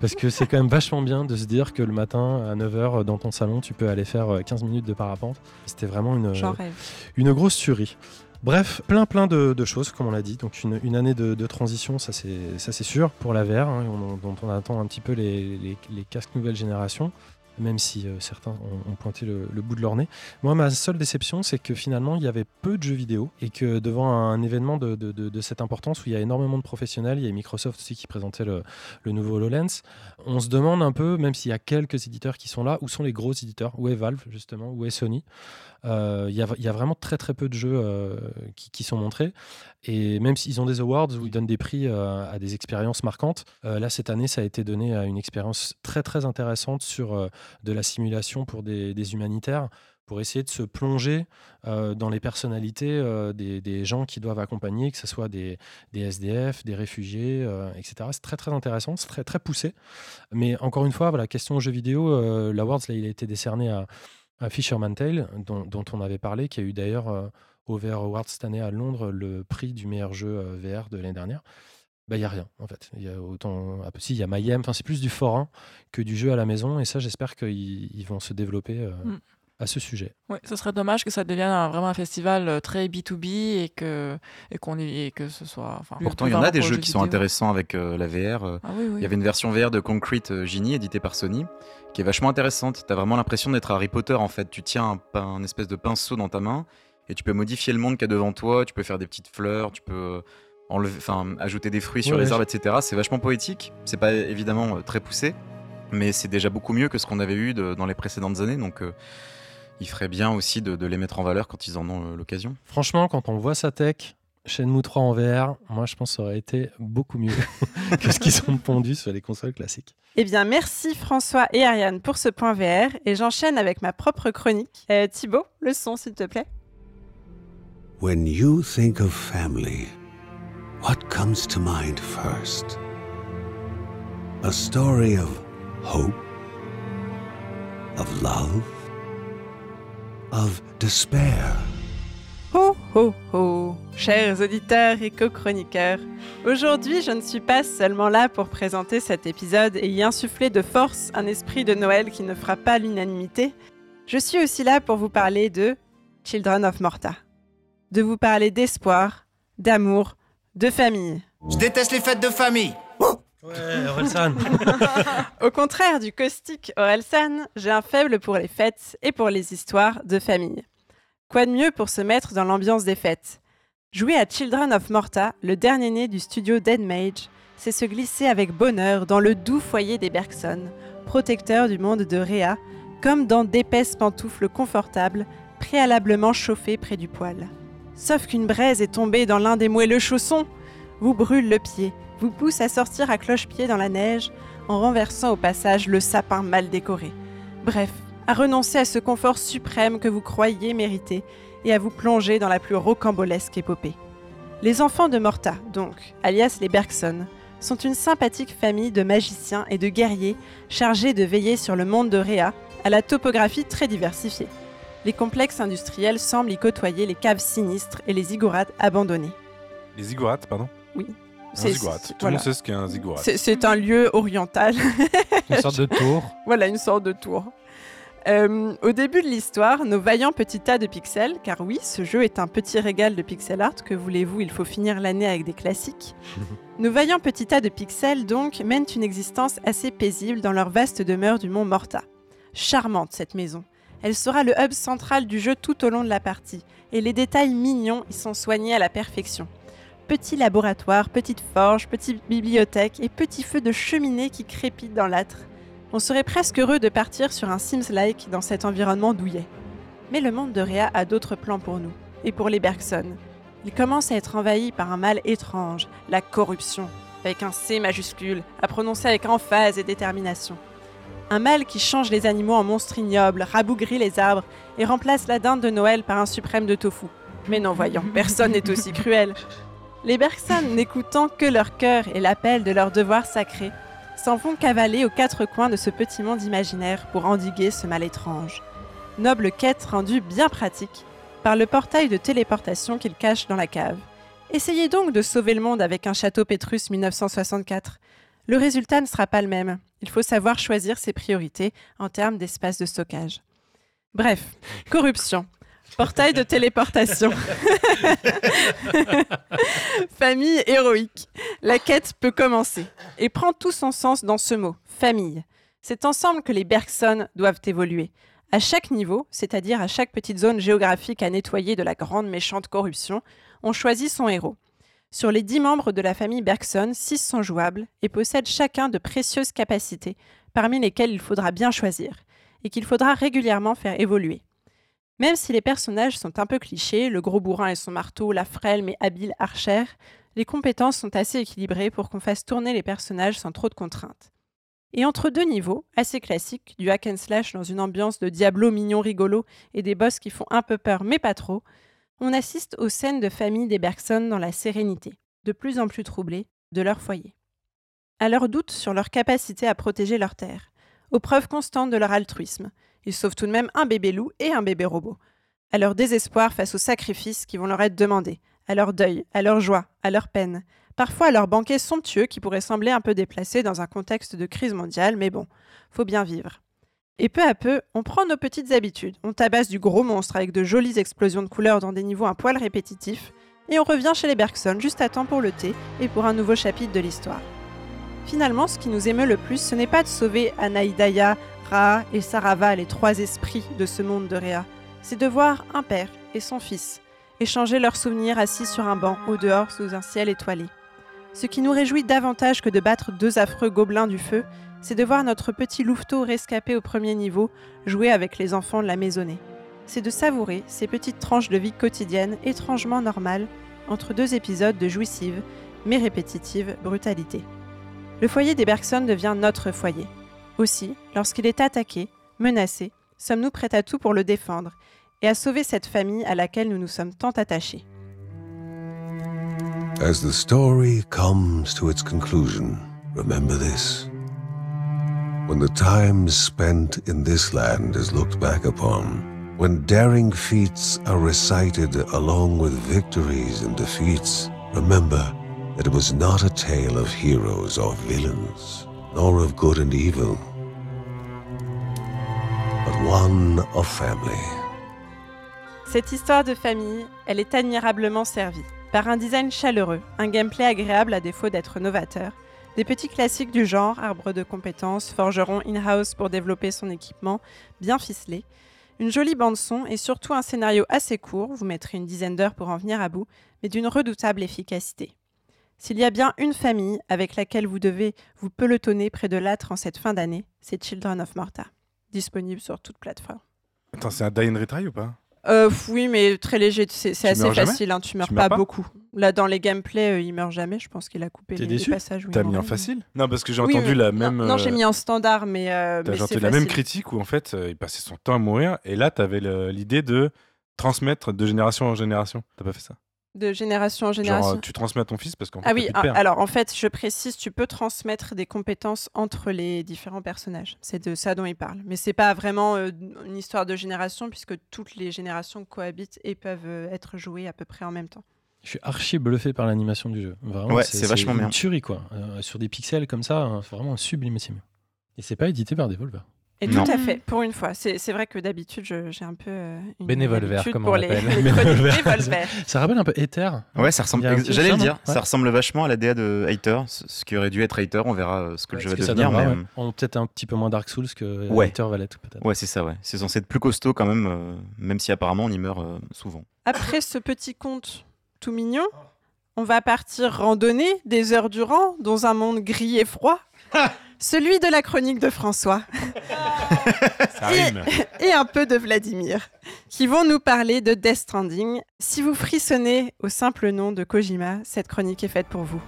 Parce que c'est quand même vachement bien de se dire que le matin à 9h dans ton salon, tu peux aller faire euh, 15 minutes de parapente. C'était vraiment une, rêve. une grosse tuerie. Bref, plein plein de, de choses, comme on l'a dit. Donc une, une année de, de transition, ça c'est ça c'est sûr pour la VR, hein, on- dont on attend un petit peu les, les- les casques nouvelle génération, même si euh, certains ont, pointé le, bout de leur nez. Moi, ma seule déception, c'est que finalement, il y avait peu de jeux vidéo et que devant un événement de, cette importance où il y a énormément de professionnels, il y a Microsoft aussi qui présentait le, le nouveau HoloLens, on se demande un peu, même s'il y a quelques éditeurs qui sont là, où sont les gros éditeurs? Où est Valve, justement? Où est Sony? Euh, Il y, a, vraiment très très peu de jeux euh, qui, sont montrés. Et même s'ils ont des awards où ils donnent des prix euh, à des expériences marquantes, là cette année ça a été donné à une expérience très très intéressante sur de la simulation pour des, humanitaires pour essayer de se plonger dans les personnalités des, gens qui doivent accompagner, que ce soit des, SDF, des réfugiés, etc. C'est très très intéressant, c'est très très poussé. Mais encore une fois, voilà, question jeux vidéo, l'Awards, il a été décerné à, à Fisherman Tale, dont, on avait parlé, qui a eu d'ailleurs euh, au VR Awards cette année à Londres le prix du meilleur jeu euh, VR de l'année dernière. Bah, il n'y a rien, en fait. Il y a autant. Ah, si, il y a Mayhem, enfin, c'est plus du forain que du jeu à la maison, et ça, j'espère qu'ils ils vont se développer. euh, Mm. À ce sujet. Oui, ce serait dommage que ça devienne un- vraiment un festival euh, très B2B et que, et qu'on et que ce soit. enfin, Pourtant, il y en a des jeux jeu qui sont intéressants avec euh, la VR. euh. Ah oui, oui. Il y avait une version VR de Concrete Genie éditée par Sony qui est vachement intéressante. Tu as vraiment l'impression d'être Harry Potter en fait. Tu tiens un, espèce de pinceau dans ta main et tu peux modifier le monde qu'il y a devant toi. Tu peux faire des petites fleurs, tu peux enlever, enfin, ajouter des fruits sur Ouais, les arbres, etc. C'est vachement poétique. C'est pas évidemment très poussé, mais c'est déjà beaucoup mieux que ce qu'on avait eu de- dans les précédentes années. Donc euh, il ferait bien aussi de, de les mettre en valeur quand ils en ont euh, l'occasion. Franchement, quand on voit sa tech, Shenmue 3 en VR, moi je pense que ça aurait été beaucoup mieux que ce qu'ils ont pondu sur les consoles classiques. Eh bien, merci François et Ariane pour ce point VR. Et j'enchaîne avec ma propre chronique. Euh, Thibaut, le son, s'il te plaît. When you think of family, what comes to mind first? A story of hope, of love, of despair. Ho ho ho Chers auditeurs et co-chroniqueurs, aujourd'hui je ne suis pas seulement là pour présenter cet épisode et y insuffler de force un esprit de Noël qui ne fera pas l'unanimité, je suis aussi là pour vous parler de Children of Morta. De vous parler d'espoir, d'amour, de famille. Je déteste les fêtes de famille. Ouais, Orelsan Au contraire du caustique Orelsan, j'ai un faible pour les fêtes et pour les histoires de famille. Quoi de mieux pour se mettre dans l'ambiance des fêtes? Jouer à Children of Morta, le dernier né du studio Dead Mage, c'est se glisser avec bonheur dans le doux foyer des Bergson, protecteur du monde de Rhea, comme dans d'épaisses pantoufles confortables, préalablement chauffées près du poêle. Sauf qu'une braise est tombée dans l'un des moelleux chaussons, vous brûle le pied, vous pousse à sortir à cloche-pied dans la neige, en renversant au passage le sapin mal décoré. Bref, à renoncer à ce confort suprême que vous croyiez mériter et à vous plonger dans la plus rocambolesque épopée. Les enfants de Morta, donc, alias les Bergson, sont une sympathique famille de magiciens et de guerriers chargés de veiller sur le monde de Rhea, à la topographie très diversifiée. Les complexes industriels semblent y côtoyer les caves sinistres et les ziggourats abandonnés. Les ziggourats, pardon? Oui. Un C'est- ziggurat. Tout le voilà. monde sait ce qu'est un ziggurat. C'est- C'est un lieu oriental. Une sorte de tour. Voilà, une sorte de tour. Euh, au début de l'histoire, nos vaillants petits tas de pixels, car oui, ce jeu est un petit régal de pixel art, que voulez-vous, il faut finir l'année avec des classiques. nos vaillants petits tas de pixels, donc, mènent une existence assez paisible dans leur vaste demeure du mont Morta. Charmante cette maison. Elle sera le hub central du jeu tout au long de la partie, et les détails mignons y sont soignés à la perfection. Petit laboratoire, petite forge, petite bibliothèque et petit feu de cheminée qui crépite dans l'âtre. On serait presque heureux de partir sur un Sims-like dans cet environnement douillet. Mais le monde de Rhea a d'autres plans pour nous, et pour les Bergson. Il commence à être envahi par un mal étrange, la corruption, avec un C majuscule, à prononcer avec emphase et détermination. Un mal qui change les animaux en monstres ignobles, rabougrit les arbres et remplace la dinde de Noël par un suprême de tofu. Mais non, voyons, personne n'est aussi cruel. Les Bergson, n'écoutant que leur cœur et l'appel de leur devoir sacré, s'en vont cavaler aux quatre coins de ce petit monde imaginaire pour endiguer ce mal étrange. Noble quête rendue bien pratique par le portail de téléportation qu'ils cachent dans la cave. Essayez donc de sauver le monde avec un château Pétrus 1964. Le résultat ne sera pas le même. Il faut savoir choisir ses priorités en termes d'espace de stockage. Bref, corruption. Portail de téléportation. Famille héroïque. La quête peut commencer et prend tout son sens dans ce mot, famille. C'est ensemble que les Bergson doivent évoluer. À chaque niveau, c'est-à-dire à chaque petite zone géographique à nettoyer de la grande méchante corruption, on choisit son héros. Sur les dix membres de la famille Bergson, six sont jouables et possèdent chacun de précieuses capacités, parmi lesquelles il faudra bien choisir, et qu'il faudra régulièrement faire évoluer. Même si les personnages sont un peu clichés, le gros bourrin et son marteau, la frêle mais habile archère, les compétences sont assez équilibrées pour qu'on fasse tourner les personnages sans trop de contraintes. Et entre deux niveaux, assez classiques, du hack and slash dans une ambiance de Diablo mignon rigolo et des boss qui font un peu peur mais pas trop, on assiste aux scènes de famille des Bergson dans la sérénité, de plus en plus troublées, de leur foyer. À leurs doutes sur leur capacité à protéger leur terre, aux preuves constantes de leur altruisme, ils sauvent tout de même un bébé loup et un bébé robot. À leur désespoir face aux sacrifices qui vont leur être demandés, à leur deuil, à leur joie, à leur peine, parfois à leur banquet somptueux qui pourrait sembler un peu déplacé dans un contexte de crise mondiale, mais bon, faut bien vivre. Et peu à peu, on prend nos petites habitudes. On tabasse du gros monstre avec de jolies explosions de couleurs dans des niveaux un poil répétitifs, et on revient chez les Bergson juste à temps pour le thé et pour un nouveau chapitre de l'histoire. Finalement, ce qui nous émeut le plus, ce n'est pas de sauver Anaïdaya, Ra et Sarava, les trois esprits de ce monde de Réa, c'est de voir un père et son fils échanger leurs souvenirs assis sur un banc au dehors sous un ciel étoilé. Ce qui nous réjouit davantage que de battre deux affreux gobelins du feu, c'est de voir notre petit louveteau rescapé au premier niveau jouer avec les enfants de la maisonnée. C'est de savourer ces petites tranches de vie quotidienne étrangement normales entre deux épisodes de jouissive, mais répétitive brutalité. Le foyer des Bergson devient notre foyer. Aussi, lorsqu'il est attaqué, menacé, sommes-nous prêts à tout pour le défendre et à sauver cette famille à laquelle nous nous sommes tant attachés? As the story comes to its conclusion, remember this. When the time spent in this land is looked back upon, when daring feats are recited along with victories and defeats, remember that it was not a tale of heroes or villains, nor of good and evil, but one of family. Cette histoire de famille, elle est admirablement servie. Par un design chaleureux, un gameplay agréable à défaut d'être novateur, des petits classiques du genre, arbre de compétences, forgeron in-house pour développer son équipement, bien ficelé, une jolie bande-son et surtout un scénario assez court, vous mettrez une dizaine d'heures pour en venir à bout, mais d'une redoutable efficacité. S'il y a bien une famille avec laquelle vous devez vous pelotonner près de l'âtre en cette fin d'année, c'est Children of Morta, disponible sur toute plateforme. Attends, c'est un die and retry ou pas? Euh, oui, mais très léger, c'est assez facile, hein, tu meurs Tu pas, meurs pas beaucoup. Là, dans les gameplays, euh, il meurt jamais, je pense qu'il a coupé les, les passages T'as mis en facile? Non, parce que j'ai Oui, entendu oui. la Non, même. Non, j'ai euh, mis en standard, mais, euh, T'as entendu la même critique où en fait euh, il passait son temps à mourir et là t'avais l'idée de transmettre de génération en génération. T'as pas fait ça? De génération en génération. tu transmets à ton fils parce qu'en fait Ah t'as oui, ah, alors en fait, je précise, tu peux transmettre des compétences entre les différents personnages. C'est de ça dont il parle. Mais c'est pas vraiment euh, une histoire de génération puisque toutes les générations cohabitent et peuvent euh, être jouées à peu près en même temps. Je suis archi bluffé par l'animation du jeu. Vraiment, Ouais, c'est vachement une bien. tuerie, quoi. Euh, sur des pixels comme ça, hein, c'est vraiment sublimissime. Et c'est pas édité par Devolver. Et Non. tout à fait, pour une fois. C'est vrai que d'habitude, je- j'ai un peu euh, une Bénévolver, habitude comme on pour les, l'appelle. Ça rappelle un peu Ether. Ouais, ça ressemble. J'allais le dire, ouais. ça ressemble vachement à la DA de Hater, ce qui aurait dû être Hater. On verra euh, ce que le jeu Ce va que ça devenir. donnera, mais, ouais. On- Peut-être un petit peu moins Dark Souls que Ouais. Ether va l'être, peut-être. euh, Ouais, c'est ça, ouais. C'est censé être plus costaud quand même, euh, même si apparemment on y meurt euh, souvent. Après ce petit conte tout mignon, on va partir randonner des heures durant dans un monde gris et froid. Celui de la chronique de François et un peu de Vladimir, qui vont nous parler de Death Stranding. Si vous frissonnez au simple nom de Kojima, cette chronique est faite pour vous.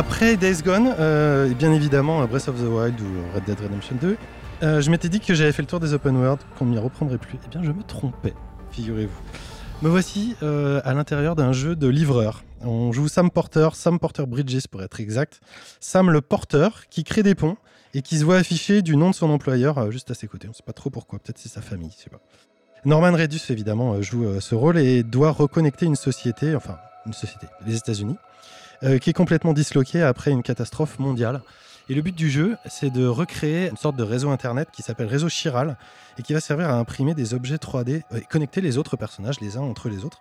Après Days Gone, euh, et bien évidemment euh, Breath of the Wild ou Red Dead Redemption 2, euh, je m'étais dit que j'avais fait le tour des open world, qu'on ne m'y reprendrait plus. Eh bien, je me trompais, figurez-vous. Me voici euh, à l'intérieur d'un jeu de livreur. On joue Sam Porter, Sam Porter Bridges pour être exact. Sam le porteur qui crée des ponts et qui se voit afficher du nom de son employeur euh, juste à ses côtés. On ne sait pas trop pourquoi, peut-être c'est sa famille, je sais pas. Norman Reedus évidemment euh, joue euh, ce rôle et doit reconnecter une société, enfin une société, les États-Unis, euh, qui est complètement disloquée après une catastrophe mondiale. Et le but du jeu, c'est de recréer une sorte de réseau internet qui s'appelle Réseau Chiral et qui va servir à imprimer des objets 3D euh, et connecter les autres personnages les uns entre les autres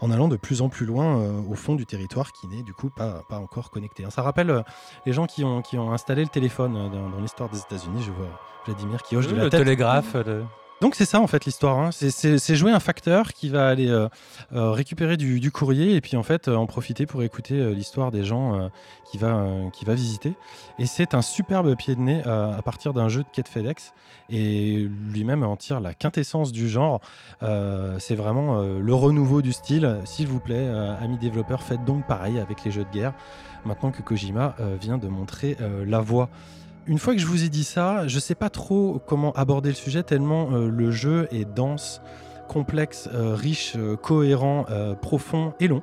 en allant de plus en plus loin euh, au fond du territoire qui n'est du coup pas, pas encore connecté. Ça rappelle euh, les gens qui ont, qui ont installé le téléphone euh, dans, dans l'histoire des États-Unis. Je vois Vladimir qui hoche de la le tête. télégraphe. le- Donc c'est ça en fait l'histoire. hein. C'est- jouer un facteur qui va aller euh, euh, récupérer du, courrier et puis en fait euh, en profiter pour écouter l'histoire des gens qui, va, qui va visiter. Et c'est un superbe pied de nez à partir d'un jeu de quête FedEx et lui-même en tire la quintessence du genre. C'est vraiment le renouveau du style. S'il vous plaît, amis développeurs, faites donc pareil avec les jeux de guerre maintenant que Kojima vient de montrer la voie. Une fois que je vous ai dit ça, je sais pas trop comment aborder le sujet tellement euh, le jeu est dense, complexe, euh, riche, euh, cohérent, profond et long.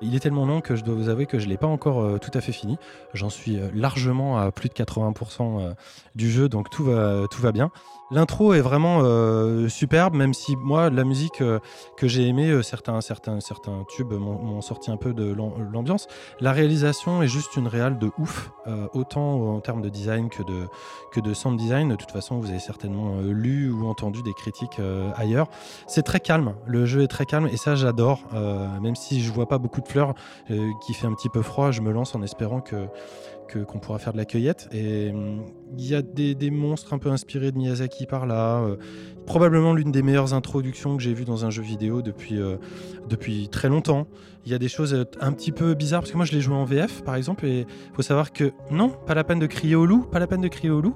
Il est tellement long que je dois vous avouer que je ne l'ai pas encore tout à fait fini. J'en suis largement à plus de 80% euh, du jeu, donc tout va bien. L'intro est vraiment euh, superbe, même si moi, la musique euh, que j'ai aimée, euh, certains, certains, certains tubes m'ont sorti un peu de l'am- l'ambiance. La réalisation est juste une réale de ouf, autant en termes de design que de, que de sound design. De toute façon, vous avez certainement lu ou entendu des critiques ailleurs. C'est très calme, le jeu est très calme et ça j'adore. Même si je vois pas beaucoup de fleurs, qui fait un petit peu froid, je me lance en espérant que qu'on pourra faire de la cueillette. Et hum, il y a des, des monstres un peu inspirés de Miyazaki par là. euh, probablement l'une des meilleures introductions que j'ai vues dans un jeu vidéo depuis, euh, depuis très longtemps. Il y a des choses euh, un petit peu bizarres parce que moi je l'ai joué en VF par exemple et il faut savoir que non, pas la peine de crier au loup, pas la peine de crier au loup.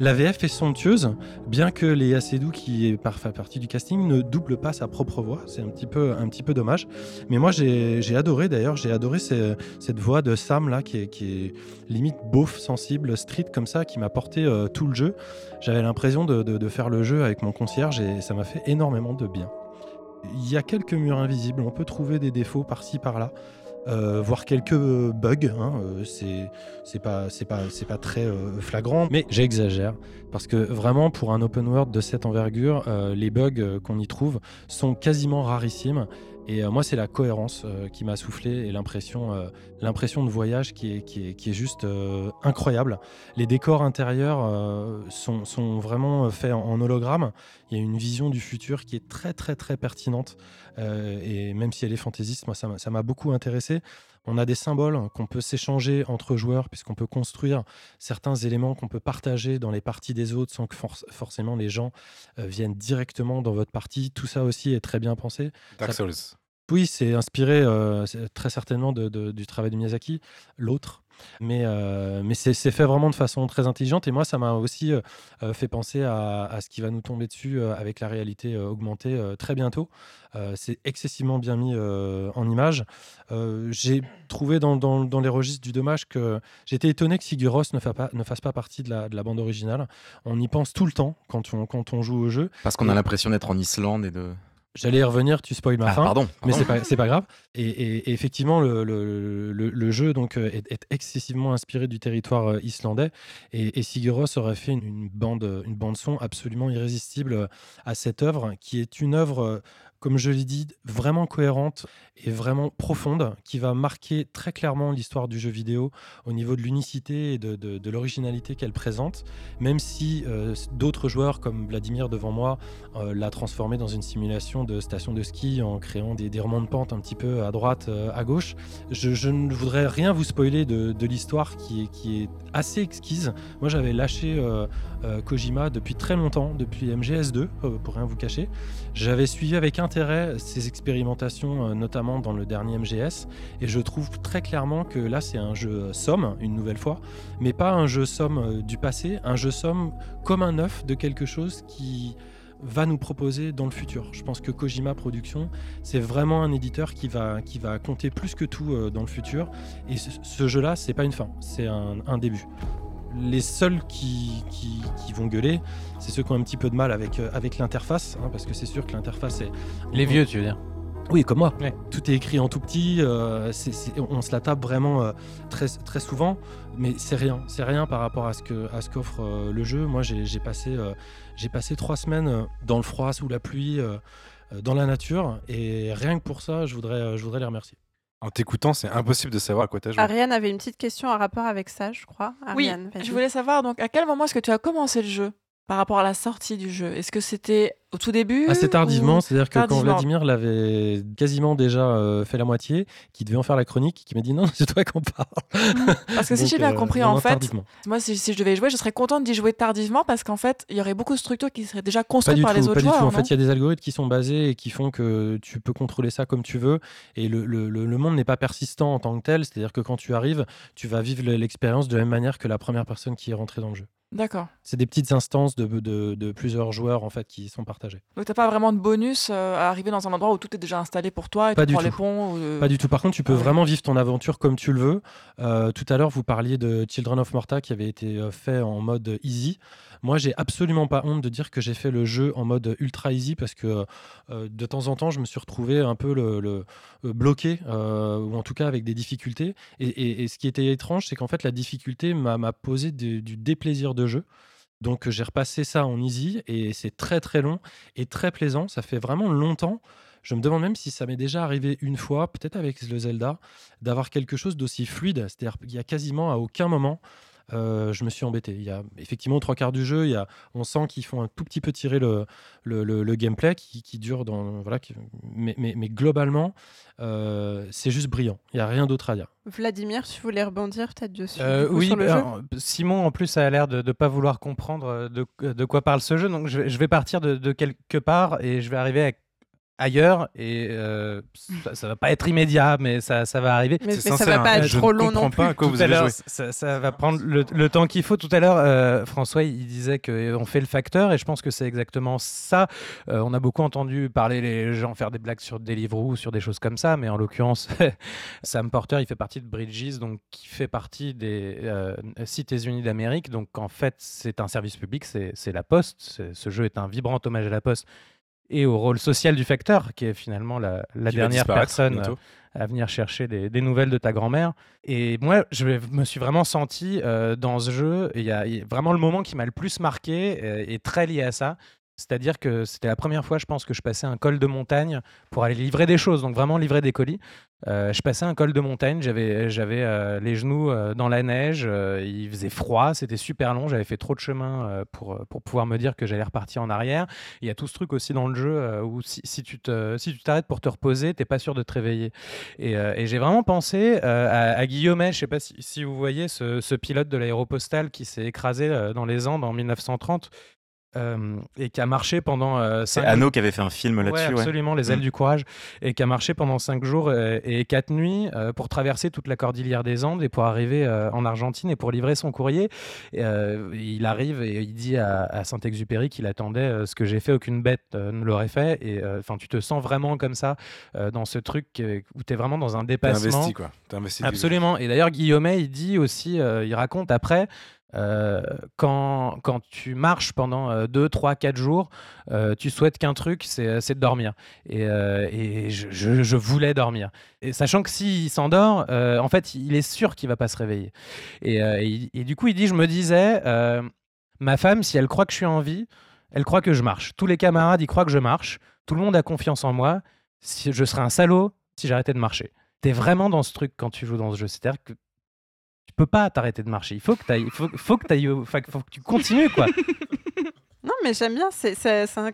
La VF est somptueuse, bien que les Acedou qui est par, fait partie du casting ne double pas sa propre voix. C'est un petit peu, un petit peu dommage. Mais moi j'ai adoré d'ailleurs, j'ai adoré cette voix de Sam là qui est, limite beauf, sensible, street comme ça, qui m'a porté euh, tout le jeu. J'avais l'impression de- de faire le jeu avec mon concierge et ça m'a fait énormément de bien. Il y a quelques murs invisibles, on peut trouver des défauts par-ci par-là. Euh, voire quelques bugs, hein, euh, c'est pas très euh, flagrant, mais j'exagère parce que vraiment pour un open world de cette envergure, euh, les bugs qu'on y trouve sont quasiment rarissimes. Et euh, moi, c'est la cohérence euh, qui m'a soufflé et l'impression, euh, l'impression de voyage qui est, qui est, qui est juste incroyable. Les décors intérieurs sont, sont vraiment faits en, hologramme. Il y a une vision du futur qui est très, très, très pertinente. Et même si elle est fantaisiste, moi, ça m'a beaucoup intéressé. On a des symboles qu'on peut s'échanger entre joueurs, puisqu'on peut construire certains éléments qu'on peut partager dans les parties des autres sans que forc- forcément les gens euh, viennent directement dans votre partie. Tout ça aussi est très bien pensé. Dark Ça- Souls. oui, c'est inspiré euh, très certainement de- de- du travail de Miyazaki, l'autre. Mais, euh, mais c'est fait vraiment de façon très intelligente. Et moi, ça m'a aussi euh, euh, fait penser à, à ce qui va nous tomber dessus euh, avec la réalité augmentée très bientôt. C'est excessivement bien mis en image. J'ai trouvé dans, dans- dans les registres du dommage que j'étais étonné que Siguros ne, fa pas- ne fasse pas partie de la, de la bande originale. On y pense tout le temps quand on, quand on joue au jeu. Parce qu'on a l'impression d'être en Islande et de. J'allais y revenir, tu spoil ma Ah, fin. pardon, Mais pardon. c'est pas, c'est pas grave. Et, et- et effectivement, le, le- le- le jeu donc, euh, est, est excessivement inspiré du territoire euh, islandais. Et, et aurait fait une, une bande, une bande son absolument irrésistible euh, à cette œuvre, qui est une œuvre, comme je l'ai dit, vraiment cohérente et vraiment profonde, qui va marquer très clairement l'histoire du jeu vidéo au niveau de l'unicité et de, l'originalité qu'elle présente. Même si euh, d'autres joueurs, comme Vladimir devant moi, euh, l'a transformé dans une simulation de station de ski en créant des, des de pente un petit peu à droite, euh, à gauche. Je, ne voudrais rien vous spoiler de, l'histoire qui est, assez exquise. Moi, j'avais lâché euh, Kojima depuis très longtemps, depuis MGS2, euh, pour rien vous cacher. J'avais suivi avec intérêt ses expérimentations, euh, notamment dans le dernier MGS, et je trouve très clairement que là, c'est un jeu somme, une nouvelle fois, mais pas un jeu somme euh, du passé, un jeu somme comme un œuf de quelque chose qui va nous proposer dans le futur. Je pense que Kojima Productions, c'est vraiment un éditeur qui va, qui va compter plus que tout euh, dans le futur. Et ce, jeu-là, c'est pas une fin, c'est un début. Les seuls qui, qui, qui vont gueuler, c'est ceux qui ont un petit peu de mal avec, euh, avec l'interface, hein, parce que c'est sûr que l'interface est... Les vieux, tu veux dire Oui, comme moi. Ouais. Tout est écrit en tout petit. euh, on se la tape vraiment euh, très, très souvent, mais c'est rien. C'est rien par rapport à ce que à ce qu'offre euh, le jeu. Moi, j'ai passé j'ai passé trois semaines dans le froid, sous la pluie, dans la nature, et rien que pour ça, je voudrais je voudrais les remercier. En t'écoutant, c'est impossible de savoir à quoi t'as joué. Ariane avait une petite question en rapport avec ça, je crois. Oui, Ariane, vas-y. je voulais savoir donc à quel moment est-ce que tu as commencé le jeu? Par rapport à la sortie du jeu? Est-ce que c'était au tout début Assez tardivement, ou c'est-à-dire que quand Vladimir l'avait quasiment déjà euh, fait la moitié, qui devait en faire la chronique, qui m'a dit non, c'est toi qu'on parle. Parce que si j'ai bien euh, compris, non, en fait, moi, si, si je devais jouer, je serais contente d'y jouer tardivement parce qu'en fait, il y aurait beaucoup de structures qui seraient déjà Pas construites du par tout, les pas autres du joueurs. tout. En fait, il y a des algorithmes qui sont basés et qui font que tu peux contrôler ça comme tu veux. Et le, le- le- le monde n'est pas persistant en tant que tel. C'est-à-dire que quand tu arrives, tu vas vivre l'expérience de la même manière que la première personne qui est rentrée dans le jeu. D'accord. C'est des petites instances de, de- de plusieurs joueurs en fait qui sont partagées. Donc t'as pas vraiment de bonus euh, à arriver dans un endroit où tout est déjà installé pour toi et Pas tu du prends les tout. ponts. ou, euh, Pas du tout. Par contre, tu peux Ah ouais. vraiment vivre ton aventure comme tu le veux. Euh, tout à l'heure, vous parliez de Children of Morta qui avait été euh, fait en mode easy. Moi, j'ai absolument pas honte de dire que j'ai fait le jeu en mode ultra easy parce que euh, de temps en temps, je me suis retrouvé un peu euh, bloqué, euh, ou en tout cas avec des difficultés. Et, ce qui était étrange, c'est qu'en fait, la difficulté m'a posé du, du déplaisir de jeu. Donc, j'ai repassé ça en easy et c'est très très long et très plaisant. Ça fait vraiment longtemps. Je me demande même si ça m'est déjà arrivé une fois, peut-être avec le Zelda, d'avoir quelque chose d'aussi fluide. C'est-à-dire qu'il y a quasiment à aucun moment euh, je me suis embêté. Il y a effectivement trois quarts du jeu, il y a, on sent qu'ils font un tout petit peu tirer le, le, le- le gameplay qui, qui dure dans. Voilà, qui- mais, mais, mais globalement, euh, c'est juste brillant. Il n'y a rien d'autre à dire. Vladimir, tu voulais rebondir peut-être dessus Euh, oui, sur le bah, jeu Simon en plus a l'air de ne pas vouloir comprendre euh, de, de quoi parle ce jeu, donc je, vais- je vais partir de, de quelque part et je vais arriver à- ailleurs et euh, ça, ça va pas être immédiat, mais ça, ça va arriver. Mais- mais ça sincère, va pas hein. être Je trop long non pas à plus. quoi Tout vous à avez joué. ça, ça va prendre le, le temps qu'il faut. Tout à l'heure, euh, François, il disait qu'on fait le facteur, et je pense que c'est exactement ça. Euh, on a beaucoup entendu parler les gens faire des blagues sur Deliveroo, sur des choses comme ça, mais en l'occurrence, Sam Porter, il fait partie de Bridges, donc qui fait partie des euh, Cités Unies d'Amérique. Donc en fait, c'est un service public, c'est la Poste. Ce jeu est un vibrant hommage à la Poste et au rôle social du facteur, qui est finalement la, dernière personne à venir chercher des, des nouvelles de ta grand-mère. Et moi, je me suis vraiment senti euh, dans ce jeu. y, il y a vraiment le moment qui m'a le plus marqué euh, est très lié à ça. C'est-à-dire que c'était la première fois, je pense, que je passais un col de montagne pour aller livrer des choses, donc vraiment livrer des colis. Euh, je passais un col de montagne, j'avais euh, les genoux euh, dans la neige, il faisait froid, c'était super long, j'avais fait trop de chemin pour, pour pouvoir me dire que j'allais repartir en arrière. Il y a tout ce truc aussi dans le jeu où si, si tu si t'arrêtes pour te reposer, t'es pas sûr de te réveiller. Et, j'ai vraiment pensé à, Guillaumet, je sais pas si, si vous voyez ce, ce pilote de l'aéropostale qui s'est écrasé dans les Andes en 1930. Euh, et qui a marché pendant euh, C'est cinq Anno qui avait fait un film là-dessus. ouais. absolument, Les ailes Mm. du courage, et qui a marché pendant cinq jours euh, et quatre nuits euh, pour traverser toute la cordillère des Andes et pour arriver euh, en Argentine et pour livrer son courrier. Et, euh, il arrive et il dit à, à Saint-Exupéry qu'il attendait euh, ce que j'ai fait, aucune bête euh, ne l'aurait fait. Et euh, enfin, tu te sens vraiment comme ça euh, dans ce truc où tu es vraiment dans un T'es dépassement. investi, quoi. T'es investi. Absolument. Et d'ailleurs, Guillaumet, il dit aussi, euh, il raconte après, euh, quand, quand tu marches pendant 2, 3, 4 jours, euh, tu souhaites qu'un truc, c'est c'est de dormir. Et, euh, et je, je- voulais dormir. Et sachant que s'il s'endort, euh, en fait, il est sûr qu'il va pas se réveiller. Et, euh, et du coup, il dit, je me disais, euh, ma femme, si elle croit que je suis en vie, elle croit que je marche. Tous les camarades, ils croient que je marche. Tout le monde a confiance en moi. Si, je serais un salaud si j'arrêtais de marcher. T'es vraiment dans ce truc quand tu joues dans ce jeu. C'est-à-dire que tu peux pas t'arrêter de marcher. Il faut que tu il faut, faut que t'ailles au- enfin, faut que tu continues quoi. Non, mais j'aime bien. c'est c'est- c'est un-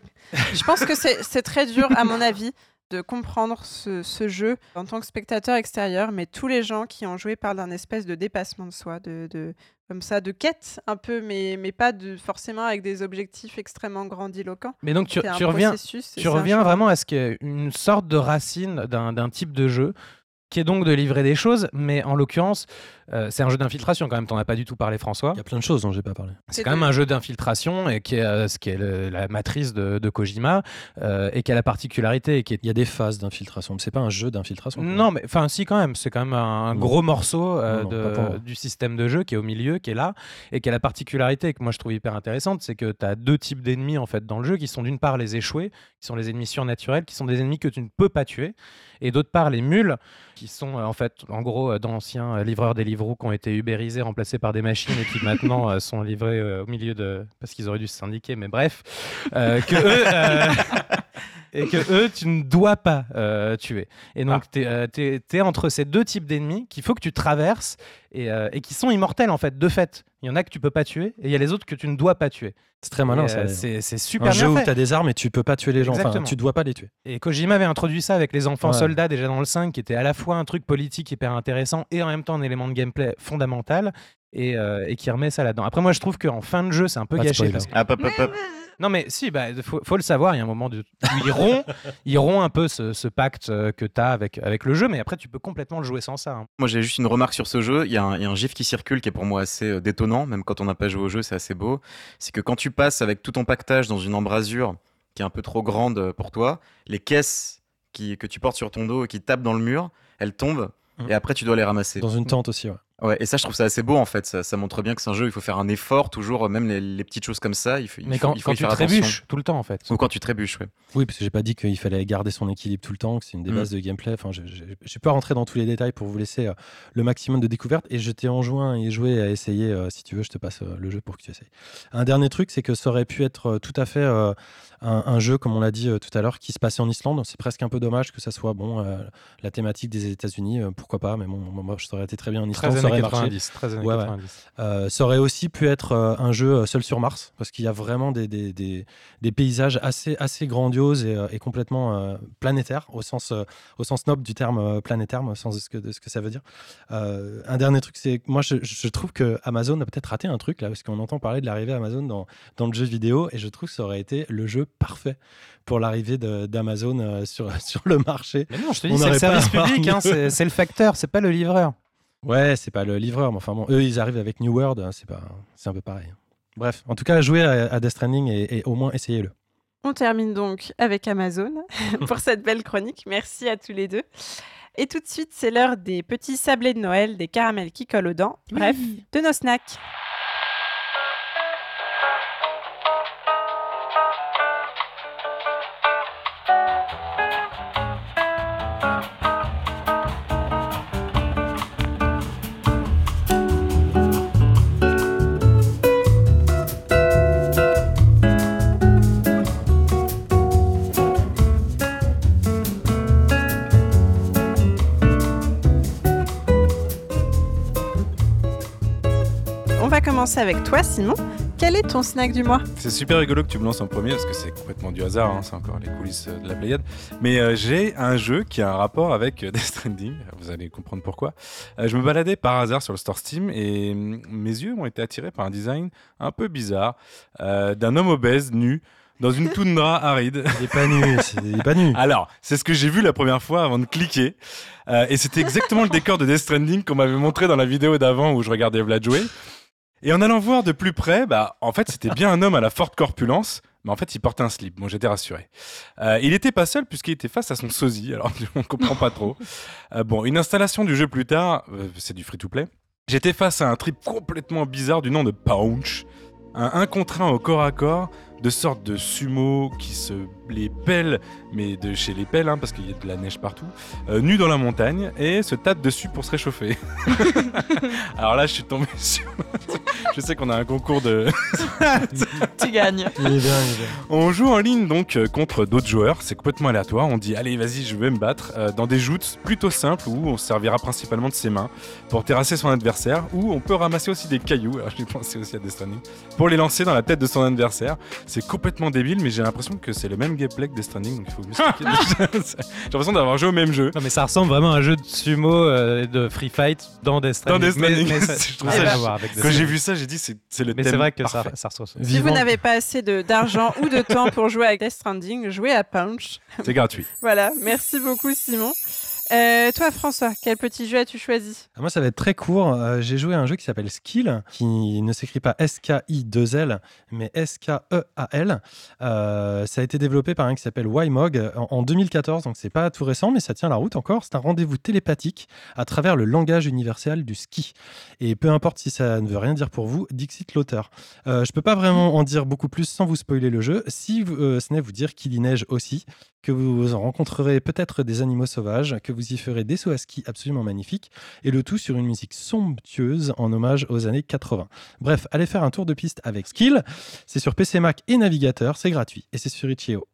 Je pense que c'est c'est très dur, à mon avis, de comprendre ce, ce jeu en tant que spectateur extérieur, mais tous les gens qui ont joué parlent d'un espèce de dépassement de soi, de, de- comme ça, de quête un peu, mais, mais pas de, forcément avec des objectifs extrêmement grandiloquents. Mais donc tu, reviens, tu reviens vraiment à ce qu'il y a une sorte de racine d'un d'un type de jeu qui est donc de livrer des choses, mais en l'occurrence, euh, c'est un jeu d'infiltration quand même. T'en as pas du tout parlé, François. Il y a plein de choses dont j'ai pas parlé. C'est quand même un jeu d'infiltration et qui est euh, ce qui est le- la matrice de, de Kojima euh, et qui a la particularité et qui est Il y a des phases d'infiltration. mais C'est pas un jeu d'infiltration. Non, mais enfin, si, quand même. C'est quand même un Non. gros morceau euh, Non, non, de- du système de jeu qui est au milieu, qui est là, et qui a la particularité que moi je trouve hyper intéressante c'est que tu as deux types d'ennemis en fait dans le jeu qui sont d'une part les échoués, qui sont les ennemis surnaturels, qui sont des ennemis que tu ne peux pas tuer, et d'autre part les mules, qui sont euh, en fait, en gros, euh, d'anciens euh, livreurs des livreaux qui ont été ubérisés, remplacés par des machines et qui maintenant sont livrés au milieu de. parce qu'ils auraient dû se syndiquer, mais bref. que eux. euh, et que eux, tu ne dois pas euh, tuer. Et donc, tu es, entre ces deux types d'ennemis qu'il faut que tu traverses et, euh, et qui sont immortels, en fait, de fait. Il y en a que tu peux pas tuer et il y a les autres que tu ne dois pas tuer. C'est très malin. Euh, c'est super un bien jeu où tu as des armes et tu peux pas tuer les gens. Enfin, Exactement. tu dois pas les tuer. Et Kojima avait introduit ça avec les enfants Ouais. soldats déjà dans le 5, qui était à la fois un truc politique hyper intéressant et en même temps un élément de gameplay fondamental. Et, euh, et qui remet ça là-dedans. Après, moi, je trouve qu'en fin de jeu, c'est un peu Pas gâché. parce que- Hop, hop, hop, hop. Non, mais si, bah, faut, faut le savoir. Il y a un moment de... où ils rompt, un peu ce, ce pacte euh, que tu as avec, avec le jeu, mais après, tu peux complètement le jouer sans ça. hein. Moi, j'ai juste une remarque sur ce jeu. Il y, a un- il y a un gif qui circule qui est pour moi assez euh, détonnant, même quand on n'a pas joué au jeu, c'est assez beau. C'est que quand tu passes avec tout ton pactage dans une embrasure qui est un peu trop grande euh, pour toi, les caisses qui, que tu portes sur ton dos et qui tapent dans le mur, elles tombent Mhm. et après tu dois les ramasser. Dans une tente aussi. ouais. Ouais, et ça, je trouve ça assez beau en fait. Ça, ça montre bien que c'est un jeu, il faut faire un effort, toujours, même les, les petites choses comme ça. Il faut, il Mais faut- quand, il faut quand y tu faire attention. trébuches tout le temps, en fait. Ou quand tu trébuches, ouais. Oui, parce que j'ai pas dit qu'il fallait garder son équilibre tout le temps, que c'est une des Mm. bases de gameplay. Enfin, je n'ai pas rentrer dans tous les détails pour vous laisser euh, le maximum de découvertes. Et je t'ai enjoint à y jouer, à essayer. euh, si tu veux, je te passe euh, le jeu pour que tu essayes. Un dernier truc, c'est que ça aurait pu être euh, tout à fait euh, un, un jeu, comme on l'a dit euh, tout à l'heure, qui se passait en Islande. C'est presque un peu dommage que ça soit bon euh, la thématique des États-Unis. euh, pourquoi pas Mais bon, moi, ça aurait été très bien en 13 Islande. Ça années aurait marché. 90. 13 années Ouais, ouais. 90. Ça aurait aussi pu être un jeu seul sur Mars, parce qu'il y a vraiment des, des, des- des paysages assez, assez grandioses et, et complètement planétaires, au sens, au sens noble du terme planétaire, au sens de ce que, de ce que ça veut dire. Un dernier truc, c'est moi, je, je trouve que Amazon a peut-être raté un truc, là, parce qu'on entend parler de l'arrivée Amazon dans, dans le jeu vidéo, et je trouve que ça aurait été le jeu parfait pour l'arrivée d'Amazon euh, sur, sur le marché. Mais non, je te On dis, c'est le service public, hein, c'est le facteur, c'est pas le livreur. Ouais, c'est pas le livreur, mais enfin bon, eux ils arrivent avec New World, hein, c'est pas, c'est un peu pareil. Bref, en tout cas, jouez à, à Death Stranding et, et au moins essayez-le. On termine donc avec Amazon pour cette belle chronique. Merci à tous les deux. Et tout de suite, c'est l'heure des petits sablés de Noël, des caramels qui collent aux dents, bref, de nos snacks. Commencer avec toi, Simon. Quel est ton snack du mois? C'est super rigolo que tu me lances en premier parce que c'est complètement du hasard, hein, c'est encore les coulisses euh, de la Pléiade. Mais euh, j'ai un jeu qui a un rapport avec euh, Death Stranding, vous allez comprendre pourquoi. Euh, je me baladais par hasard sur le store Steam et hum, mes yeux ont été attirés par un design un peu bizarre euh, d'un homme obèse nu dans une toundra aride. Il est pas nu, il est pas nu. Alors, c'est ce que j'ai vu la première fois avant de cliquer. Euh, et c'était exactement le décor de Death Stranding qu'on m'avait montré dans la vidéo d'avant où je regardais Vlad jouer. Et en allant voir de plus près, bah, en fait, c'était bien un homme à la forte corpulence, mais en fait, il portait un slip. Bon, j'étais rassuré. Euh, il n'était pas seul puisqu'il était face à son sosie, alors on comprend pas trop. Euh, bon, une installation du jeu plus tard, euh, c'est du free-to-play. J'étais face à un trip complètement bizarre du nom de Punch. Un 1 contre 1 au corps à corps, de sorte de sumo qui se les pèle, mais de chez les pelles, hein, parce qu'il y a de la neige partout, euh, nu dans la montagne, et se tape dessus pour se réchauffer. Alors là, je suis tombé sur... je sais qu'on a un concours de... tu gagnes. Il est bien, il est bien. On joue en ligne donc euh, contre d'autres joueurs, c'est complètement aléatoire. On dit allez vas-y je vais me battre euh, dans des joutes plutôt simples où on se servira principalement de ses mains pour terrasser son adversaire ou on peut ramasser aussi des cailloux, alors j'ai pensé aussi à Stranding, pour les lancer dans la tête de son adversaire. C'est complètement débile mais j'ai l'impression que c'est le même gameplay que Death Stranding donc il faut mieux j'ai l'impression d'avoir joué au même jeu. Non, mais ça ressemble vraiment à un jeu de sumo euh, et de free fight dans Death Dans Stranding. Death Stranding, Mais, mais ça, je trouve rien ça- à voir avec Death Quand j'ai vu ça j'ai dit c'est c'est le Mais thème c'est vrai que ça, parfait. ça ressemble. Si vous n'avez pas assez de- d'argent ou de temps pour jouer avec Death Stranding, jouez à Punch. C'est gratuit. Voilà, merci beaucoup Simon. Euh, toi François, quel petit jeu as-tu choisi? Moi, ça va être très court. Euh, J'ai joué à un jeu qui s'appelle Skill, qui ne s'écrit pas S-K-I-2-L, mais S-K-E-A-L. Euh, ça a été développé par un qui s'appelle YMOG en, en 2014, donc c'est pas tout récent, mais ça tient la route encore. C'est un rendez-vous télépathique à travers le langage universel du ski. Et peu importe si ça ne veut rien dire pour vous, Dixit l'auteur. Je peux pas vraiment en dire beaucoup plus sans vous spoiler le jeu, si ce n'est vous dire qu'il y neige aussi, que vous en rencontrerez peut-être des animaux sauvages, que vous y ferez des sauts à ski absolument magnifiques, et le tout sur une musique somptueuse en hommage aux années 80. Bref, allez faire un tour de piste avec Skill. C'est sur PC Mac et navigateur, c'est gratuit, et c'est sur Itch.io.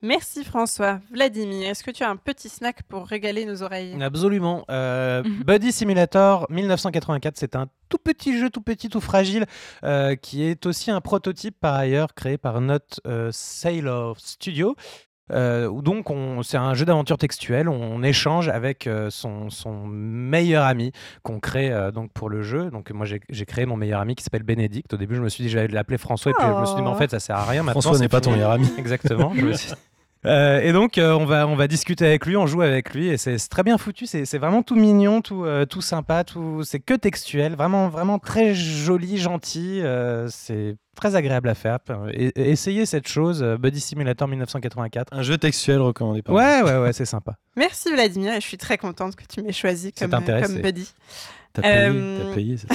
Merci François. Vladimir, est-ce que tu as un petit snack pour régaler nos oreilles? Absolument. Euh, Mhm. Buddy Simulator 1984, c'est un tout petit jeu, tout petit, tout fragile, euh, qui est aussi un prototype par ailleurs créé par notre euh, Sailor Studio. Euh, où donc on- c'est un jeu d'aventure textuelle, on, échange avec euh, son, son meilleur ami qu'on crée euh, donc pour le jeu. Donc moi j'ai j'ai créé mon meilleur ami qui s'appelle Bénédicte. Au début je me suis dit j'allais l'appeler François et puis je me suis dit mais en fait ça sert à rien maintenant. François n'est pas ton meilleur ami. Exactement. je me suis- Euh, et donc, euh, on, va, on va discuter avec lui, on joue avec lui, et c'est c'est très bien foutu. C'est c'est vraiment tout mignon, tout, euh, tout sympa, tout, c'est que textuel, vraiment, vraiment très joli, gentil. euh, c'est très agréable à faire. Et, essayez cette chose, euh, Buddy Simulator 1984. Un jeu textuel recommandé par Ouais, ouais, ouais, c'est sympa. Merci Vladimir et je suis très contente que tu m'aies choisi comme, euh, comme buddy. T'as payé, Euh, t'as payé, ça.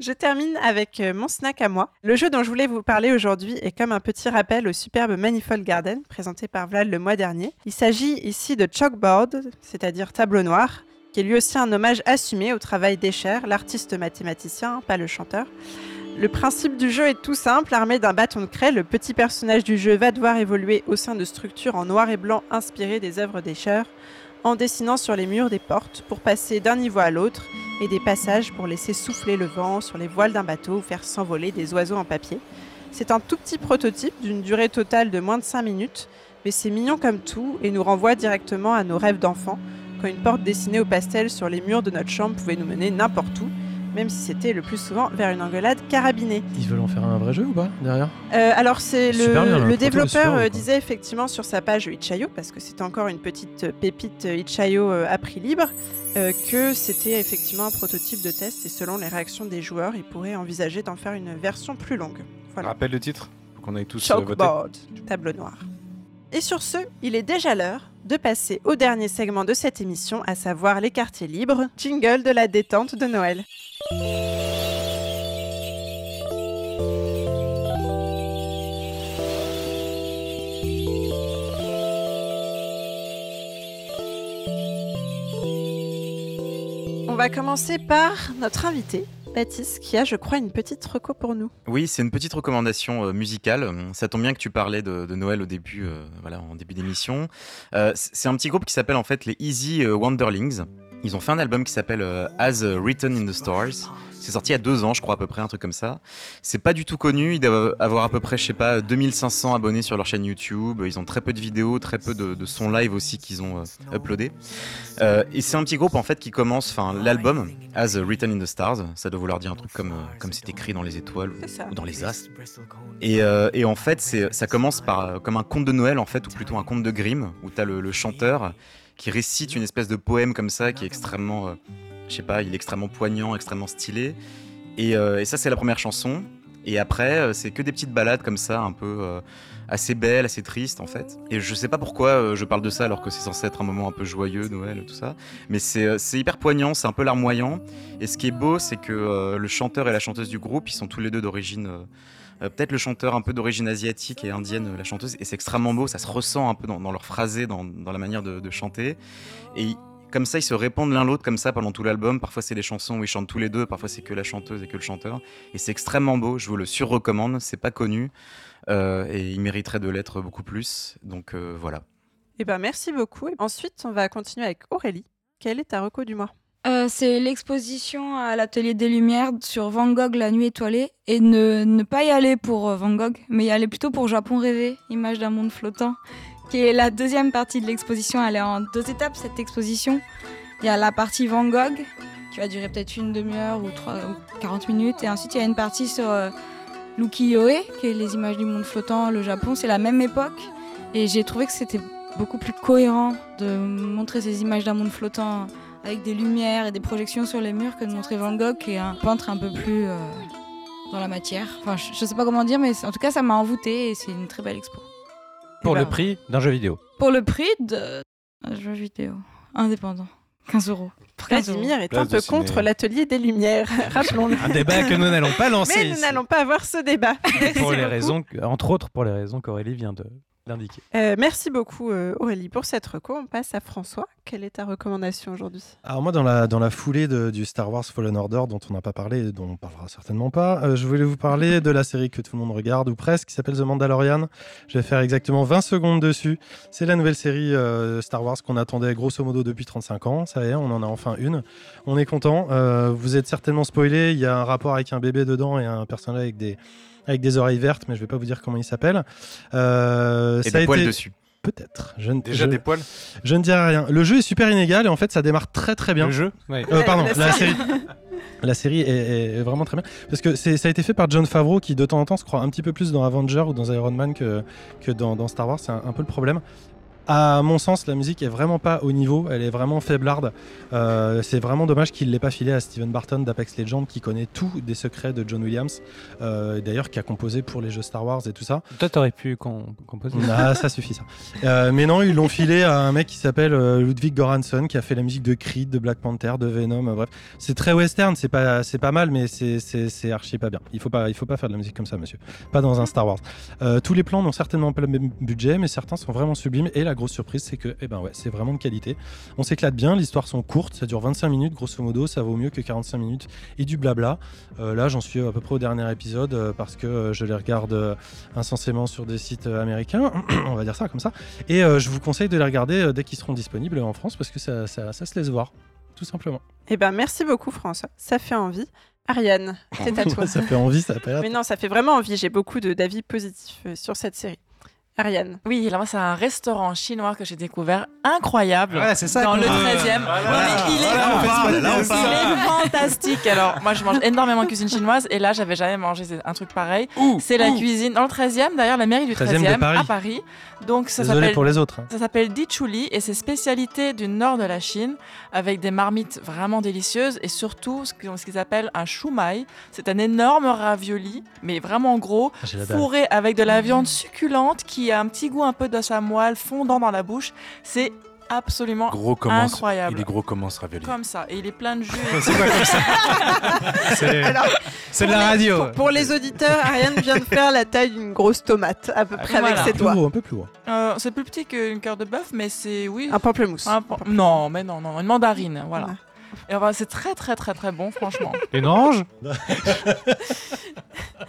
Je termine avec euh, mon snack à moi. Le jeu dont je voulais vous parler aujourd'hui est comme un petit rappel au superbe Manifold Garden présenté par Vlad le mois dernier. Il s'agit ici de Chalkboard, c'est-à-dire tableau noir, qui est lui aussi un hommage assumé au travail d'Escher, l'artiste mathématicien, pas le chanteur. Le principe du jeu est tout simple, armé d'un bâton de craie, le petit personnage du jeu va devoir évoluer au sein de structures en noir et blanc inspirées des œuvres d'Escher, en dessinant sur les murs des portes pour passer d'un niveau à l'autre et des passages pour laisser souffler le vent sur les voiles d'un bateau ou faire s'envoler des oiseaux en papier. C'est un tout petit prototype d'une durée totale de moins de 5 minutes, mais c'est mignon comme tout et nous renvoie directement à nos rêves d'enfants, quand une porte dessinée au pastel sur les murs de notre chambre pouvait nous mener n'importe où, même si c'était le plus souvent vers une engueulade carabinée. Ils veulent en faire un vrai jeu ou pas derrière? Euh, alors c'est le, bien, développeur super, euh, disait effectivement sur sa page Itch.io, parce que c'était encore une petite pépite Itch.io euh, à prix libre, euh, que c'était effectivement un prototype de test et selon les réactions des joueurs, ils pourraient envisager d'en faire une version plus longue. Voilà. Rappelle le titre pour qu'on aille tous euh, voter. Chalkboard, tableau noir. Et sur ce, il est déjà l'heure de passer au dernier segment de cette émission, à savoir les quartiers libres, jingle de la détente de Noël. On va commencer par notre invité, Baptiste, qui a, je crois, une petite reco pour nous. Oui, c'est une petite recommandation euh, musicale. Ça tombe bien que tu parlais de, Noël au début, euh, voilà, en début d'émission. Euh, c'est un petit groupe qui s'appelle en fait les Easy Wanderlings. Ils ont fait un album qui s'appelle As Written in the Stars. C'est sorti il y a deux ans, je crois à peu près, un truc comme ça. C'est pas du tout connu. Ils doivent avoir à peu près, je sais pas, 2500 abonnés sur leur chaîne YouTube. Ils ont très peu de vidéos, très peu de, de sons live aussi qu'ils ont euh, uploadés. Et c'est un petit groupe en fait qui commence, enfin l'album As Written in the Stars. Ça doit vouloir dire un truc comme euh, comme c'est écrit dans les étoiles ou, dans les astres. Et, euh, et en fait, c'est, ça commence par euh, comme un conte de Noël en fait, ou plutôt un conte de Grimm, où t'as le, le chanteur qui récite une espèce de poème comme ça, qui est extrêmement, euh, je sais pas, il est extrêmement poignant, extrêmement stylé. Et, euh, et ça, c'est la première chanson. Et après, euh, c'est que des petites balades comme ça, un peu euh, assez belles, assez tristes en fait. Et je sais pas pourquoi euh, je parle de ça alors que c'est censé être un moment un peu joyeux, Noël, tout ça. Mais c'est hyper poignant, c'est un peu larmoyant. Et ce qui est beau, c'est que le chanteur et la chanteuse du groupe, ils sont tous les deux d'origine. Peut-être le chanteur un peu d'origine asiatique et indienne, la chanteuse, et c'est extrêmement beau, ça se ressent un peu dans, leur phrasé, dans, la manière de, chanter. Et comme ça, ils se répondent l'un l'autre comme ça pendant tout l'album. Parfois, c'est des chansons où ils chantent tous les deux, parfois, c'est que la chanteuse et que le chanteur. Et c'est extrêmement beau, je vous le surrecommande, c'est pas connu, euh, et il mériterait de l'être beaucoup plus. Donc euh, voilà. Eh ben, merci beaucoup. Ensuite, on va continuer avec Aurélie. Quelle est ta reco du mois? Euh, c'est l'exposition à l'Atelier des Lumières sur Van Gogh, La Nuit étoilée. Et ne, ne pas y aller pour Van Gogh, mais y aller plutôt pour Japon rêvé, Image d'un monde flottant, qui est la deuxième partie de l'exposition. Elle est en deux étapes, cette exposition. Il y a la partie Van Gogh, qui va durer peut-être une demi-heure ou, trois- ou 40 minutes. Et ensuite, il y a une partie sur euh, l'ukiyo-e, qui est les images du monde flottant, le Japon. C'est la même époque. Et j'ai trouvé que c'était beaucoup plus cohérent de montrer ces images d'un monde flottant avec des lumières et des projections sur les murs que de montrer Van Gogh qui est un peintre un peu plus euh, dans la matière. Enfin, je, je sais pas comment dire, mais en tout cas, ça m'a envoûté et c'est une très belle expo. Pour Eh le ben, prix d'un jeu vidéo. Pour le prix de un jeu vidéo indépendant, 15 euros. Pour 15 euros. Vladimir est Place un peu contre l'atelier des Lumières, rappelons-le. Un débat que nous n'allons pas lancer. Mais nous n'allons pas avoir ce débat. Pour les raisons, entre autres pour les raisons qu'Aurélie vient de d'indiquer. Euh, merci beaucoup euh, Aurélie pour cette reco. On passe à François. Quelle est ta recommandation aujourd'hui? Alors moi, dans la, dans la foulée de- du Star Wars Fallen Order, dont on n'a pas parlé et dont on parlera certainement pas, euh, je voulais vous parler de la série que tout le monde regarde, ou presque, qui s'appelle The Mandalorian. Je vais faire exactement 20 secondes dessus. C'est la nouvelle série euh, Star Wars qu'on attendait grosso modo depuis 35 ans. Ça y est, on en a enfin une. On est content. Euh, vous êtes certainement spoilé. Il y a un rapport avec un bébé dedans et un personnage avec des, avec des oreilles vertes, mais je vais pas vous dire comment il s'appelle. Euh, Et ça a des poils été- dessus. Peut-être. Je, ne- Déjà je- des poils je ne dirai rien. Le jeu est super inégal et en fait ça démarre très très bien. Le jeu Oui. Euh, pardon, La la, série. série. La série est, est vraiment très bien parce que c'est- ça a été fait par John Favreau qui de temps en temps se croit un petit peu plus dans Avenger ou dans Iron Man que, que dans, dans Star Wars. C'est un, un peu le problème. À mon sens, la musique est vraiment pas au niveau, elle est vraiment faiblarde. Euh, c'est vraiment dommage qu'il l'ait pas filé à Steven Barton d'Apex Legends qui connaît tout des secrets de John Williams, euh, d'ailleurs qui a composé pour les jeux Star Wars et tout ça. Toi, t'aurais pu com- composer. Ah, ça suffit ça. Euh, mais non, ils l'ont filé à un mec qui s'appelle euh, Ludwig Göransson, qui a fait la musique de Creed, de Black Panther, de Venom. bref, c'est très western, c'est pas, c'est pas mal, mais c'est, archi pas bien. Il faut pas, il faut pas faire de la musique comme ça, monsieur. Pas dans un Star Wars. Tous les plans n'ont certainement pas le même budget, mais certains sont vraiment sublimes. Et la grosse surprise, c'est que, eh ben ouais, c'est vraiment de qualité. On s'éclate bien. Les histoires sont courtes, ça dure 25 minutes, grosso modo. Ça vaut mieux que 45 minutes et du blabla. Euh, là, j'en suis à peu près au dernier épisode euh, parce que euh, je les regarde incensément sur des sites américains, on va dire ça comme ça. Et je vous conseille de les regarder dès qu'ils seront disponibles en France parce que ça, ça- ça se laisse voir, tout simplement. Eh ben, merci beaucoup, François. Ça fait envie. Ariane, c'est à toi. ça fait envie, ça l'air. Mais non, ça fait vraiment envie. J'ai beaucoup de- d'avis positifs sur cette série. Ariane. Oui, là, moi, c'est un restaurant chinois que j'ai découvert incroyable. Ouais, c'est ça Dans le veut. 13e. Voilà. Il est, fantastique. Alors, moi, je mange énormément de cuisine chinoise et là, j'avais jamais mangé un truc pareil. C'est la cuisine dans le 13e, d'ailleurs, la mairie du 13e 13e, de Paris. à Paris. Donc, ça Désolé s'appelle pour les autres. hein. ça s'appelle Dichuli et c'est spécialité du nord de la Chine avec des marmites vraiment délicieuses et surtout ce qu'ils appellent un shumai. C'est un énorme ravioli, mais vraiment gros, Ah, fourré avec de la viande succulente qui a un petit goût un peu à moelle fondant dans la bouche. C'est absolument Gros commence. incroyable. Il est gros commence ravioli. Comme ça, et il est plein de jus. C'est quoi comme ça C'est de la les- radio. Pour, pour les auditeurs, Ariane vient de faire la taille d'une grosse tomate, à peu près voilà. avec ses Un peu doigts. gros, un peu plus gros. Euh, c'est plus petit qu'une cœur de bœuf, mais c'est oui. Un pamplemousse. un pan- non, mais non, non, une mandarine, voilà. Ouais. Et enfin, c'est très très très très bon, franchement. Une orange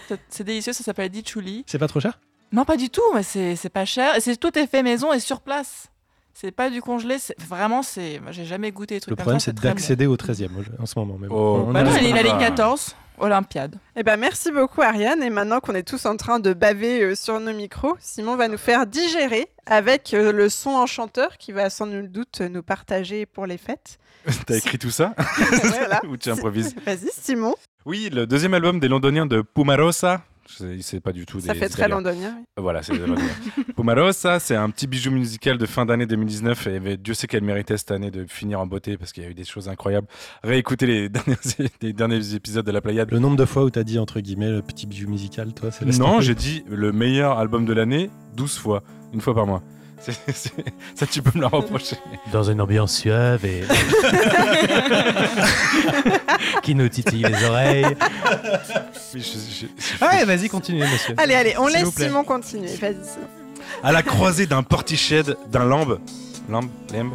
C'est- C'est délicieux, ça s'appelle Dichuli. C'est pas trop cher? Non, pas du tout, mais c'est c'est pas cher. Et c'est tout est fait maison et sur place. C'est pas du congelé, c'est vraiment, c'est. J'ai jamais goûté des trucs Le comme problème, ça, c'est bon. d'accéder au 13e en ce moment. Mais bon, Oh. on Bah a- non, il est la Ah. ligne 14, Olympiade. Eh ben, merci beaucoup, Ariane. Et maintenant qu'on est tous en train de baver euh, sur nos micros, Simon va nous faire digérer avec euh, le son enchanteur qui va sans nul doute nous partager pour les fêtes. T'as écrit tout ça Voilà. Ou tu improvises Vas-y, Simon. Oui, le deuxième album des Londoniens de Pumarosa. C'est pas du tout Ça des fait très londonien. Voilà, c'est. Pumarosa, c'est un petit bijou musical de fin d'année 2019 et mais Dieu sait qu'elle méritait cette année de finir en beauté parce qu'il y a eu des choses incroyables. Réécoutez les derniers, les derniers épisodes de la Pléiade. Le nombre de fois où t'as dit entre guillemets le petit bijou musical, toi, c'est Non, j'ai dit le meilleur album de l'année 12 fois, une fois par mois. Ça, tu peux me le reprocher. Dans une ambiance suave et. qui nous titille les oreilles. Mais je- je- je- Ouais, vas-y, continue, monsieur. Allez, allez, on S'il laisse. Simon continuer. Vas-y, à la croisée d'un portiched, d'un lambe, lambe, lambe,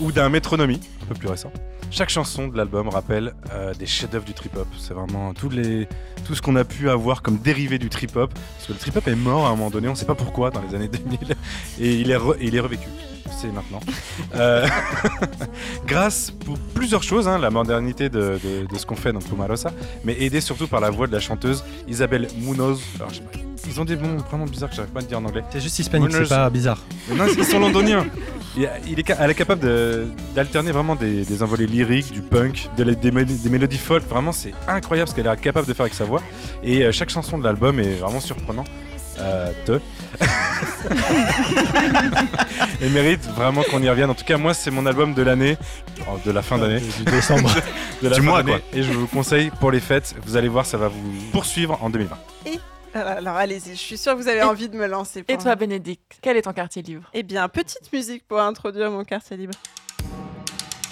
ou d'un métronomie, un peu plus récent. Chaque chanson de l'album rappelle euh, des chefs-d'œuvre du trip-hop. C'est vraiment tout ce qu'on a pu avoir comme dérivé du trip-hop. Parce que le trip-hop est mort à un moment donné, on ne sait pas pourquoi, dans les années 2000, et il est, re- et il est revécu. C'est maintenant. Euh, grâce pour plusieurs choses, hein, la modernité de, de- de ce qu'on fait dans Pumarosa, mais aidé surtout par la voix de la chanteuse Isabelle Munoz. Alors, je sais pas, ils ont des noms vraiment bizarres que j'arrive pas à dire en anglais. C'est juste hispanique, c'est pas bizarre. Mais non, ils sont londoniens. Il, il est, ca- elle est capable de- d'alterner vraiment des, des envolées lyriques, du punk, des mélodies folk. Vraiment, c'est incroyable ce qu'elle est capable de faire avec sa voix. Et euh, chaque chanson de l'album est vraiment surprenant. Euh, te. Et mérite vraiment qu'on y revienne. En tout cas, moi, c'est mon album de l'année, oh, de la fin d'année, Du décembre. de la Du fin mois, d'année. Et je vous conseille pour les fêtes. Vous allez voir, ça va vous poursuivre en 2020. Alors, alors, allez-y, je suis sûre que vous avez Et- envie de me lancer. Et toi, Bénédicte, quel est ton quartier libre? Eh bien, petite musique pour introduire mon quartier libre.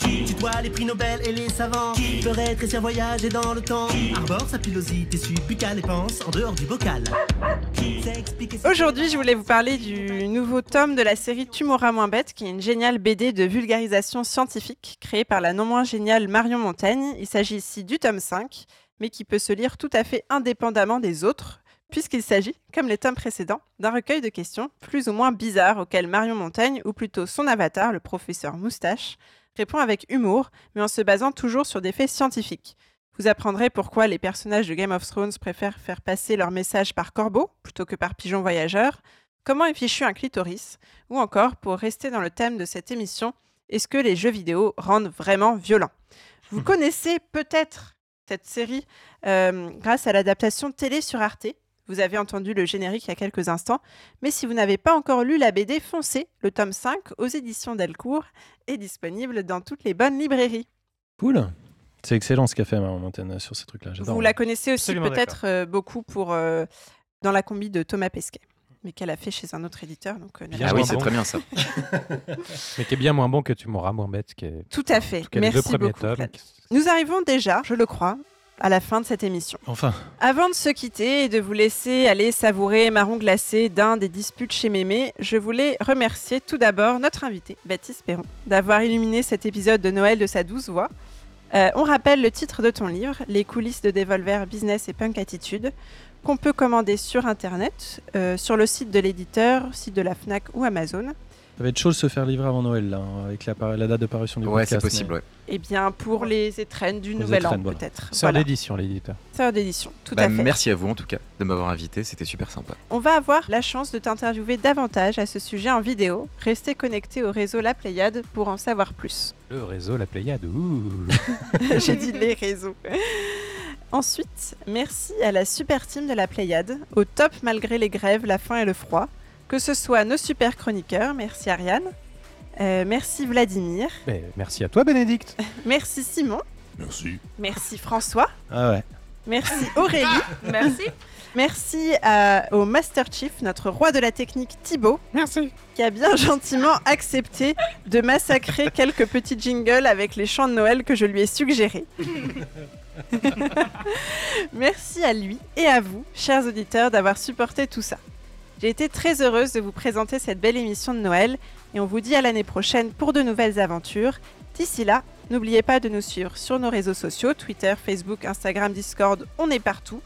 Qui tutoie les prix Nobel et les savants. Qui peut rétrécir, voyager dans le temps. Arbore sa pilosité subbuccale et pense en dehors du bocal. Aujourd'hui, je voulais vous parler du nouveau tome de la série Tu m'auras moins bête, qui est une géniale BD de vulgarisation scientifique créée par la non moins géniale Marion Montaigne. Il s'agit ici du tome 5, mais qui peut se lire tout à fait indépendamment des autres, puisqu'il s'agit, comme les tomes précédents, d'un recueil de questions plus ou moins bizarres auxquelles Marion Montaigne, ou plutôt son avatar, le professeur Moustache, répond avec humour, mais en se basant toujours sur des faits scientifiques. Vous apprendrez pourquoi les personnages de Game of Thrones préfèrent faire passer leur message par corbeau plutôt que par pigeon voyageur, comment est fichu un clitoris, ou encore, pour rester dans le thème de cette émission, est-ce que les jeux vidéo rendent vraiment violents? Vous connaissez peut-être cette série euh, grâce à l'adaptation télé sur Arte. Vous avez entendu le générique il y a quelques instants, mais si vous n'avez pas encore lu la BD, foncez. Le tome 5 aux éditions Delcourt est disponible dans toutes les bonnes librairies. Cool. C'est excellent ce qu'a fait Marion Montaigne sur ces trucs-là. J'adore. Vous la connaissez aussi peut-être euh, beaucoup pour euh, dans la combi de Thomas Pesquet, mais qu'elle a fait chez un autre éditeur. Donc, euh, Ah oui, bon. c'est très bien ça. Mais qui est bien moins bon que Tu mourras moins bête. Qui est... Tout à fait. cas, Merci premiers beaucoup. tomes. Nous arrivons déjà, je le crois, à la fin de cette émission. Enfin, Avant de se quitter et de vous laisser aller savourer marron glacé d'un des disputes chez Mémé, je voulais remercier tout d'abord notre invité, Baptiste Perron, d'avoir illuminé cet épisode de Noël de sa douce voix. Euh, on rappelle le titre de ton livre, Les coulisses de Devolver Business et Punk Attitude, qu'on peut commander sur Internet, euh, sur le site de l'éditeur, site de la FNAC ou Amazon. Ça va être chaud de se faire livrer avant Noël, là, hein, avec la, date de parution du Ouais, podcast. c'est possible, mais- ouais. Eh bien, pour les étrennes du Les Nouvel An, voilà. peut-être. Sœur Voilà. d'édition, l'éditeur. Sœur d'édition, tout Bah, à fait. merci à vous en tout cas de m'avoir invité, c'était super sympa. On va avoir la chance de t'interviewer davantage à ce sujet en vidéo. Restez connectés au réseau La Pléiade pour en savoir plus. Le réseau, la Pléiade. Ouh. J'ai dit les réseaux. Ensuite, merci à la super team de La Pléiade, au top malgré les grèves, la faim et le froid. Que ce soit nos super chroniqueurs, merci Ariane, euh, merci Vladimir, Mais merci à toi, Bénédicte. merci Simon, Merci. merci François, Ah ouais. merci Aurélie, merci. Merci à- au Master Chief, notre roi de la technique Thibaut. Merci. Qui a bien gentiment accepté de massacrer quelques petits jingles avec les chants de Noël que je lui ai suggérés. Merci à lui et à vous, chers auditeurs, d'avoir supporté tout ça. J'ai été très heureuse de vous présenter cette belle émission de Noël et on vous dit à l'année prochaine pour de nouvelles aventures. D'ici là, n'oubliez pas de nous suivre sur nos réseaux sociaux, Twitter, Facebook, Instagram, Discord, on est partout,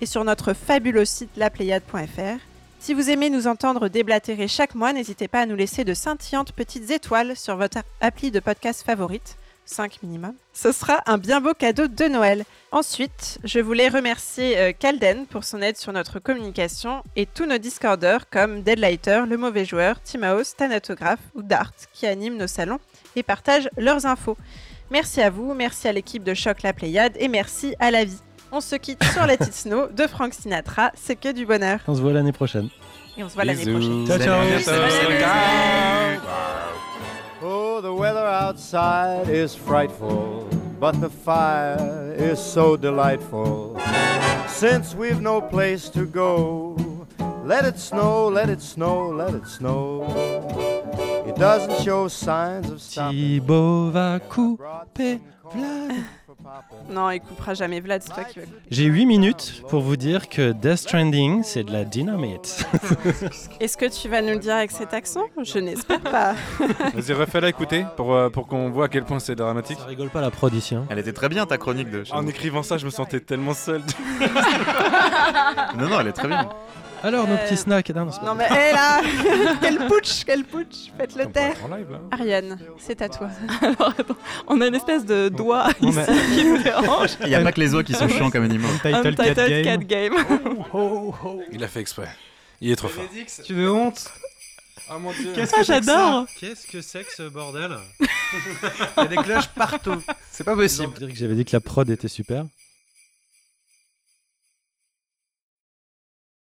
et sur notre fabuleux site lapléiade.fr. Si vous aimez nous entendre déblatérer chaque mois, n'hésitez pas à nous laisser de scintillantes petites étoiles sur votre appli de podcast favorite, 5 minimum. Ce sera un bien beau cadeau de Noël. Ensuite, je voulais remercier euh, Calden pour son aide sur notre communication et tous nos Discorders comme Deadlighter, Le Mauvais Joueur, Timaos, Thanatographe ou Dart qui animent nos salons et partagent leurs infos. Merci à vous, merci à l'équipe de Choc La Pléiade et merci à la vie. On se quitte sur la petite snow de Frank Sinatra, c'est que du bonheur. On se voit l'année prochaine. Et on se voit l'année prochaine. Ciao, ciao. Oh, the weather outside is frightful, but the fire is so delightful. Since we've no place to go, let it snow, let it snow, let it snow. It doesn't show signs of stopping. Thibaut va couper Vlad. Non, il coupera jamais Vlad, c'est toi qui vas. J'ai 8 minutes pour vous dire que Death Stranding, c'est de la dynamite. Est-ce que tu vas nous le dire avec cet accent? Je n'espère pas. Vas-y, refais-la écouter pour, euh, pour qu'on voit à quel point c'est dramatique. Ça rigole pas la prod ici. hein. Elle était très bien ta chronique de. En écrivant ça, je me sentais tellement seul. Non, non, elle est très bien. Alors, nos Euh, petits snacks. Non, non, c'est pas Non mais hé là Quel putsch Quel putsch Faites-le On pourrait taire être en live là. Ariane, c'est à toi. Alors, attends, on a une espèce de doigt ici a- qui nous dérange. Il n'y a pas que les oies qui sont chiants comme animaux. Title 4 Untitled Game. Cat Game. Il a fait exprès. Il est trop fort. Tu de honte Oh mon dieu. Qu'est-ce Ah, que c'est que ça j'adore. Qu'est-ce que c'est que ce bordel? Il y a des cloches partout. C'est pas possible. Je dirais que j'avais dit que la prod était super.